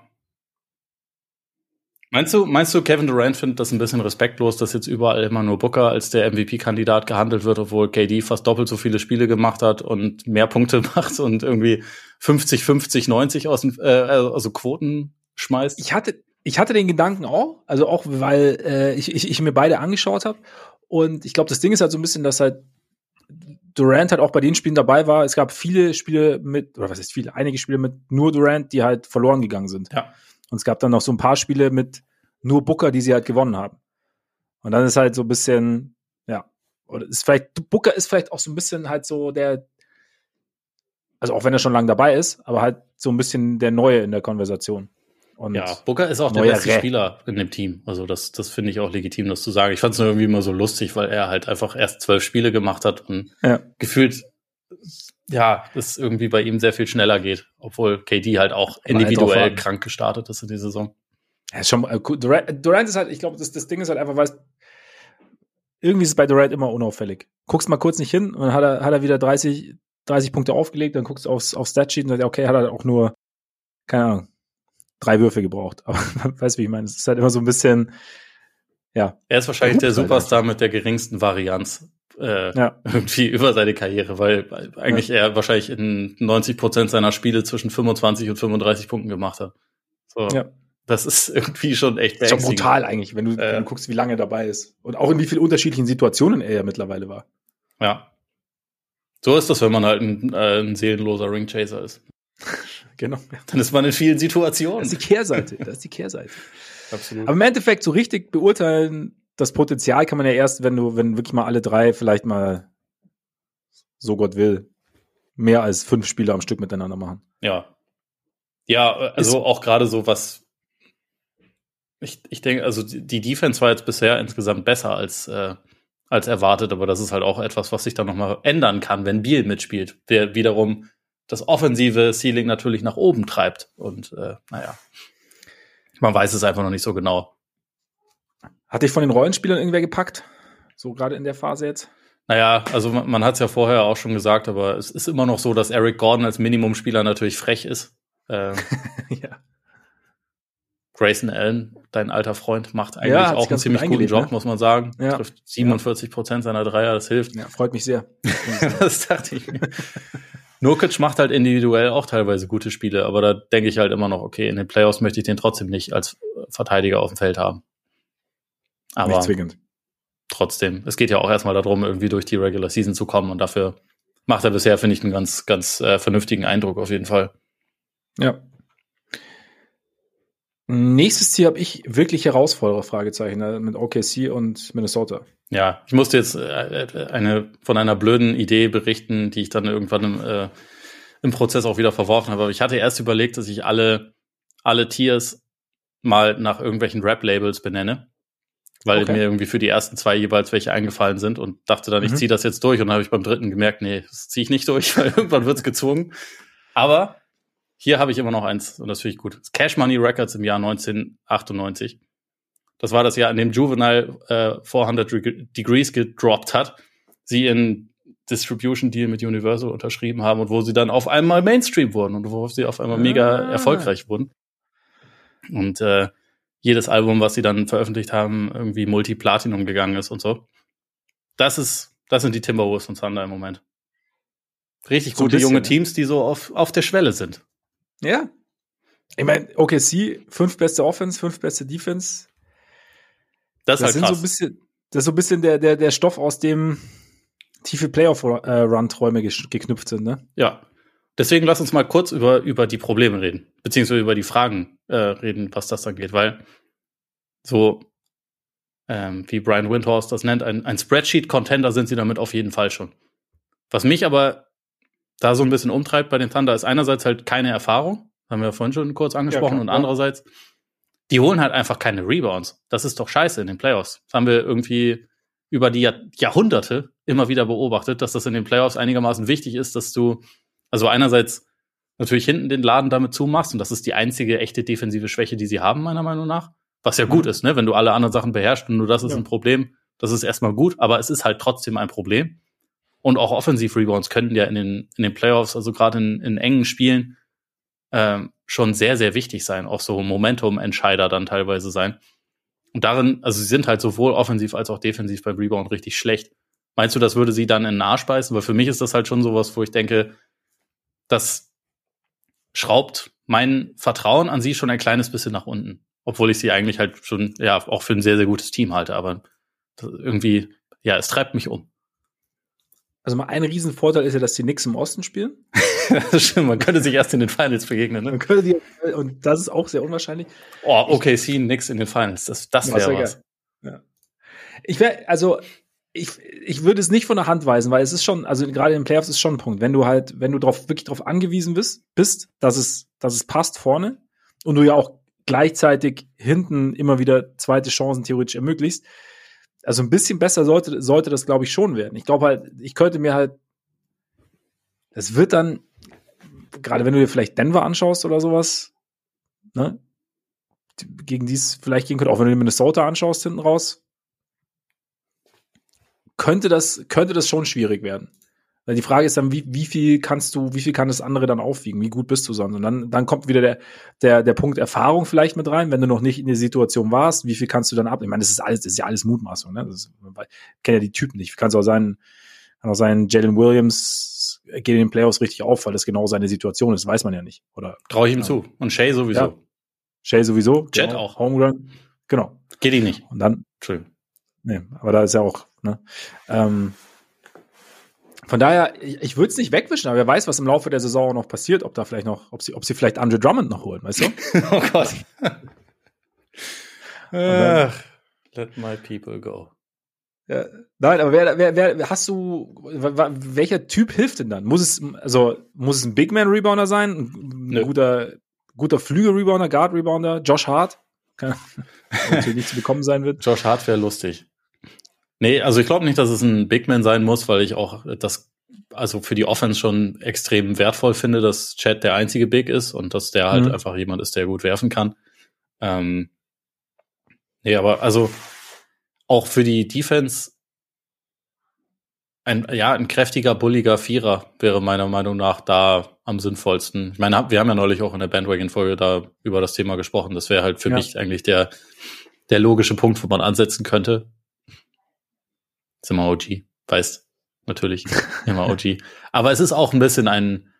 Meinst du, meinst du, Kevin Durant findet das ein bisschen respektlos, dass jetzt überall immer nur Booker als der MVP-Kandidat gehandelt wird, obwohl KD fast doppelt so viele Spiele gemacht hat und mehr Punkte macht und irgendwie 50, 50, 90 aus den, äh, also Quoten schmeißt? Ich hatte, ich hatte den Gedanken auch, also auch, weil äh, ich, ich, ich mir beide angeschaut habe. Und ich glaube, das Ding ist halt so ein bisschen, dass halt Durant halt auch bei den Spielen dabei war. Es gab viele Spiele mit, oder was heißt viele, einige Spiele mit nur Durant, die halt verloren gegangen sind. Ja. Und es gab dann noch so ein paar Spiele mit nur Booker, die sie halt gewonnen haben. Und dann ist halt so ein bisschen, ja, oder ist vielleicht, Booker ist vielleicht auch so ein bisschen halt so der, also auch wenn er schon lange dabei ist, aber halt so ein bisschen der Neue in der Konversation. Und ja, Booker ist auch der beste Rä. Spieler in dem Team. Also das, das finde ich auch legitim, das zu sagen. Ich fand es nur irgendwie immer so lustig, weil er halt einfach erst zwölf Spiele gemacht hat und ja. gefühlt, ja, es irgendwie bei ihm sehr viel schneller geht, obwohl KD halt auch individuell halt krank gestartet ist in die Saison. Ja, schon, äh, Durant, Durant ist halt, ich glaube, das, das Ding ist halt einfach, weil irgendwie ist es bei Durant immer unauffällig. Guckst mal kurz nicht hin und dann hat er, hat er wieder 30, 30 Punkte aufgelegt, dann guckst du aufs, aufs Statsheet und sagst, okay, hat er auch nur, keine Ahnung, drei Würfe gebraucht. Aber weißt du, wie ich meine? Es ist halt immer so ein bisschen, ja. Er ist wahrscheinlich der Superstar mit der geringsten Varianz äh, ja. irgendwie über seine Karriere, weil eigentlich ja. er wahrscheinlich in 90 Prozent seiner Spiele zwischen 25 und 35 Punkten gemacht hat. So. Ja. Das ist irgendwie schon echt schon brutal eigentlich, wenn du, äh, wenn du guckst, wie lange er dabei ist. Und auch in wie vielen unterschiedlichen Situationen er ja mittlerweile war. Ja. So ist das, wenn man halt ein, äh, ein seelenloser Ringchaser ist. Genau. Dann ist man in vielen Situationen. Das ist die Kehrseite. Das ist die Kehrseite. Absolut. Aber im Endeffekt so richtig beurteilen, das Potenzial kann man ja erst, wenn du, wenn wirklich mal alle drei vielleicht mal, so Gott will, mehr als fünf Spiele am Stück miteinander machen. Ja. Ja, also ist, auch gerade so was, ich, ich denke, also die Defense war jetzt bisher insgesamt besser als, äh, als erwartet, aber das ist halt auch etwas, was sich dann nochmal ändern kann, wenn Biel mitspielt. Der wiederum das offensive Ceiling natürlich nach oben treibt. Und äh, naja, man weiß es einfach noch nicht so genau. Hat dich von den Rollenspielern irgendwer gepackt? So gerade in der Phase jetzt? Naja, also man, man hat es ja vorher auch schon gesagt, aber es ist immer noch so, dass Eric Gordon als Minimumspieler natürlich frech ist. Äh, ja. Grayson Allen, dein alter Freund, macht eigentlich ja, auch einen ziemlich guten Job, ne? muss man sagen. Ja. Trifft 47 Prozent seiner Dreier, das hilft. Ja, freut mich sehr. das dachte ich mir. Nurkic macht halt individuell auch teilweise gute Spiele, aber da denke ich halt immer noch, okay, in den Playoffs möchte ich den trotzdem nicht als Verteidiger auf dem Feld haben. Aber nicht zwingend. Trotzdem, es geht ja auch erstmal darum, irgendwie durch die Regular Season zu kommen und dafür macht er bisher, finde ich, einen ganz, ganz äh, vernünftigen Eindruck auf jeden Fall. Ja. Nächstes Ziel habe ich wirklich Herausforderer, Fragezeichen, ne, mit OKC und Minnesota. Ja, ich musste jetzt äh, eine von einer blöden Idee berichten, die ich dann irgendwann im, äh, im Prozess auch wieder verworfen habe. Aber ich hatte erst überlegt, dass ich alle, alle Tiers mal nach irgendwelchen Rap-Labels benenne, weil okay. mir irgendwie für die ersten zwei jeweils welche eingefallen sind und dachte dann, ich mhm. ziehe das jetzt durch und dann habe ich beim dritten gemerkt, nee, das ziehe ich nicht durch, weil irgendwann wird's gezwungen. Aber hier habe ich immer noch eins und das finde ich gut. Cash Money Records im Jahr 1998. Das war das Jahr, in dem Juvenile äh, 400 Degrees gedroppt hat. Sie in Distribution Deal mit Universal unterschrieben haben und wo sie dann auf einmal Mainstream wurden und wo sie auf einmal mega ah. erfolgreich wurden. Und äh, jedes Album, was sie dann veröffentlicht haben, irgendwie Multi-Platinum gegangen ist und so. Das ist, das sind die Timberwolves und Thunder im Moment. Richtig so gute bisschen, junge Teams, die so auf, auf der Schwelle sind. Ja. Ich meine, OKC, fünf beste Offense, fünf beste Defense. Das, das halt sind krass. so ein bisschen, das ist so ein bisschen der, der, der Stoff, aus dem tiefe Playoff-Run-Träume geknüpft sind, ne? Ja. Deswegen lass uns mal kurz über, über die Probleme reden, beziehungsweise über die Fragen äh, reden, was das dann geht, weil so ähm, wie Brian Windhorst das nennt, ein, ein Spreadsheet-Contender sind sie damit auf jeden Fall schon. Was mich aber da so ein bisschen umtreibt bei den Thunder, ist einerseits halt keine Erfahrung, haben wir ja vorhin schon kurz angesprochen, ja, und andererseits, die holen halt einfach keine Rebounds. Das ist doch scheiße in den Playoffs. Das haben wir irgendwie über die Jahr Jahrhunderte immer wieder beobachtet, dass das in den Playoffs einigermaßen wichtig ist, dass du, also einerseits natürlich hinten den Laden damit zumachst und das ist die einzige echte defensive Schwäche, die sie haben, meiner Meinung nach. Was ja mhm. gut ist, ne? Wenn du alle anderen Sachen beherrschst und nur das ist ja. ein Problem, das ist erstmal gut, aber es ist halt trotzdem ein Problem. Und auch Offensiv-Rebounds könnten ja in den, in den Playoffs, also gerade in, in engen Spielen, ähm, schon sehr, sehr wichtig sein, auch so Momentum-Entscheider dann teilweise sein. Und darin, also sie sind halt sowohl offensiv als auch defensiv beim Rebound richtig schlecht. Meinst du, das würde sie dann in den Arsch beißen? Weil für mich ist das halt schon sowas, wo ich denke, das schraubt mein Vertrauen an sie schon ein kleines bisschen nach unten. Obwohl ich sie eigentlich halt schon, ja, auch für ein sehr, sehr gutes Team halte. Aber irgendwie, ja, es treibt mich um. Also mal ein Riesenvorteil ist ja, dass die Knicks im Osten spielen. man könnte sich erst in den Finals begegnen. Ne? Die, und das ist auch sehr unwahrscheinlich. Oh, okay, sie Knicks in den Finals, das, das wäre was. Ja. Ich wäre, also ich, ich würde es nicht von der Hand weisen, weil es ist schon, also gerade in den Playoffs ist schon ein Punkt, wenn du halt, wenn du drauf, wirklich darauf angewiesen bist, bist, dass es, dass es passt vorne und du ja auch gleichzeitig hinten immer wieder zweite Chancen theoretisch ermöglicht, also ein bisschen besser sollte, sollte das, glaube ich, schon werden. Ich glaube halt, ich könnte mir halt, das wird dann, gerade wenn du dir vielleicht Denver anschaust oder sowas, ne, gegen dies vielleicht gehen könnte, auch wenn du dir Minnesota anschaust hinten raus, könnte das, könnte das schon schwierig werden. Weil die Frage ist dann, wie, wie viel kannst du, wie viel kann das andere dann aufwiegen? Wie gut bist du sonst? Und dann, dann kommt wieder der, der, der Punkt Erfahrung vielleicht mit rein, wenn du noch nicht in der Situation warst, wie viel kannst du dann ab? Ich meine, das ist alles, das ist ja alles Mutmaßung, ne? Das ist, ich kenne ja die Typen nicht. Kann es auch sein, kann auch sein, Jalen Williams geht in den Playoffs richtig auf, weil das genau seine Situation ist, weiß man ja nicht. Oder traue ich ihm ja. zu. Und Shay sowieso. Ja. Shay sowieso. Jet genau. auch. Homegrown. Genau. Geht ihn nicht. Und dann. Entschuldigung. Nee, aber da ist ja auch, ne? Ähm, von daher, ich, ich würde es nicht wegwischen, aber wer weiß, was im Laufe der Saison noch passiert, ob da vielleicht noch, ob sie, ob sie vielleicht Andre Drummond noch holen, weißt du? oh Gott. Ach, let my people go. Ja, nein, aber wer, wer, wer, hast du, welcher Typ hilft denn dann? Muss es, also, muss es ein Big Man Rebounder sein? Ein Nö. guter, guter Flügel Rebounder, Guard Rebounder? Josh Hart? Kann, natürlich nicht zu bekommen sein wird. Josh Hart wäre lustig. Nee, also ich glaube nicht, dass es ein Big Man sein muss, weil ich auch das also für die Offense schon extrem wertvoll finde, dass Chad der einzige Big ist und dass der halt mhm. einfach jemand ist, der gut werfen kann. Ähm, nee, aber also auch für die Defense ein, ja, ein kräftiger, bulliger Vierer wäre meiner Meinung nach da am sinnvollsten. Ich meine, wir haben ja neulich auch in der Bandwagon-Folge da über das Thema gesprochen. Das wäre halt für ja. mich eigentlich der, der logische Punkt, wo man ansetzen könnte. Ist immer OG, weißt natürlich, immer OG. Aber es ist auch ein bisschen ein,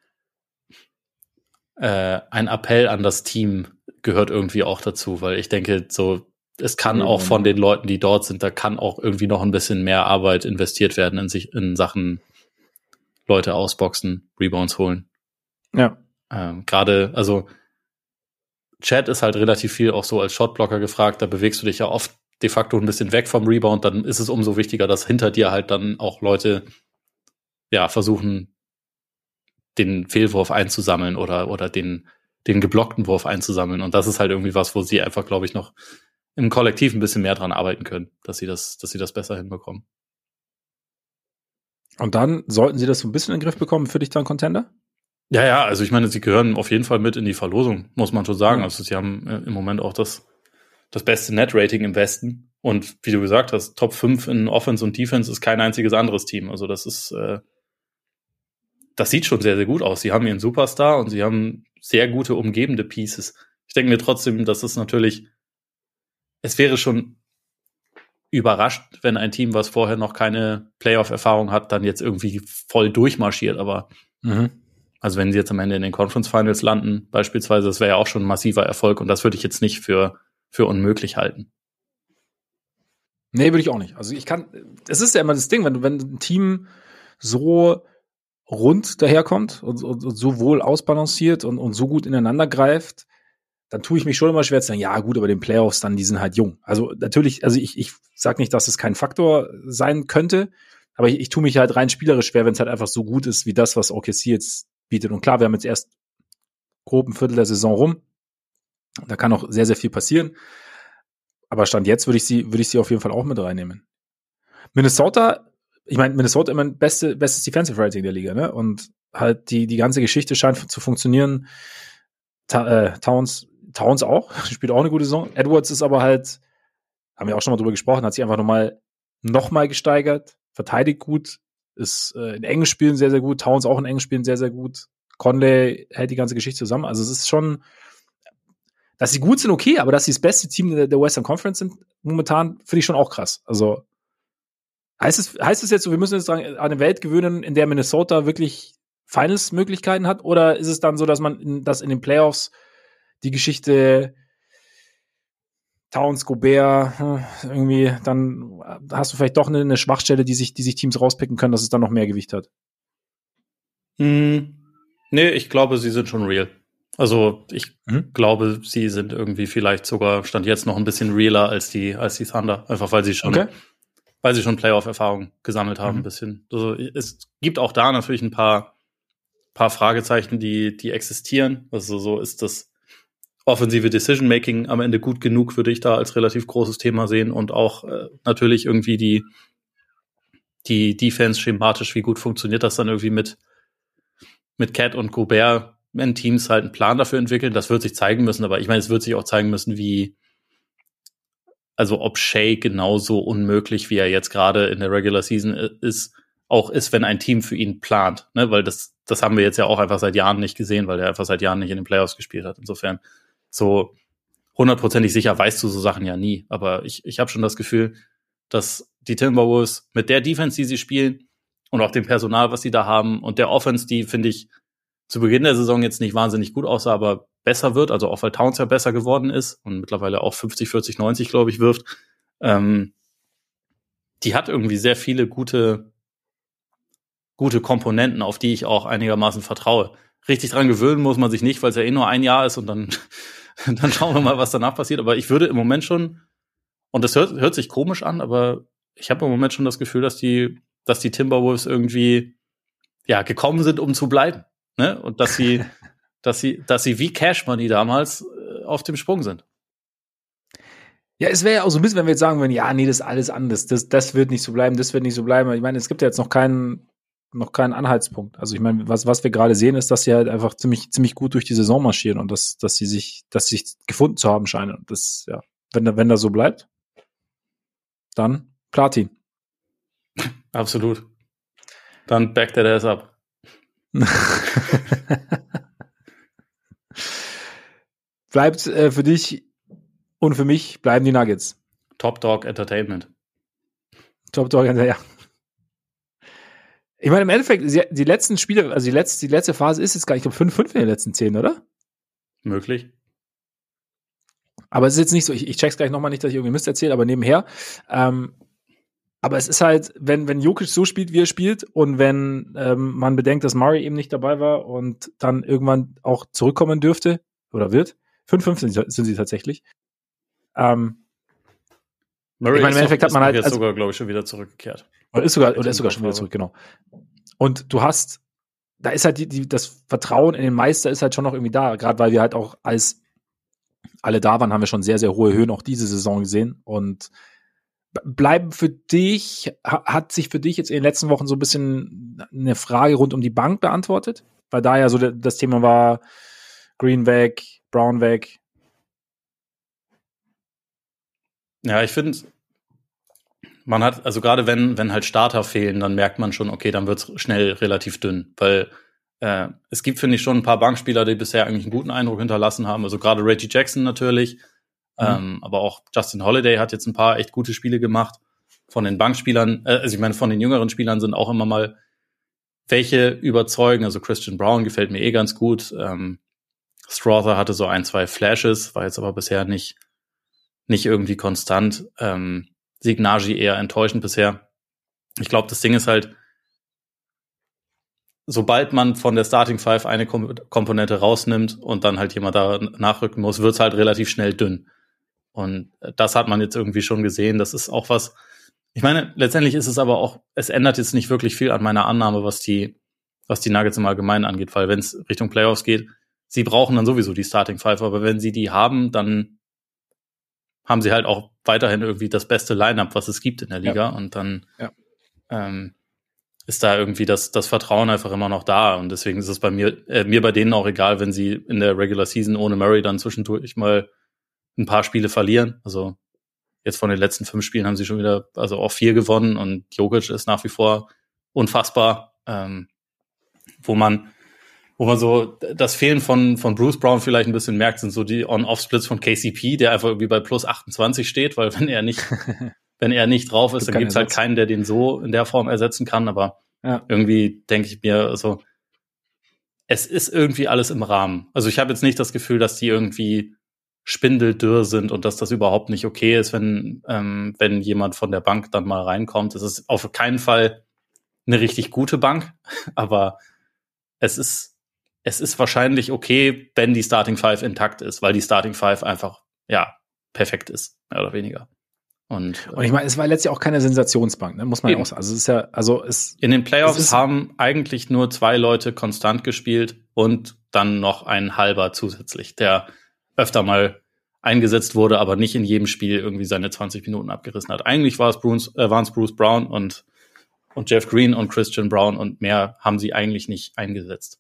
äh, ein Appell an das Team gehört irgendwie auch dazu, weil ich denke, so, es kann mhm. auch von den Leuten, die dort sind, da kann auch irgendwie noch ein bisschen mehr Arbeit investiert werden in sich, in Sachen Leute ausboxen, Rebounds holen. Ja. Ähm, Gerade, also Chat ist halt relativ viel auch so als Shotblocker gefragt, da bewegst du dich ja oft de facto ein bisschen weg vom Rebound, dann ist es umso wichtiger, dass hinter dir halt dann auch Leute ja versuchen, den Fehlwurf einzusammeln oder, oder den, den geblockten Wurf einzusammeln. Und das ist halt irgendwie was, wo sie einfach, glaube ich, noch im Kollektiv ein bisschen mehr dran arbeiten können, dass sie das, dass sie das besser hinbekommen. Und dann sollten sie das so ein bisschen in den Griff bekommen, für dich dann Contender? Ja, ja, also ich meine, sie gehören auf jeden Fall mit in die Verlosung, muss man schon sagen. Also sie haben äh, im Moment auch das, das beste Net-Rating im Westen. Und wie du gesagt hast, Top 5 in Offense und Defense ist kein einziges anderes Team. Also das ist, äh, das sieht schon sehr, sehr gut aus. Sie haben ihren Superstar und sie haben sehr gute umgebende Pieces. Ich denke mir trotzdem, dass es natürlich, es wäre schon überrascht, wenn ein Team, was vorher noch keine Playoff-Erfahrung hat, dann jetzt irgendwie voll durchmarschiert. Aber mhm. also wenn sie jetzt am Ende in den Conference Finals landen, beispielsweise, das wäre ja auch schon ein massiver Erfolg und das würde ich jetzt nicht für, für unmöglich halten. Nee, würde ich auch nicht. Also ich kann, es ist ja immer das Ding, wenn wenn ein Team so rund daherkommt und, und, und so wohl ausbalanciert und, und so gut ineinander greift, dann tue ich mich schon immer schwer zu sagen, ja gut, aber den Playoffs dann, die sind halt jung. Also natürlich, also ich, ich sage nicht, dass es kein Faktor sein könnte, aber ich, ich tue mich halt rein spielerisch schwer, wenn es halt einfach so gut ist wie das, was OKC jetzt bietet. Und klar, wir haben jetzt erst grob ein Viertel der Saison rum. Da kann noch sehr, sehr viel passieren. Aber Stand jetzt würde ich sie, würde ich sie auf jeden Fall auch mit reinnehmen. Minnesota ich meine, Minnesota immer beste, bestes Defensive Rating der Liga, ne? Und halt die, die ganze Geschichte scheint zu funktionieren. Ta äh, Towns, Towns auch, spielt auch eine gute Saison. Edwards ist aber halt, haben wir auch schon mal drüber gesprochen, hat sich einfach nochmal noch mal gesteigert, verteidigt gut, ist äh, in engen Spielen sehr, sehr gut, Towns auch in engen Spielen sehr, sehr gut. Conley hält die ganze Geschichte zusammen. Also es ist schon, dass sie gut sind, okay, aber dass sie das beste Team der, der Western Conference sind, momentan, finde ich schon auch krass. Also Heißt es, heißt es jetzt so, wir müssen jetzt sagen, an eine Welt gewöhnen, in der Minnesota wirklich Finals-Möglichkeiten hat? Oder ist es dann so, dass man, in, dass in den Playoffs die Geschichte Towns, Gobert, hm, irgendwie, dann hast du vielleicht doch eine, eine, Schwachstelle, die sich, die sich Teams rauspicken können, dass es dann noch mehr Gewicht hat? Hm, nee, ich glaube, sie sind schon real. Also ich mhm. glaube, sie sind irgendwie vielleicht sogar stand jetzt noch ein bisschen realer als die als die Thunder, einfach weil sie schon okay weil sie schon Playoff-Erfahrung gesammelt haben, mhm. ein bisschen. Also es gibt auch da natürlich ein paar, paar Fragezeichen, die, die existieren. Also so ist das offensive Decision-Making am Ende gut genug, würde ich da als relativ großes Thema sehen und auch äh, natürlich irgendwie die, die Defense schematisch, wie gut funktioniert das dann irgendwie mit, mit Cat und Gobert, wenn Teams halt einen Plan dafür entwickeln. Das wird sich zeigen müssen, aber ich meine, es wird sich auch zeigen müssen, wie, also ob Shea genauso unmöglich, wie er jetzt gerade in der Regular Season ist, auch ist, wenn ein Team für ihn plant. Ne? Weil das, das haben wir jetzt ja auch einfach seit Jahren nicht gesehen, weil er einfach seit Jahren nicht in den Playoffs gespielt hat. Insofern so hundertprozentig sicher weißt du so Sachen ja nie. Aber ich, ich habe schon das Gefühl, dass die Timberwolves mit der Defense, die sie spielen und auch dem Personal, was sie da haben und der Offense, die finde ich zu Beginn der Saison jetzt nicht wahnsinnig gut aussah, aber besser wird, also auch weil Towns ja besser geworden ist und mittlerweile auch 50, 40, 90, glaube ich, wirft, ähm, die hat irgendwie sehr viele gute, gute Komponenten, auf die ich auch einigermaßen vertraue. Richtig dran gewöhnen muss man sich nicht, weil es ja eh nur ein Jahr ist und dann, dann schauen wir mal, was danach passiert. Aber ich würde im Moment schon, und das hört, hört sich komisch an, aber ich habe im Moment schon das Gefühl, dass die, dass die Timberwolves irgendwie ja gekommen sind, um zu bleiben. Ne? Und dass sie, dass sie, dass sie wie Cash Money damals äh, auf dem Sprung sind. Ja, es wäre ja auch so ein bisschen, wenn wir jetzt sagen würden, ja, nee, das ist alles anders, das, das wird nicht so bleiben, das wird nicht so bleiben. Ich meine, es gibt ja jetzt noch keinen, noch keinen Anhaltspunkt. Also ich meine, was, was wir gerade sehen, ist, dass sie halt einfach ziemlich, ziemlich gut durch die Saison marschieren und dass, dass sie sich, dass sie sich gefunden zu haben scheinen. Das, ja, wenn da, wenn da so bleibt, dann Platin. Absolut. Dann back that ass up. Bleibt äh, für dich und für mich bleiben die Nuggets. Top Dog Entertainment. Top Dog Entertainment, ja. Ich meine, im Endeffekt, die letzten Spiele, also die letzte, die letzte Phase ist jetzt gar nicht, ich glaube, 5-5 in den letzten 10, oder? Möglich. Aber es ist jetzt nicht so, ich, ich check's gleich nochmal nicht, dass ich irgendwie Mist erzähle, aber nebenher, ähm, aber es ist halt, wenn, wenn Jokic so spielt, wie er spielt, und wenn ähm, man bedenkt, dass Murray eben nicht dabei war und dann irgendwann auch zurückkommen dürfte oder wird, 5-5 sind, sind sie tatsächlich. Ähm, Murray Ich meine, im ist Endeffekt hat man ist halt- jetzt also- sogar, glaube ich, schon wieder zurückgekehrt. Oder ist sogar, oder ist sogar schon wieder zurück, genau. Und du hast, da ist halt die, die, das Vertrauen in den Meister ist halt schon noch irgendwie da, gerade weil wir halt auch als alle da waren, haben wir schon sehr, sehr hohe Höhen auch diese Saison gesehen und bleiben für dich, ha- hat sich für dich jetzt in den letzten Wochen so ein bisschen eine Frage rund um die Bank beantwortet? Weil da ja so das Thema war, Green weg, Brown weg. Ja, ich finde, man hat, also gerade wenn, wenn halt Starter fehlen, dann merkt man schon, okay, dann wird's schnell relativ dünn. Weil äh, es gibt, finde ich, schon ein paar Bankspieler, die bisher eigentlich einen guten Eindruck hinterlassen haben. Also gerade Reggie Jackson natürlich. Mhm. Ähm, aber auch Justin Holiday hat jetzt ein paar echt gute Spiele gemacht. Von den Bankspielern, äh, also ich meine, von den jüngeren Spielern sind auch immer mal welche überzeugen. Also Christian Brown gefällt mir eh ganz gut. Ähm, Strother hatte so ein, zwei Flashes, war jetzt aber bisher nicht, nicht irgendwie konstant. Ähm, Signagi eher enttäuschend bisher. Ich glaube, das Ding ist halt, sobald man von der Starting Five eine Kom Komponente rausnimmt und dann halt jemand da nachrücken muss, wird's halt relativ schnell dünn. Und das hat man jetzt irgendwie schon gesehen. Das ist auch was. Ich meine, letztendlich ist es aber auch, es ändert jetzt nicht wirklich viel an meiner Annahme, was die, was die Nuggets im Allgemeinen angeht, weil wenn es Richtung Playoffs geht, sie brauchen dann sowieso die Starting Five, aber wenn sie die haben, dann haben sie halt auch weiterhin irgendwie das beste Lineup, was es gibt in der Liga und dann Ja. ähm, ist da irgendwie das, das Vertrauen einfach immer noch da und deswegen ist es bei mir, äh, mir bei denen auch egal, wenn sie in der Regular Season ohne Murray dann zwischendurch mal ein paar Spiele verlieren. Also jetzt von den letzten fünf Spielen haben sie schon wieder, also auch vier gewonnen und Jokic ist nach wie vor unfassbar, ähm, wo man, wo man so das Fehlen von, von Bruce Brown vielleicht ein bisschen merkt, sind so die On-Off-Splits von KCP, der einfach irgendwie bei plus 28 steht, weil wenn er nicht, wenn er nicht drauf ist, dann gibt's halt keinen, der den so in der Form ersetzen kann, aber Ja. irgendwie denke ich mir, also es ist irgendwie alles im Rahmen. Also ich habe jetzt nicht das Gefühl, dass die irgendwie spindeldürr sind und dass das überhaupt nicht okay ist, wenn, ähm, wenn jemand von der Bank dann mal reinkommt. Es ist auf keinen Fall eine richtig gute Bank, aber es ist, es ist wahrscheinlich okay, wenn die Starting Five intakt ist, weil die Starting Five einfach, ja, perfekt ist, mehr oder weniger. Und, Und ich meine, es war letztlich auch keine Sensationsbank, ne? muss man ja Eben. auch sagen. Also es ist ja, also es, In den Es Playoffs ist- haben eigentlich nur zwei Leute konstant gespielt und dann noch ein halber zusätzlich, der öfter mal eingesetzt wurde, aber nicht in jedem Spiel irgendwie seine 20 Minuten abgerissen hat. Eigentlich war es Bruce, äh, waren es Bruce Brown und, und Jeff Green und Christian Brown und mehr haben sie eigentlich nicht eingesetzt.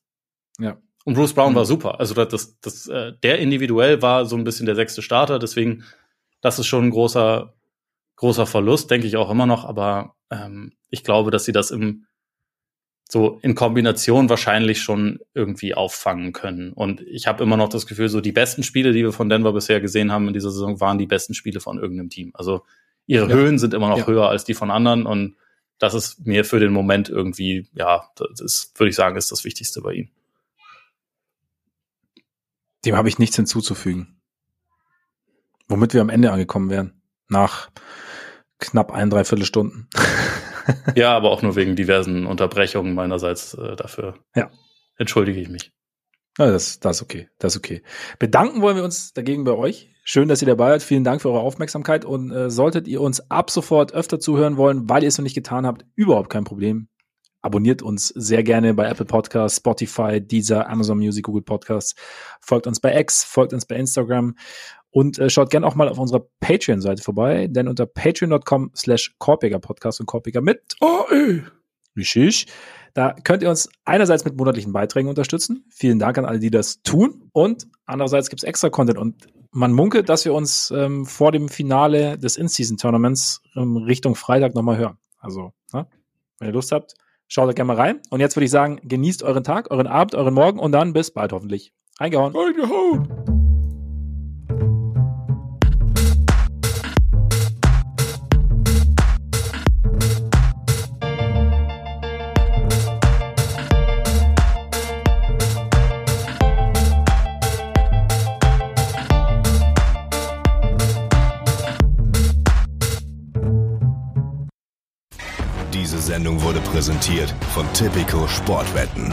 Ja. Und Bruce Brown Mhm. war super. Also das, das, äh, der individuell war so ein bisschen der sechste Starter, deswegen, das ist schon ein großer, großer Verlust, denke ich auch immer noch, aber ähm, ich glaube, dass sie das im so in Kombination wahrscheinlich schon irgendwie auffangen können. Und ich habe immer noch das Gefühl, so die besten Spiele, die wir von Denver bisher gesehen haben in dieser Saison, waren die besten Spiele von irgendeinem Team. Also ihre Ja. Höhen sind immer noch Ja. höher als die von anderen und das ist mir für den Moment irgendwie, ja, das ist, würde ich sagen, ist das Wichtigste bei ihnen. Dem habe ich nichts hinzuzufügen. Womit wir am Ende angekommen wären. Nach knapp ein, dreiviertel Stunden. Ja, aber auch nur wegen diversen Unterbrechungen meinerseits äh, dafür. Ja. Entschuldige ich mich. Ja, das, das ist okay. Das ist okay. Bedanken wollen wir uns dagegen bei euch. Schön, dass ihr dabei seid. Vielen Dank für eure Aufmerksamkeit. Und äh, solltet ihr uns ab sofort öfter zuhören wollen, weil ihr es noch nicht getan habt, überhaupt kein Problem. Abonniert uns sehr gerne bei Apple Podcasts, Spotify, Deezer, Amazon Music, Google Podcasts. Folgt uns bei X, folgt uns bei Instagram und äh, schaut gerne auch mal auf unserer Patreon-Seite vorbei, denn unter patreon.com slash Podcast und Korpiger mit OÖ. Richtig. Da könnt ihr uns einerseits mit monatlichen Beiträgen unterstützen. Vielen Dank an alle, die das tun. Und andererseits gibt's extra Content. Und man munkelt, dass wir uns ähm, vor dem Finale des In-Season-Tournaments ähm, Richtung Freitag nochmal hören. Also, ne? wenn ihr Lust habt, schaut da gerne mal rein. Und jetzt würde ich sagen, genießt euren Tag, euren Abend, euren Morgen und dann bis bald hoffentlich. Eingehauen. Eingehauen. Präsentiert von Tipico Sportwetten.